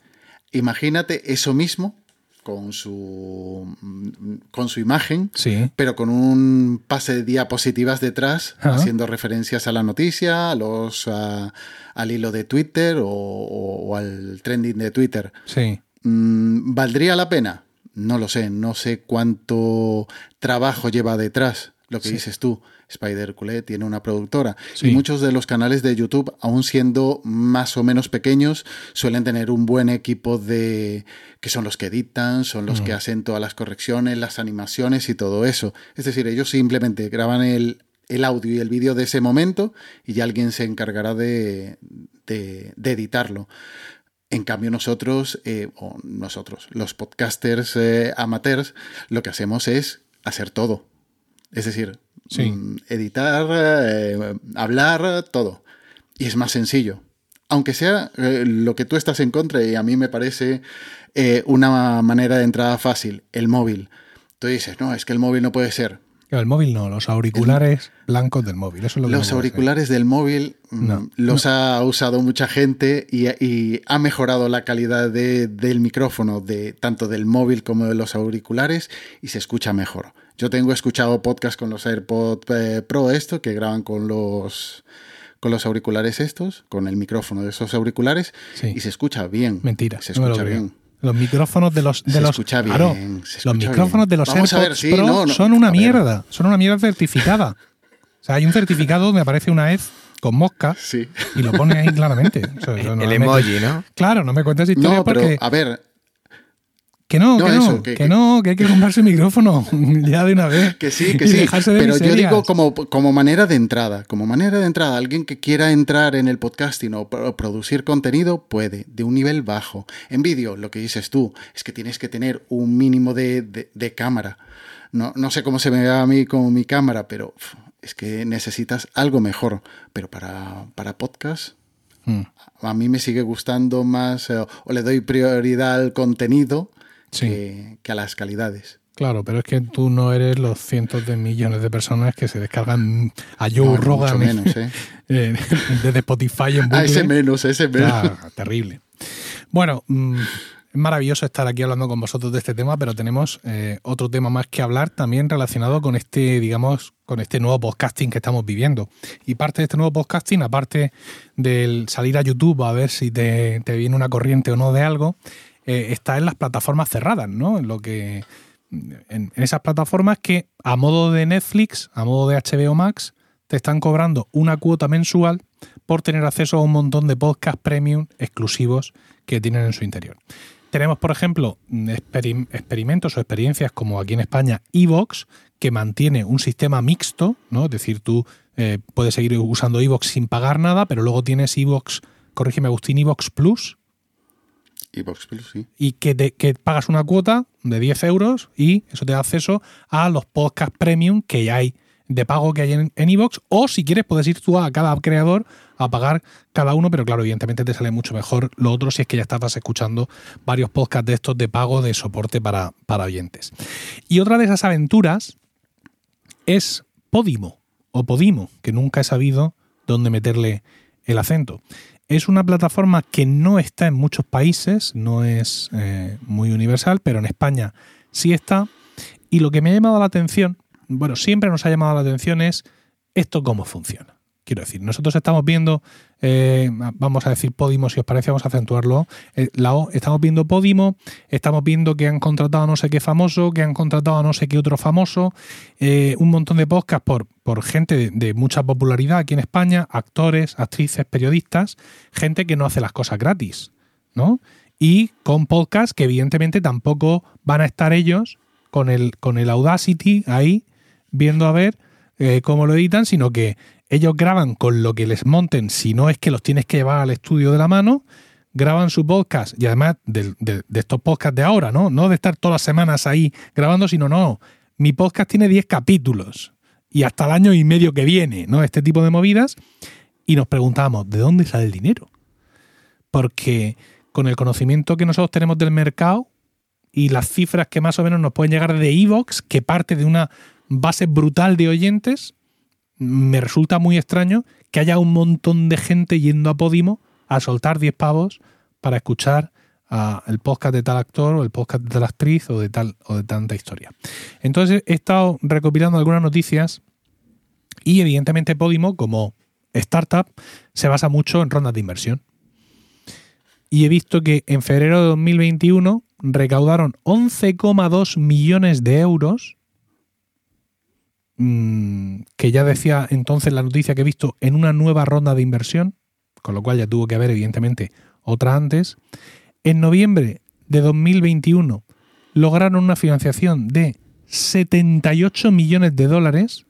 imagínate eso mismo con su con su imagen, Sí. pero con un pase de diapositivas detrás, Ajá. haciendo referencias a la noticia, a los a- al hilo de Twitter o- o- o al trending de Twitter. Sí. Mm, ¿Valdría la pena? No lo sé, no sé cuánto trabajo lleva detrás, lo que Sí. dices tú. Spider Culé tiene una productora Sí. y muchos de los canales de YouTube, aun siendo más o menos pequeños, suelen tener un buen equipo de que son los que editan, son los que hacen todas las correcciones, las animaciones y todo eso. Es decir, ellos simplemente graban el, el audio y el vídeo de ese momento y ya alguien se encargará de, de- de editarlo. En cambio, nosotros, eh, o nosotros, los podcasters eh, amateurs, lo que hacemos es hacer todo. Es decir, Sí. mm, editar, eh, hablar, todo. Y es más sencillo. Aunque sea eh, lo que tú estás en contra, y a mí me parece eh, una manera de entrada fácil, el móvil. Tú dices, no, es que el móvil no puede ser. El móvil no, los auriculares blancos del móvil. Eso es lo que no Los auriculares del móvil mm, No, los ha usado mucha gente y, y ha mejorado la calidad de- del micrófono de tanto del móvil como de los auriculares y se escucha mejor. Yo tengo escuchado podcast con los AirPods eh, Pro esto que graban con los con los auriculares estos, con el micrófono de esos auriculares Sí. y se escucha bien. Mentira. Se no me lo escucha bien. Los micrófonos de los. De Se los escucha bien, claro, se los escucha micrófonos bien. de los Vamos a ver, AirPods sí, Pro no, no, son una mierda. Son una mierda certificada. O sea, hay un certificado donde aparece una hez con mosca Sí. y lo pone ahí claramente. O sea, yo [LAUGHS] no el emoji, ¿no? Claro, no me cuentes historias No, pero porque. a ver, Que no, No, que no, que, que- no, que hay que comprarse micrófono [LAUGHS] ya de una vez. [LAUGHS] Que sí, que sí. Pero yo digo como, como manera de entrada, como manera de entrada, alguien que quiera entrar en el podcasting o pro- producir contenido puede, de un nivel bajo. En vídeo, lo que dices tú, es que tienes que tener un mínimo de, de- de cámara. No, no sé cómo se me ve a mí con mi cámara, pero es que necesitas algo mejor. Pero para, para podcast, Mm, a mí me sigue gustando más, eh, o le doy prioridad al contenido Sí. que, que a las calidades. Claro, pero es que tú no eres los cientos de millones de personas que se descargan a Joe No, Rogan menos, [LAUGHS] ¿eh? desde Spotify en [LAUGHS] A bucle. ese menos, a ese menos. Claro, terrible. Bueno, mm, es maravilloso estar aquí hablando con vosotros de este tema, pero tenemos eh, otro tema más que hablar también relacionado con este, digamos, con este nuevo podcasting que estamos viviendo. Y parte de este nuevo podcasting, aparte del salir a YouTube a ver si te, te viene una corriente o no de algo, eh, está en las plataformas cerradas, ¿no? En lo que. En, esas plataformas que, a modo de Netflix, a modo de HBO Max, te están cobrando una cuota mensual por tener acceso a un montón de podcasts premium exclusivos que tienen en su interior. Tenemos, por ejemplo, experimentos o experiencias como aquí en España Evox, que mantiene un sistema mixto, ¿no? Es decir, tú eh, puedes seguir usando Evox sin pagar nada, pero luego tienes Evox, corrígeme Agustín, Evox Plus. Evox Plus, sí. Y que, que pagas una cuota de 10 euros y eso te da acceso a los podcasts premium que hay de pago que hay en Evox. o si quieres, puedes ir tú a cada creador a pagar cada uno, pero claro, evidentemente te sale mucho mejor lo otro si es que ya estás escuchando varios podcasts de estos de pago de soporte para, para oyentes. Y otra de esas aventuras es Podimo o Podimo, que nunca he sabido dónde meterle el acento. Es una plataforma que no está en muchos países, no es eh, muy universal, pero en España sí está. Y lo que me ha llamado la atención, bueno, siempre nos ha llamado la atención es esto cómo funciona. Quiero decir, nosotros estamos viendo, eh, vamos a decir Podimo, si os parece, vamos a acentuarlo. Eh, estamos viendo Podimo, estamos viendo que han contratado a no sé qué famoso, que han contratado a no sé qué otro famoso, eh, un montón de podcasts por, por gente de, mucha popularidad aquí en España, actores, actrices, periodistas, gente que no hace las cosas gratis, ¿no? Y con podcasts que evidentemente tampoco van a estar ellos con el, con el Audacity ahí viendo a ver cómo lo editan, sino que ellos graban con lo que les monten, si no es que los tienes que llevar al estudio de la mano, graban su podcast y además de, estos podcasts de ahora, ¿no? No de estar todas las semanas ahí grabando, sino no. Mi podcast tiene 10 capítulos y hasta el año y medio que viene, ¿no? Este tipo de movidas. Y nos preguntamos, ¿de dónde sale el dinero? Porque con el conocimiento que nosotros tenemos del mercado y las cifras que más o menos nos pueden llegar de Evox, que parte de una base brutal de oyentes, me resulta muy extraño que haya un montón de gente yendo a Podimo a soltar 10 pavos para escuchar el podcast de tal actor o el podcast de tal actriz o de tal o de tanta historia. Entonces he estado recopilando algunas noticias y evidentemente Podimo como startup se basa mucho en rondas de inversión. Y he visto que en febrero de 2021 recaudaron 11,2 millones de euros Mm, que ya decía entonces la noticia que he visto, en una nueva ronda de inversión, con lo cual ya tuvo que haber evidentemente otra antes. En noviembre de 2021 lograron una financiación de 78 millones de dólares.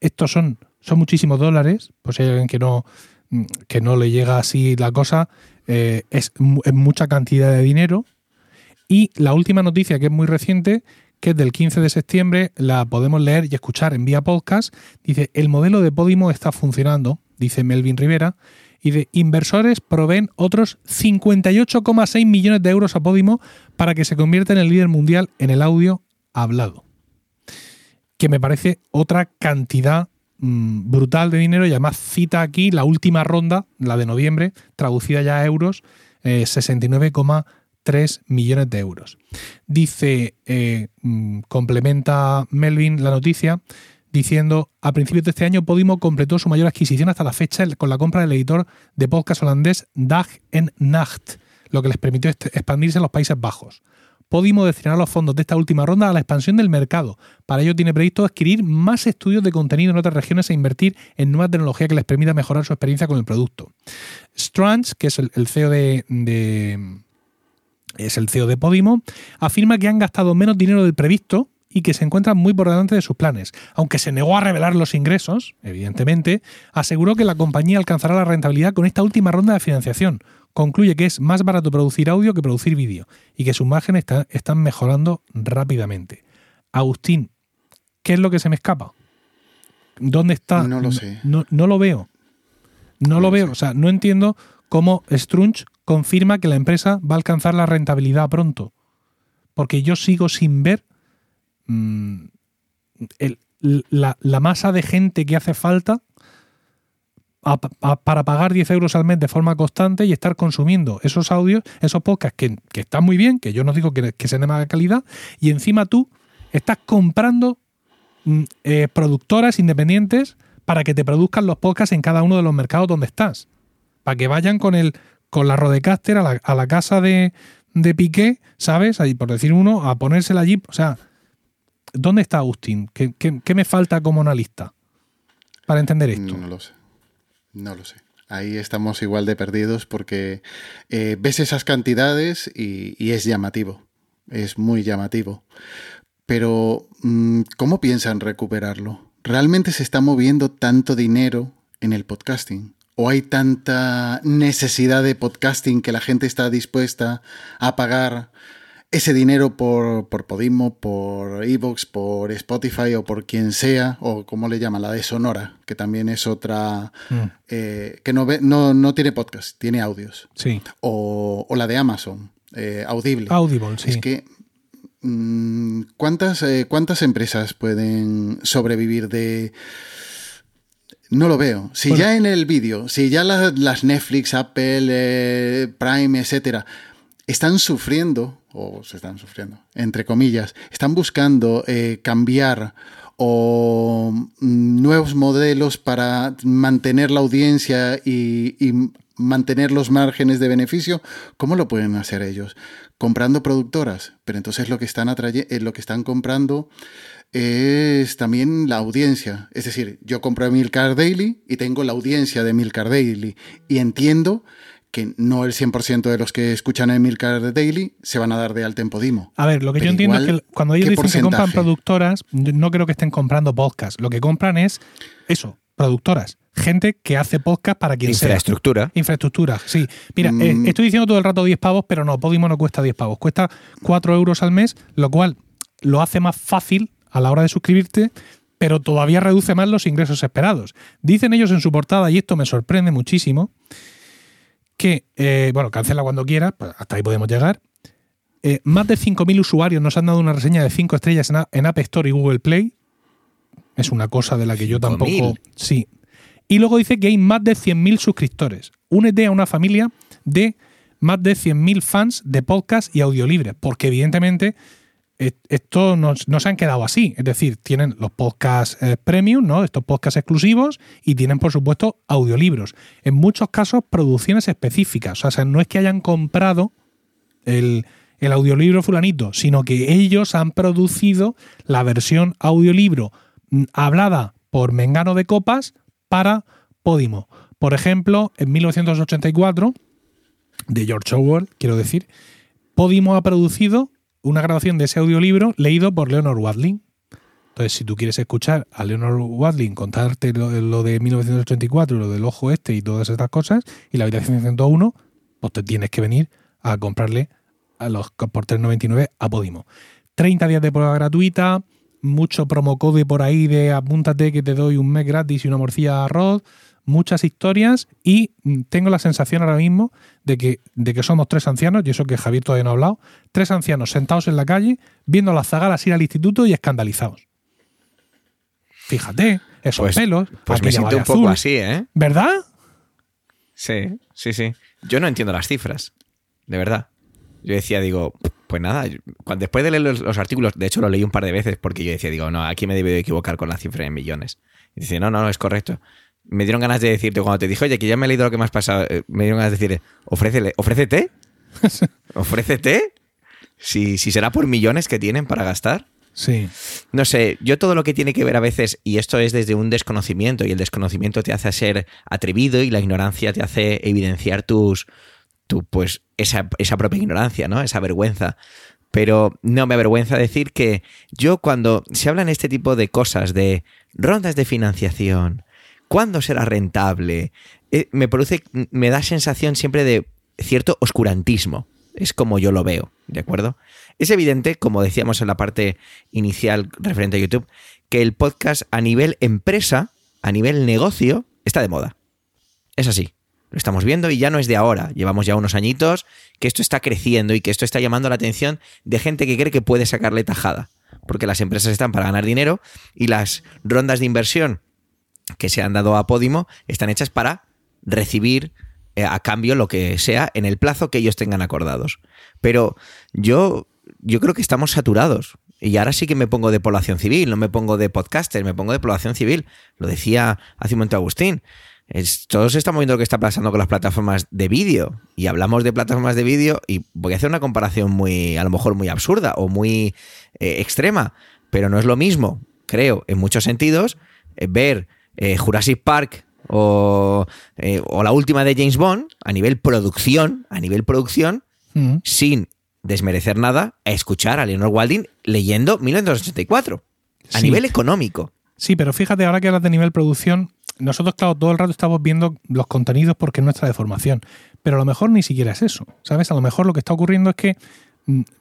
Estos son, son muchísimos dólares, pues si hay alguien que no, que no le llega así la cosa, eh, es mucha cantidad de dinero. Y la última noticia, que es muy reciente, que es del 15 de septiembre, la podemos leer y escuchar en vía podcast. Dice, el modelo de Podimo está funcionando, dice Melvin Rivera, y de inversores proveen otros 58,6 millones de euros a Podimo para que se convierta en el líder mundial en el audio hablado. Que me parece otra cantidad mm, brutal de dinero y además cita aquí la última ronda, la de noviembre, traducida ya a euros, eh, 69,6 3 millones de euros. Dice, eh, mm, complementa Melvin la noticia diciendo, a principios de este año Podimo completó su mayor adquisición hasta la fecha con la compra del editor de podcast holandés Dag en Nacht, lo que les permitió expandirse en los Países Bajos. Podimo destinará los fondos de esta última ronda a la expansión del mercado. Para ello tiene previsto adquirir más estudios de contenido en otras regiones e invertir en nueva tecnología que les permita mejorar su experiencia con el producto. Strange, que es el, CEO de es el CEO de Podimo, afirma que han gastado menos dinero del previsto y que se encuentran muy por delante de sus planes. Aunque se negó a revelar los ingresos, evidentemente, aseguró que la compañía alcanzará la rentabilidad con esta última ronda de financiación. Concluye que es más barato producir audio que producir vídeo y que sus márgenes están mejorando rápidamente. Agustín, ¿qué es lo que se me escapa? ¿Dónde está? No lo sé. No, lo veo. No, lo, veo. O sea, no entiendo cómo Strunch confirma que la empresa va a alcanzar la rentabilidad pronto. Porque yo sigo sin ver mm, la, masa de gente que hace falta para pagar 10 euros al mes de forma constante y estar consumiendo esos audios, esos podcasts que, están muy bien, que yo no digo que, sean de mala calidad, y encima tú estás comprando mm, eh, productoras independientes para que te produzcan los podcasts en cada uno de los mercados donde estás. Para que vayan con el, con la Rodecaster a la, a la casa de, de Piqué, ¿sabes? Ahí, por decir uno, a ponérsela allí. O sea, ¿dónde está Agustín? ¿Qué, me falta como analista? para entender esto? No lo sé. No lo sé. Ahí estamos igual de perdidos porque eh, ves esas cantidades y, y, es llamativo. Es muy llamativo. Pero, mm, ¿cómo piensan recuperarlo? ¿Realmente se está moviendo tanto dinero en el podcasting? ¿O hay tanta necesidad de podcasting que la gente está dispuesta a pagar ese dinero por, por Podimo, por Evox, por Spotify o por quien sea, o como le llaman, la de Sonora, que también es otra mm. eh, que no, ve, no, no, tiene podcast, tiene audios. Sí. O, o la de Amazon, eh, Audible. Audible, sí. Es que mmm, ¿cuántas, eh, ¿cuántas empresas pueden sobrevivir de no lo veo. Si bueno. ya en el vídeo, si ya la, las Netflix, Apple, eh, Prime, etcétera, están sufriendo, o se están sufriendo, entre comillas, están buscando eh, cambiar o mm, nuevos modelos para mantener la audiencia y, y, mantener los márgenes de beneficio, ¿cómo lo pueden hacer ellos? Comprando productoras, pero entonces lo que están, atraye lo que están comprando es también la audiencia. Es decir, yo compro Milcar Daily y tengo la audiencia de Milcar Daily y entiendo que no el 100% de los que escuchan Emilcar Daily se van a dar de alta en Podimo. A ver, lo que Pero yo entiendo igual, es que cuando ellos dicen porcentaje? que compran productoras, no creo que estén comprando podcast. Lo que compran es eso, productoras. Gente que hace podcast para quien Infraestructura. sea. Infraestructura. sí. Mira, mm. eh, estoy diciendo todo el rato 10 pavos, pero no, Podimo no cuesta 10 pavos. Cuesta 4 euros al mes, lo cual lo hace más fácil a la hora de suscribirte, pero todavía reduce más los ingresos esperados. Dicen ellos en su portada, y esto me sorprende muchísimo, que, eh, bueno, cancela cuando quiera, pues hasta ahí podemos llegar. Eh, más de 5.000 usuarios nos han dado una reseña de 5 estrellas en, en, App Store y Google Play. Es una cosa de la que yo tampoco... Sí. Y luego dice que hay más de 100.000 suscriptores. Únete a una familia de más de 100.000 fans de podcast y audiolibres, porque evidentemente esto no, no, se han quedado así. Es decir, tienen los podcasts eh, premium, ¿no? Estos podcasts exclusivos y tienen, por supuesto, audiolibros. En muchos casos, producciones específicas. O sea, no es que hayan comprado el, el audiolibro fulanito, sino que ellos han producido la versión audiolibro mm, hablada por Mengano de Copas para Podimo. Por ejemplo, en 1984, de George Orwell, quiero decir, Podimo ha producido una grabación de ese audiolibro leído por Leonard Watling. Entonces, si tú quieres escuchar a Leonard Watling contarte lo, lo, de 1984, lo del ojo este y todas estas cosas, y la habitación 101, pues te tienes que venir a comprarle a los por 3.99 a Podimo. 30 días de prueba gratuita, mucho promocode por ahí de apúntate que te doy un mes gratis y una morcilla de arroz muchas historias y tengo la sensación ahora mismo de que, de que somos tres ancianos, y eso que Javier todavía no ha hablado, tres ancianos sentados en la calle viendo a las zagalas ir al instituto y escandalizados. Fíjate, esos pues, pelos. Pues me siento un azul. poco así, ¿eh? ¿Verdad? Sí, sí, sí. Yo no entiendo las cifras, de verdad. Yo decía, digo, pues nada, después de leer los, los, artículos, de hecho lo leí un par de veces porque yo decía, digo, no, aquí me he debido equivocar con la cifra en millones. Y dice, no, no, no, es correcto me dieron ganas de decirte, cuando te dije, oye, que ya me he leído lo que me has pasado, eh, me dieron ganas de decirle, ofrécele, ofrécete, [LAUGHS] ofrécete, si, si será por millones que tienen para gastar. Sí. No sé, yo todo lo que tiene que ver a veces, y esto es desde un desconocimiento, y el desconocimiento te hace ser atrevido y la ignorancia te hace evidenciar tus, tu, pues, esa, esa propia ignorancia, ¿no? Esa vergüenza. Pero no me avergüenza decir que yo cuando se hablan este tipo de cosas, de rondas de financiación, ¿Cuándo será rentable? Eh, me produce, me da sensación siempre de cierto oscurantismo. Es como yo lo veo, ¿de acuerdo? Es evidente, como decíamos en la parte inicial referente a YouTube, que el podcast a nivel empresa, a nivel negocio, está de moda. Es así. Lo estamos viendo y ya no es de ahora. Llevamos ya unos añitos que esto está creciendo y que esto está llamando la atención de gente que cree que puede sacarle tajada. Porque las empresas están para ganar dinero y las rondas de inversión que se han dado a Podimo están hechas para recibir eh, a cambio lo que sea en el plazo que ellos tengan acordados. Pero yo, yo creo que estamos saturados. Y ahora sí que me pongo de población civil, no me pongo de podcaster, me pongo de población civil. Lo decía hace un momento Agustín. Todos estamos viendo lo que está pasando con las plataformas de vídeo. Y hablamos de plataformas de vídeo y voy a hacer una comparación muy, a lo mejor muy absurda o muy eh, extrema. Pero no es lo mismo, creo, en muchos sentidos, eh, ver eh, Jurassic Park o, eh, o, la última de James Bond, a nivel producción, a nivel producción, mm. sin desmerecer nada, a escuchar a Leonard Walding leyendo 1984, a nivel económico. Sí, pero fíjate, ahora que hablas de nivel producción, nosotros, claro, todo el rato estamos viendo los contenidos porque es nuestra deformación. Pero a lo mejor ni siquiera es eso. ¿Sabes? A lo mejor lo que está ocurriendo es que,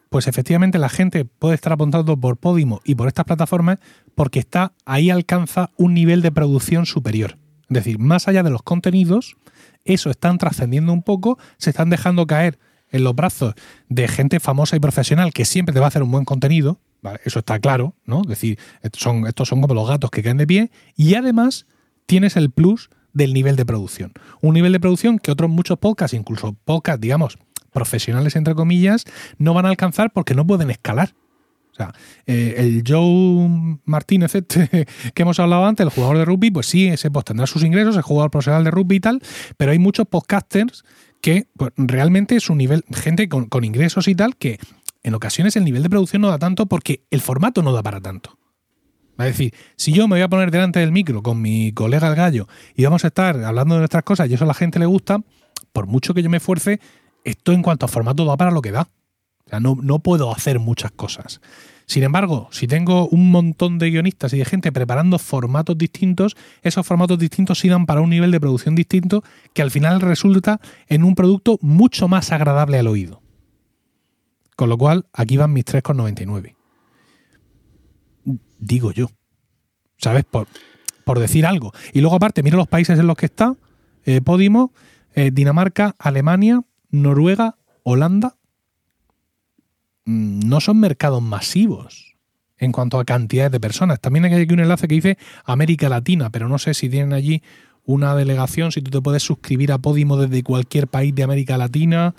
pues efectivamente, la gente puede estar apuntando por Podimo y por estas plataformas porque está ahí alcanza un nivel de producción superior. Es decir, más allá de los contenidos, eso están trascendiendo un poco, se están dejando caer en los brazos de gente famosa y profesional que siempre te va a hacer un buen contenido, eso está claro, ¿no? Es decir, estos son, estos son como los gatos que caen de pie, y además tienes el plus del nivel de producción. Un nivel de producción que otros muchos podcasts, incluso podcasts, digamos, profesionales entre comillas, no van a alcanzar porque no pueden escalar. O sea, eh, el Joe Martínez este [LAUGHS] que hemos hablado antes, el jugador de rugby, pues sí, ese pues tendrá sus ingresos, el jugador profesional de rugby y tal, pero hay muchos podcasters que pues, realmente es un nivel, gente con, con ingresos y tal, que en ocasiones el nivel de producción no da tanto porque el formato no da para tanto. Es decir, si yo me voy a poner delante del micro con mi colega el gallo y vamos a estar hablando de nuestras cosas y eso a la gente le gusta, por mucho que yo me esfuerce, esto en cuanto a formato da para lo que da. O sea, no, no puedo hacer muchas cosas. Sin embargo, si tengo un montón de guionistas y de gente preparando formatos distintos, esos formatos distintos sí para un nivel de producción distinto que al final resulta en un producto mucho más agradable al oído. Con lo cual, aquí van mis 3,99 digo yo. ¿Sabes? Por, por decir algo. Y luego aparte, mira los países en los que está eh, Podimo, eh, Dinamarca, Alemania, Noruega, Holanda. Mm, no son mercados masivos en cuanto a cantidades de personas. También hay aquí un enlace que dice América Latina, pero no sé si tienen allí una delegación, si tú te puedes suscribir a Podimo desde cualquier país de América Latina.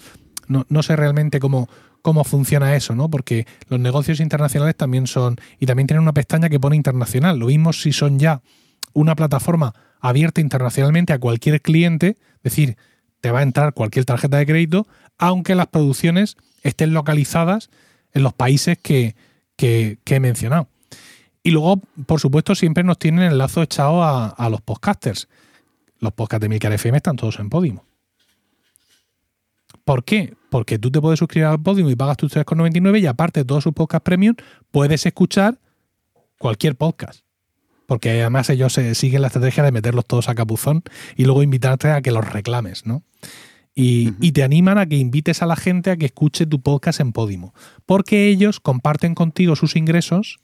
No, sé realmente cómo, cómo funciona eso, ¿no? Porque los negocios internacionales también son, y también tienen una pestaña que pone internacional. Lo mismo si son ya una plataforma abierta internacionalmente a cualquier cliente, decir, te va a entrar cualquier tarjeta de crédito, aunque las producciones estén localizadas en los países que, he mencionado. Y luego, por supuesto, siempre nos tienen el lazo echado a, a los podcasters. Los podcasts de Milcar FM están todos en Podimo. ¿Por qué? Porque tú te puedes suscribir al Podium y pagas tus 3,99 y aparte de todos sus podcasts premium, puedes escuchar cualquier podcast. Porque además ellos siguen la estrategia de meterlos todos a capuzón y luego invitarte a que los reclames, ¿no? Y, y, te animan a que invites a la gente a que escuche tu podcast en Podimo. Porque ellos comparten contigo sus ingresos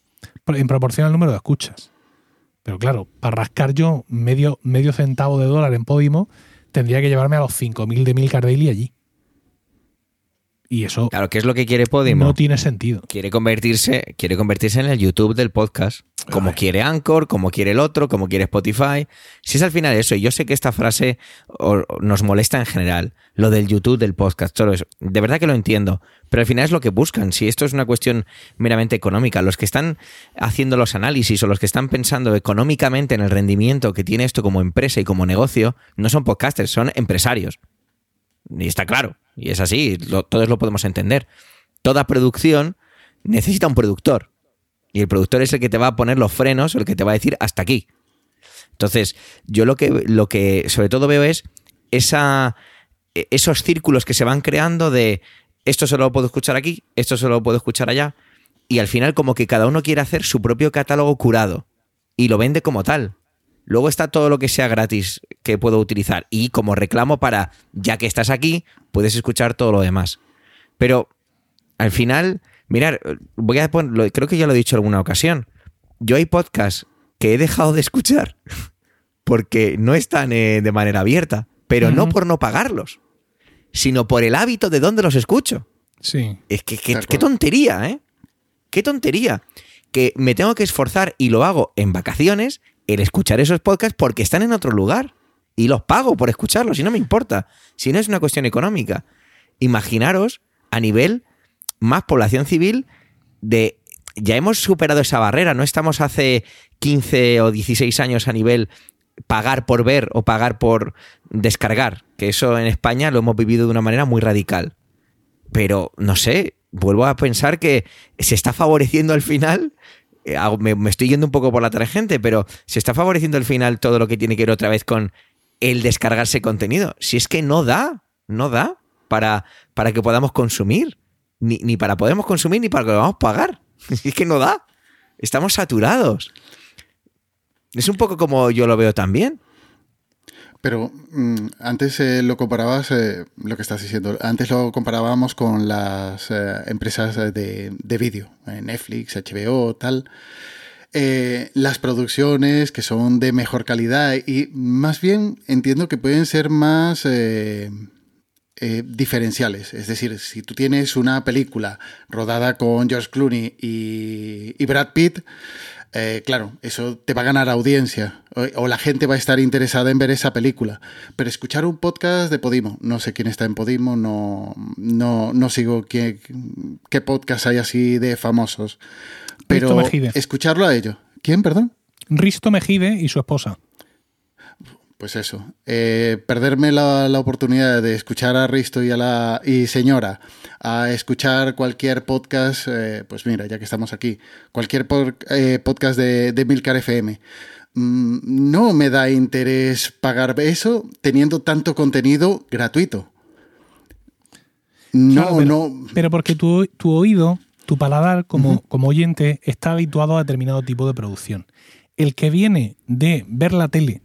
en proporción al número de escuchas. Pero claro, para rascar yo medio, medio centavo de dólar en Podimo, tendría que llevarme a los 5.000 de Milcar Daily allí. Y eso. Claro, ¿qué es lo que quiere Podimo? No tiene sentido. Quiere convertirse, quiere convertirse en el YouTube del podcast. Como quiere Anchor, como quiere el otro, como quiere Spotify. Si es al final eso, y yo sé que esta frase nos molesta en general, lo del YouTube del podcast, todo eso. De verdad que lo entiendo. Pero al final es lo que buscan. Si esto es una cuestión meramente económica, los que están haciendo los análisis o los que están pensando económicamente en el rendimiento que tiene esto como empresa y como negocio, no son podcasters, son empresarios. Y está claro. Y es así, todos lo podemos entender. Toda producción necesita un productor. Y el productor es el que te va a poner los frenos, el que te va a decir hasta aquí. Entonces, yo lo que, lo que sobre todo veo es esa, e, esos círculos que se van creando de esto solo lo puedo escuchar aquí, esto solo lo puedo escuchar allá. Y al final como que cada uno quiere hacer su propio catálogo curado. Y lo vende como tal. Luego está todo lo que sea gratis que puedo utilizar. Y como reclamo para, ya que estás aquí, puedes escuchar todo lo demás. Pero al final, mirar, voy a poner, creo que ya lo he dicho en alguna ocasión. Yo hay podcasts que he dejado de escuchar [LAUGHS] porque no están eh, de manera abierta, pero no por no pagarlos, sino por el hábito de dónde los escucho. Sí. Es que qué tontería, ¿eh? Qué tontería. Que me tengo que esforzar y lo hago en vacaciones el escuchar esos podcasts porque están en otro lugar. Y los pago por escucharlos y no me importa. Si no es una cuestión económica. Imaginaros a nivel más población civil de... Ya hemos superado esa barrera, no estamos hace 15 o 16 años a nivel pagar por ver o pagar por descargar, que eso en España lo hemos vivido de una manera muy radical. Pero, no sé, vuelvo a pensar que se está favoreciendo al final eh, me, estoy yendo un poco por la tangente, pero se está favoreciendo al final todo lo que tiene que ver otra vez con el descargarse contenido. Si es que no da, no da para, para que podamos consumir. Ni, ni para podemos consumir ni para que lo a pagar. [LAUGHS] es que no da. Estamos saturados. Es un poco como yo lo veo también. Pero mm, antes eh, lo comparabas, eh, lo que estás diciendo, antes lo comparábamos con las eh, empresas de, de vídeo, Netflix, HBO, tal. las producciones que son de mejor calidad y más bien entiendo que pueden ser más diferenciales. Es decir, si tú tienes una película rodada con George Clooney y, y Brad Pitt, eh, claro, eso te va a ganar audiencia o, la gente va a estar interesada en ver esa película. Pero escuchar un podcast de Podimo, no sé quién está en Podimo, no, no, no sigo qué, qué podcast hay así de famosos. Pero escucharlo a ellos. ¿Quién, perdón? Risto Mejide y su esposa. Pues eso, eh, perderme la, oportunidad de escuchar a Risto y a la y señora, a escuchar cualquier podcast, eh, pues mira, ya que estamos aquí, cualquier eh, podcast de, de Milcar FM, mm, no me da interés pagar eso teniendo tanto contenido gratuito. No, pero, no. Pero porque tu, tu oído, tu paladar como, como oyente está habituado a determinado tipo de producción. El que viene de ver la tele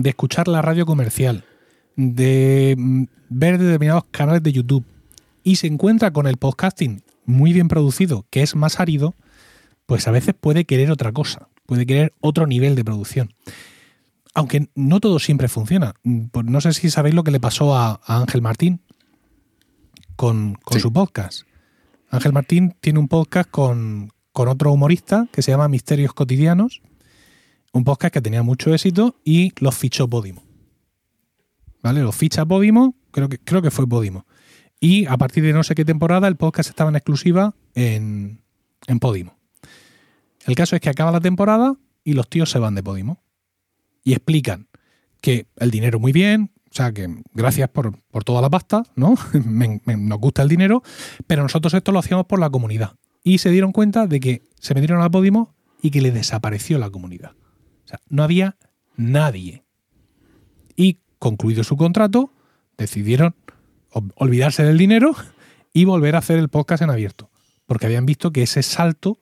de escuchar la radio comercial, de mm, ver determinados canales de YouTube y se encuentra con el podcasting muy bien producido, que es más árido, pues a veces puede querer otra cosa, puede querer otro nivel de producción. Aunque no todo siempre funciona. Pues no sé si sabéis lo que le pasó a, Ángel Martín con, su podcast. Ángel Martín tiene un podcast con, con otro humorista que se llama Misterios Cotidianos un podcast que tenía mucho éxito y los fichó Podimo. ¿Vale? Los ficha Podimo, creo que, creo que fue Podimo. Y a partir de no sé qué temporada el podcast estaba en exclusiva en, en Podimo. El caso es que acaba la temporada y los tíos se van de Podimo. Y explican que el dinero muy bien, o sea, que gracias por, toda la pasta, ¿no? [LAUGHS] nos gusta el dinero, pero nosotros esto lo hacíamos por la comunidad. Y se dieron cuenta de que se metieron a Podimo y que le desapareció la comunidad no había nadie. Y concluido su contrato, decidieron olvidarse del dinero [LAUGHS] y volver a hacer el podcast en abierto, porque habían visto que ese salto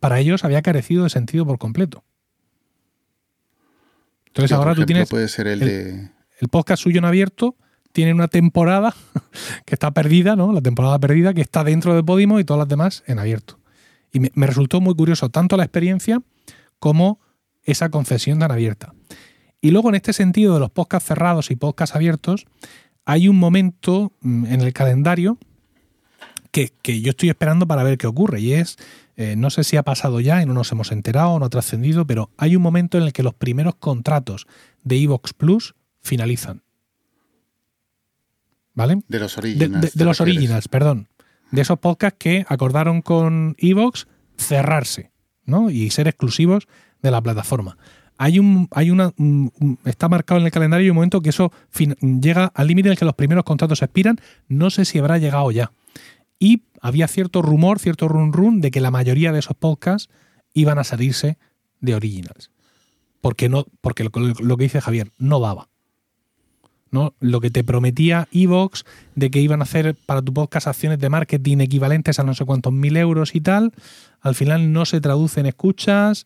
para ellos había carecido de sentido por completo. Entonces ahora tú tienes puede ser el, de... el podcast suyo en abierto tiene una temporada [LAUGHS] que está perdida, ¿no? La temporada perdida que está dentro de Podimo y todas las demás en abierto. Y me resultó muy curioso tanto la experiencia como esa concesión tan abierta. Y luego en este sentido de los podcasts cerrados y podcasts abiertos, hay un momento mm, en el calendario que, yo estoy esperando para ver qué ocurre. Y es, eh, no sé si ha pasado ya y no nos hemos enterado o no ha trascendido, pero hay un momento en el que los primeros contratos de Evox Plus finalizan. ¿Vale? De los originals. De, los originals, perdón. De esos podcasts que acordaron con Evox cerrarse, ¿no? Y ser exclusivos de la plataforma. Hay un, hay una, está marcado en el calendario un momento que eso llega al límite en el que los primeros contratos expiran. No sé si habrá llegado ya. Y había cierto rumor, cierto run run de que la mayoría de esos podcasts iban a salirse de originals. Porque, no, porque lo, lo que dice Javier, no daba. ¿no? Lo que te prometía Evox de que iban a hacer para tu podcast acciones de marketing equivalentes a no sé cuántos mil euros y tal, al final no se traduce en escuchas,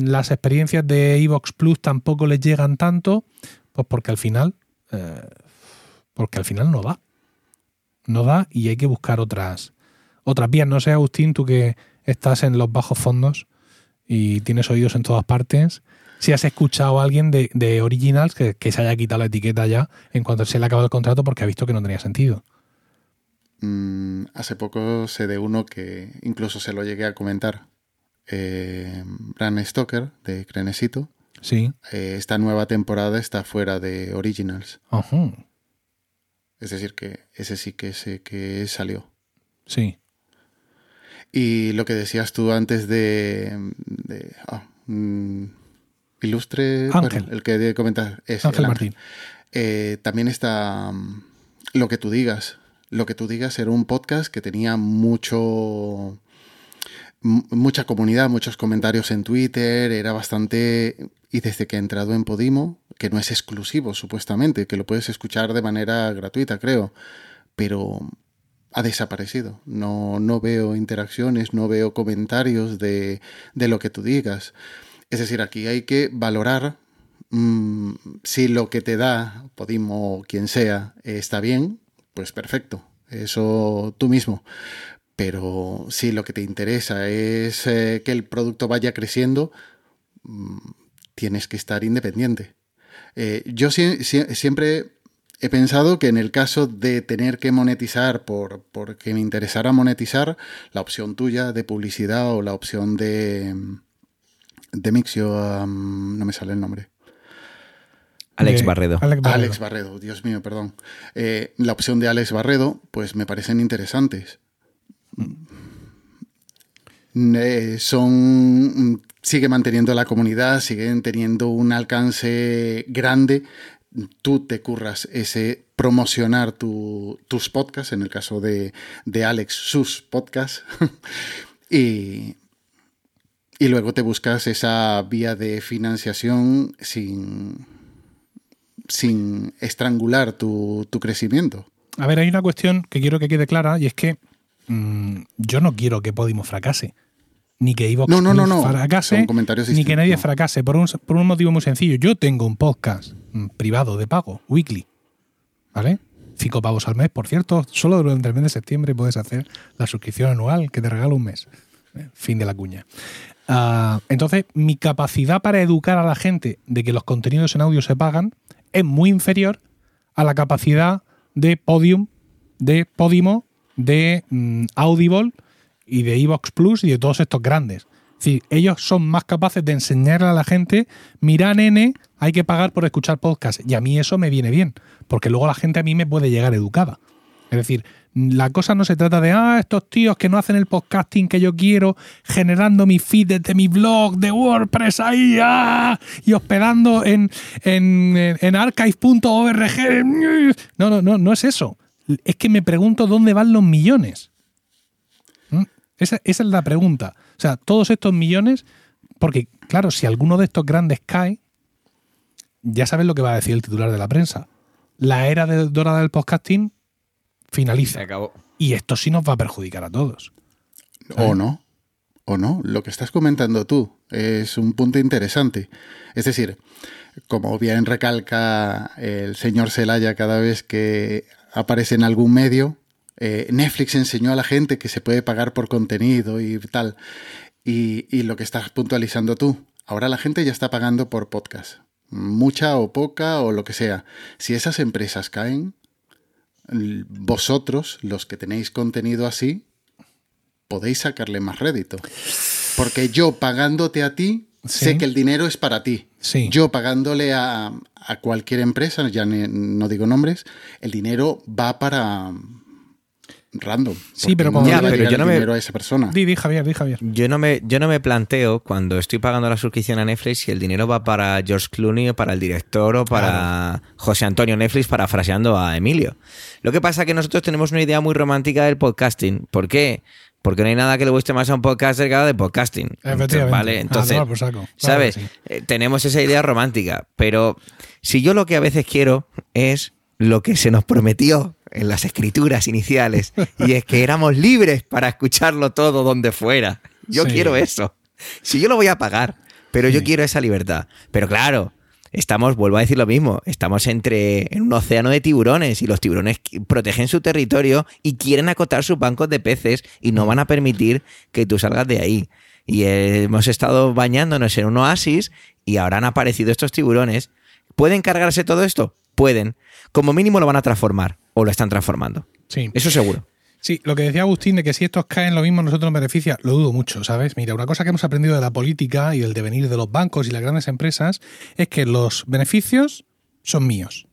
las experiencias de Evox Plus tampoco les llegan tanto, pues porque al final, eh, porque al final no da. No da y hay que buscar otras, otras vías. No sé, Agustín, tú que estás en los bajos fondos y tienes oídos en todas partes, si has escuchado a alguien de, Originals que, que, se haya quitado la etiqueta ya en cuanto se le ha acabado el contrato porque ha visto que no tenía sentido. Mm, hace poco sé de uno que incluso se lo llegué a comentar eh, Bran Stoker de Crenesito. Sí. Eh, esta nueva temporada está fuera de Originals. Es decir, que ese sí que que salió. Sí. Y lo que decías tú antes de. Ah, mm, ilustre. el que comentar es. Ángel Martín. Eh, también está. Mm, lo que tú digas. Lo que tú digas era un podcast que tenía mucho mucha comunidad, muchos comentarios en Twitter, era bastante... Y desde que he entrado en Podimo, que no es exclusivo supuestamente, que lo puedes escuchar de manera gratuita, creo, pero ha desaparecido. No, no veo interacciones, no veo comentarios de, de lo que tú digas. Es decir, aquí hay que valorar mmm, si lo que te da Podimo o quien sea está bien, pues perfecto. Eso tú mismo. Pero si lo que te interesa es eh, que el producto vaya creciendo, mmm, tienes que estar independiente. Eh, yo si, si, siempre he pensado que en el caso de tener que monetizar por porque me interesara monetizar, la opción tuya de publicidad o la opción de, de Mixio, um, no me sale el nombre. Alex de Barredo. Alex Barredo. Alex Barredo, Dios mío, perdón. Eh, la opción de Alex Barredo, pues me parecen interesantes. Eh, son. Sigue manteniendo la comunidad, siguen teniendo un alcance grande. Tú te curras ese promocionar tu, tus podcasts, en el caso de, de Alex, sus podcasts. [LAUGHS] y, y luego te buscas esa vía de financiación sin, sin estrangular tu, tu, crecimiento. A ver, hay una cuestión que quiero que quede clara y es que mmm, yo no quiero que Podimo fracase. Ni que Evox no, no, no, no. fracase, ni que nadie fracase, por un, por un motivo muy sencillo. Yo tengo un podcast mmm, privado de pago, weekly, ¿vale? Cinco pavos al mes, por cierto, solo durante el mes de septiembre puedes hacer la suscripción anual que te regalo un mes. Eh, fin de la cuña. Uh, entonces, mi capacidad para educar a la gente de que los contenidos en audio se pagan es muy inferior a la capacidad de Podium, de Podimo, de mm, Audible y de Evox Plus y de todos estos grandes. Es decir, ellos son más capaces de enseñarle a la gente, mira nene, hay que pagar por escuchar podcast. Y a mí eso me viene bien, porque luego la gente a mí me puede llegar educada. Es decir, la cosa no se trata de, ah, estos tíos que no hacen el podcasting que yo quiero, generando mi feed desde mi blog de WordPress ahí, ah, y hospedando en, en, en archive.org. No, no, no, no es eso. Es que me pregunto dónde van los millones. ¿Mm? Esa, esa es la pregunta. O sea, todos estos millones, porque claro, si alguno de estos grandes cae, ya sabes lo que va a decir el titular de la prensa. La era de, dorada del podcasting finaliza. Se acabó. Y esto sí nos va a perjudicar a todos. O no. O no. Lo que estás comentando tú es un punto interesante. Es decir, como bien recalca el señor Celaya cada vez que aparece en algún medio, eh, Netflix enseñó a la gente que se puede pagar por contenido y tal. Y, y lo que estás puntualizando tú, ahora la gente ya está pagando por podcast. Mucha o poca o lo que sea. Si esas empresas caen, vosotros, los que tenéis contenido así, podéis sacarle más rédito. Porque yo pagándote a ti, sí. sé que el dinero es para ti. Sí. Yo pagándole a, a cualquier empresa, ya ne, no digo nombres, el dinero va para random. Sí, pero, ya, pero yo no me a esa persona. Di, di, Javier, di, Javier. Yo no me yo no me planteo cuando estoy pagando la suscripción a Netflix si el dinero va para George Clooney o para el director o para claro. José Antonio Netflix parafraseando a Emilio. Lo que pasa es que nosotros tenemos una idea muy romántica del podcasting. ¿Por qué? Porque no hay nada que le guste más a un podcaster que de podcasting. Efectivamente. ¿Vale? Entonces, ah, no, saco. ¿sabes? Sí. eh, tenemos esa idea romántica. Pero si yo lo que a veces quiero es lo que se nos prometió en las escrituras iniciales, y es que éramos libres para escucharlo todo donde fuera. Yo sí. quiero eso. Si yo lo voy a pagar, pero sí. yo quiero esa libertad. Pero claro, estamos, vuelvo a decir lo mismo, estamos entre en un océano de tiburones y los tiburones protegen su territorio y quieren acotar sus bancos de peces y no van a permitir que tú salgas de ahí. Y hemos estado bañándonos en un oasis y ahora han aparecido estos tiburones. ¿Pueden cargarse todo esto? Pueden. Como mínimo lo van a transformar o lo están transformando. Sí. Eso seguro. Sí, lo que decía Agustín de que si estos caen lo mismo nosotros nos beneficia, lo dudo mucho, ¿sabes? Mira, una cosa que hemos aprendido de la política y del devenir de los bancos y las grandes empresas es que los beneficios son míos,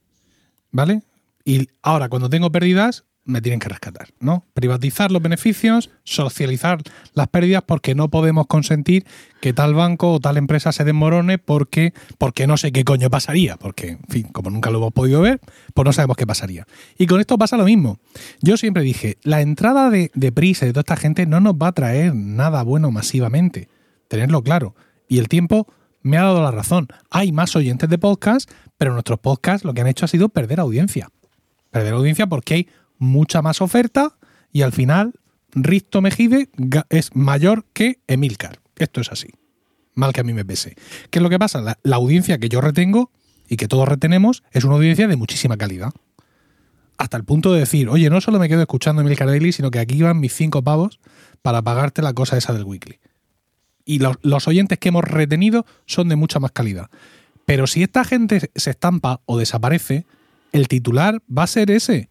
¿vale? Y ahora, cuando tengo pérdidas, me tienen que rescatar, ¿no? Privatizar los beneficios, socializar las pérdidas, porque no podemos consentir que tal banco o tal empresa se desmorone porque, porque no sé qué coño pasaría, porque, en fin, como nunca lo hemos podido ver, pues no sabemos qué pasaría. Y con esto pasa lo mismo. Yo siempre dije, la entrada de, de prisa de toda esta gente no nos va a traer nada bueno masivamente, tenerlo claro. Y el tiempo me ha dado la razón. Hay más oyentes de podcast, pero nuestros podcasts lo que han hecho ha sido perder audiencia. Perder audiencia porque hay mucha más oferta y al final Risto Mejide es mayor que Emilcar. Esto es así. Mal que a mí me pese. ¿Qué es lo que pasa? La, audiencia que yo retengo y que todos retenemos es una audiencia de muchísima calidad. Hasta el punto de decir, oye, no solo me quedo escuchando Emilcar Daily, sino que aquí van mis cinco pavos para pagarte la cosa esa del weekly. Y los, los oyentes que hemos retenido son de mucha más calidad. Pero si esta gente se estampa o desaparece, el titular va a ser ese.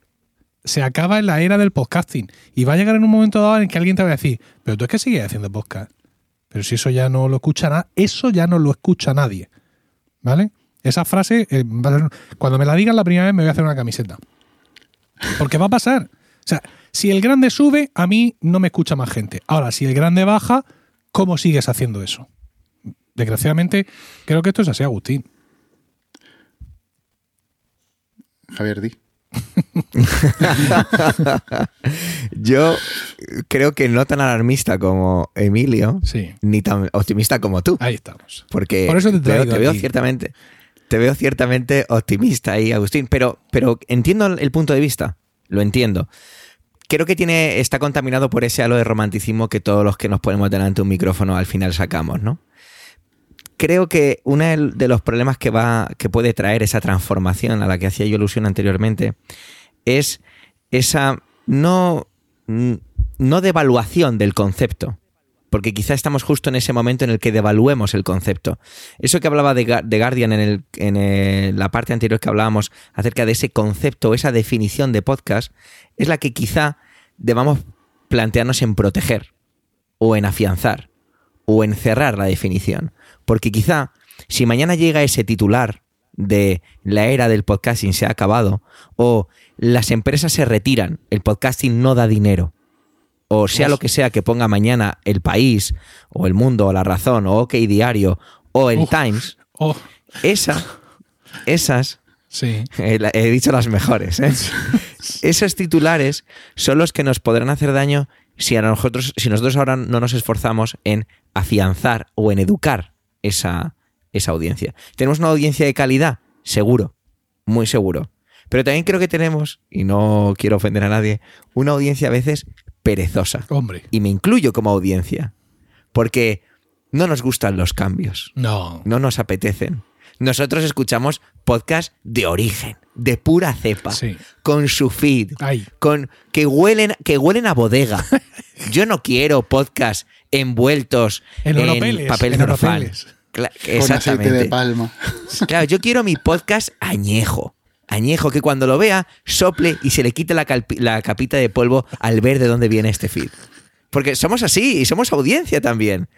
Se acaba en la era del podcasting. Y va a llegar en un momento dado en que alguien te va a decir, pero tú es que sigues haciendo podcast. Pero si eso ya no lo escucha nada, eso ya no lo escucha nadie. ¿Vale? Esa frase, eh, cuando me la digan la primera vez me voy a hacer una camiseta. Porque va a pasar. O sea, si el grande sube, a mí no me escucha más gente. Ahora, si el grande baja, ¿cómo sigues haciendo eso? Desgraciadamente, creo que esto es así, Agustín. Javier, di. [LAUGHS] Yo creo que no tan alarmista como Emilio, Sí. ni tan optimista como tú. Ahí estamos. Porque Por eso te veo, te ciertamente, te veo ciertamente optimista ahí, Agustín. Pero, pero entiendo el punto de vista. Lo entiendo. Creo que tiene, está contaminado por ese halo de romanticismo que todos los que nos ponemos delante de un micrófono al final sacamos, ¿no? Creo que uno de los problemas que va, que puede traer esa transformación a la que hacía yo alusión anteriormente, es esa no, no devaluación del concepto porque quizá estamos justo en ese momento en el que devaluemos el concepto. Eso que hablaba de, de Guardian en, el- en la parte anterior que hablábamos acerca de ese concepto, esa definición de podcast, es la que quizá debamos plantearnos en proteger, o en afianzar, o en cerrar la definición. Porque quizá, si mañana llega ese titular de la era del podcasting se ha acabado, o las empresas se retiran, el podcasting no da dinero, o sea lo que sea que ponga mañana el país, o el mundo, o la razón, o OK Diario, o el. Times, Oh, esa, esas, sí. eh, he dicho las mejores, ¿eh? [LAUGHS] esos titulares son los que nos podrán hacer daño si a nosotros, si nosotros ahora no nos esforzamos en afianzar o en educar esa, esa audiencia. ¿Tenemos una audiencia de calidad? Seguro, muy seguro. Pero también creo que tenemos, y no quiero ofender a nadie, una audiencia a veces perezosa. Hombre. Y me incluyo como audiencia. Porque no nos gustan los cambios. No. No nos apetecen. Nosotros escuchamos podcast de origen, de pura cepa, Sí. con su feed, Ay. con que huelen, que huelen a bodega. [LAUGHS] Yo no quiero podcast envueltos En en, papel en celofán. oropeles. Cla- Con aceite de Exactamente. palma. Claro, yo quiero mi podcast añejo. Añejo, que cuando lo vea, sople y se le quite la, la capita de polvo al ver de dónde viene este feed. Porque somos así y somos audiencia también.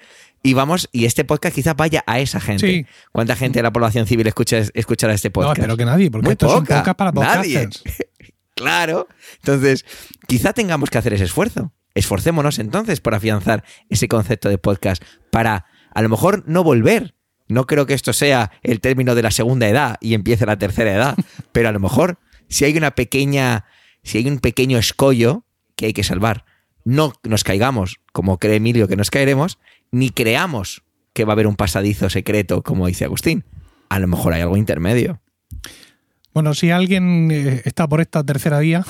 Y vamos, y este podcast quizás vaya a esa gente. Sí. ¿Cuánta gente de la población civil escucha, escuchará este No, podcast? espero que nadie, porque Muy esto es un poca, podcast para nadie. podcasters. [LAUGHS] Claro. Entonces, quizá tengamos que hacer ese esfuerzo. Esforcémonos entonces por afianzar ese concepto de podcast para a lo mejor no volver. No creo que esto sea el término de la segunda edad y empiece la tercera edad, [LAUGHS] pero a lo mejor si hay una pequeña, si hay un pequeño escollo que hay que salvar, no nos caigamos, como cree Emilio que nos caeremos, ni creamos que va a haber un pasadizo secreto, como dice Agustín. A lo mejor hay algo intermedio. Bueno, si alguien eh, está por esta tercera vía,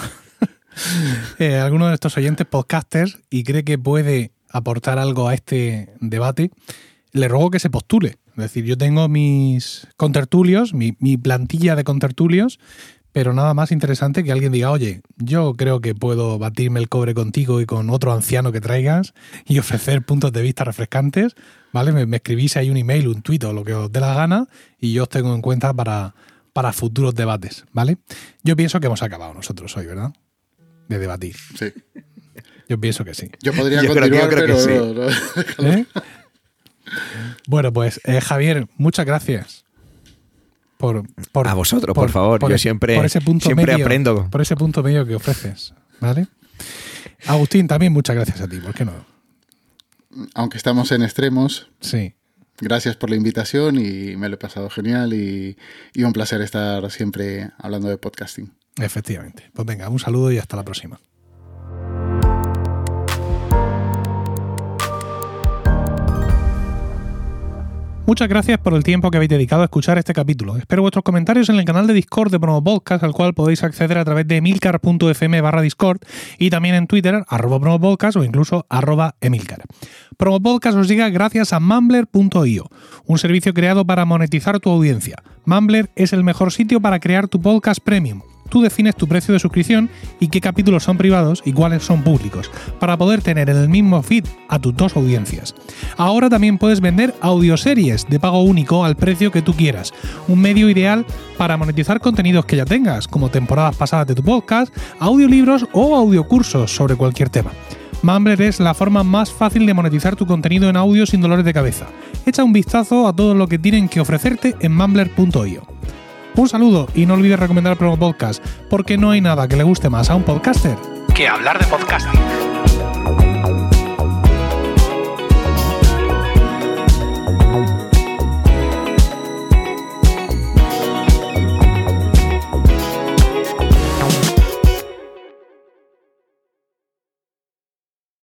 eh, alguno de estos oyentes podcasters y cree que puede aportar algo a este debate, le ruego que se postule. Es decir, yo tengo mis contertulios, mi, plantilla de contertulios, pero nada más interesante que alguien diga, oye, yo creo que puedo batirme el cobre contigo y con otro anciano que traigas y ofrecer puntos de vista refrescantes, ¿vale? Me, me escribís ahí un email, un tuit o lo que os dé la gana y yo os tengo en cuenta para, para futuros debates, ¿vale? Yo pienso que hemos acabado nosotros hoy, ¿verdad? De debatir. Sí. Yo pienso que sí. Yo podría Yo creo que- yo creo que sí. no, no. ¿Eh? Bueno, pues eh, Javier, muchas gracias. Por, por- A vosotros, por favor. Yo siempre- por ese punto siempre medio- aprendo. Por ese punto medio que ofreces. ¿Vale? Agustín, también muchas gracias a ti, ¿por qué no? Aunque estamos en extremos, Sí. gracias por la invitación y me lo he pasado genial y, y un placer estar siempre hablando de podcasting. Efectivamente. Pues venga, un saludo y hasta la próxima. Muchas gracias por el tiempo que habéis dedicado a escuchar este capítulo. Espero vuestros comentarios en el canal de Discord de Promo Podcast, al cual podéis acceder a través de emilcar.fm barra Discord y también en Twitter, arroba Promo Podcast o incluso arroba Emilcar. Promo Podcast os llega gracias a Mumbler.io, un servicio creado para monetizar tu audiencia. Mumbler es el mejor sitio para crear tu podcast premium. Tú defines tu precio de suscripción y qué capítulos son privados y cuáles son públicos, para poder tener en el mismo feed a tus dos audiencias. Ahora también puedes vender audioseries de pago único al precio que tú quieras, un medio ideal para monetizar contenidos que ya tengas, como temporadas pasadas de tu podcast, audiolibros o audiocursos sobre cualquier tema. Mumbler es la forma más fácil de monetizar tu contenido en audio sin dolores de cabeza. Echa un vistazo a todo lo que tienen que ofrecerte en mumbler.io. Un saludo y no olvides recomendar el Promo Podcast, porque no hay nada que le guste más a un podcaster que hablar de podcasting.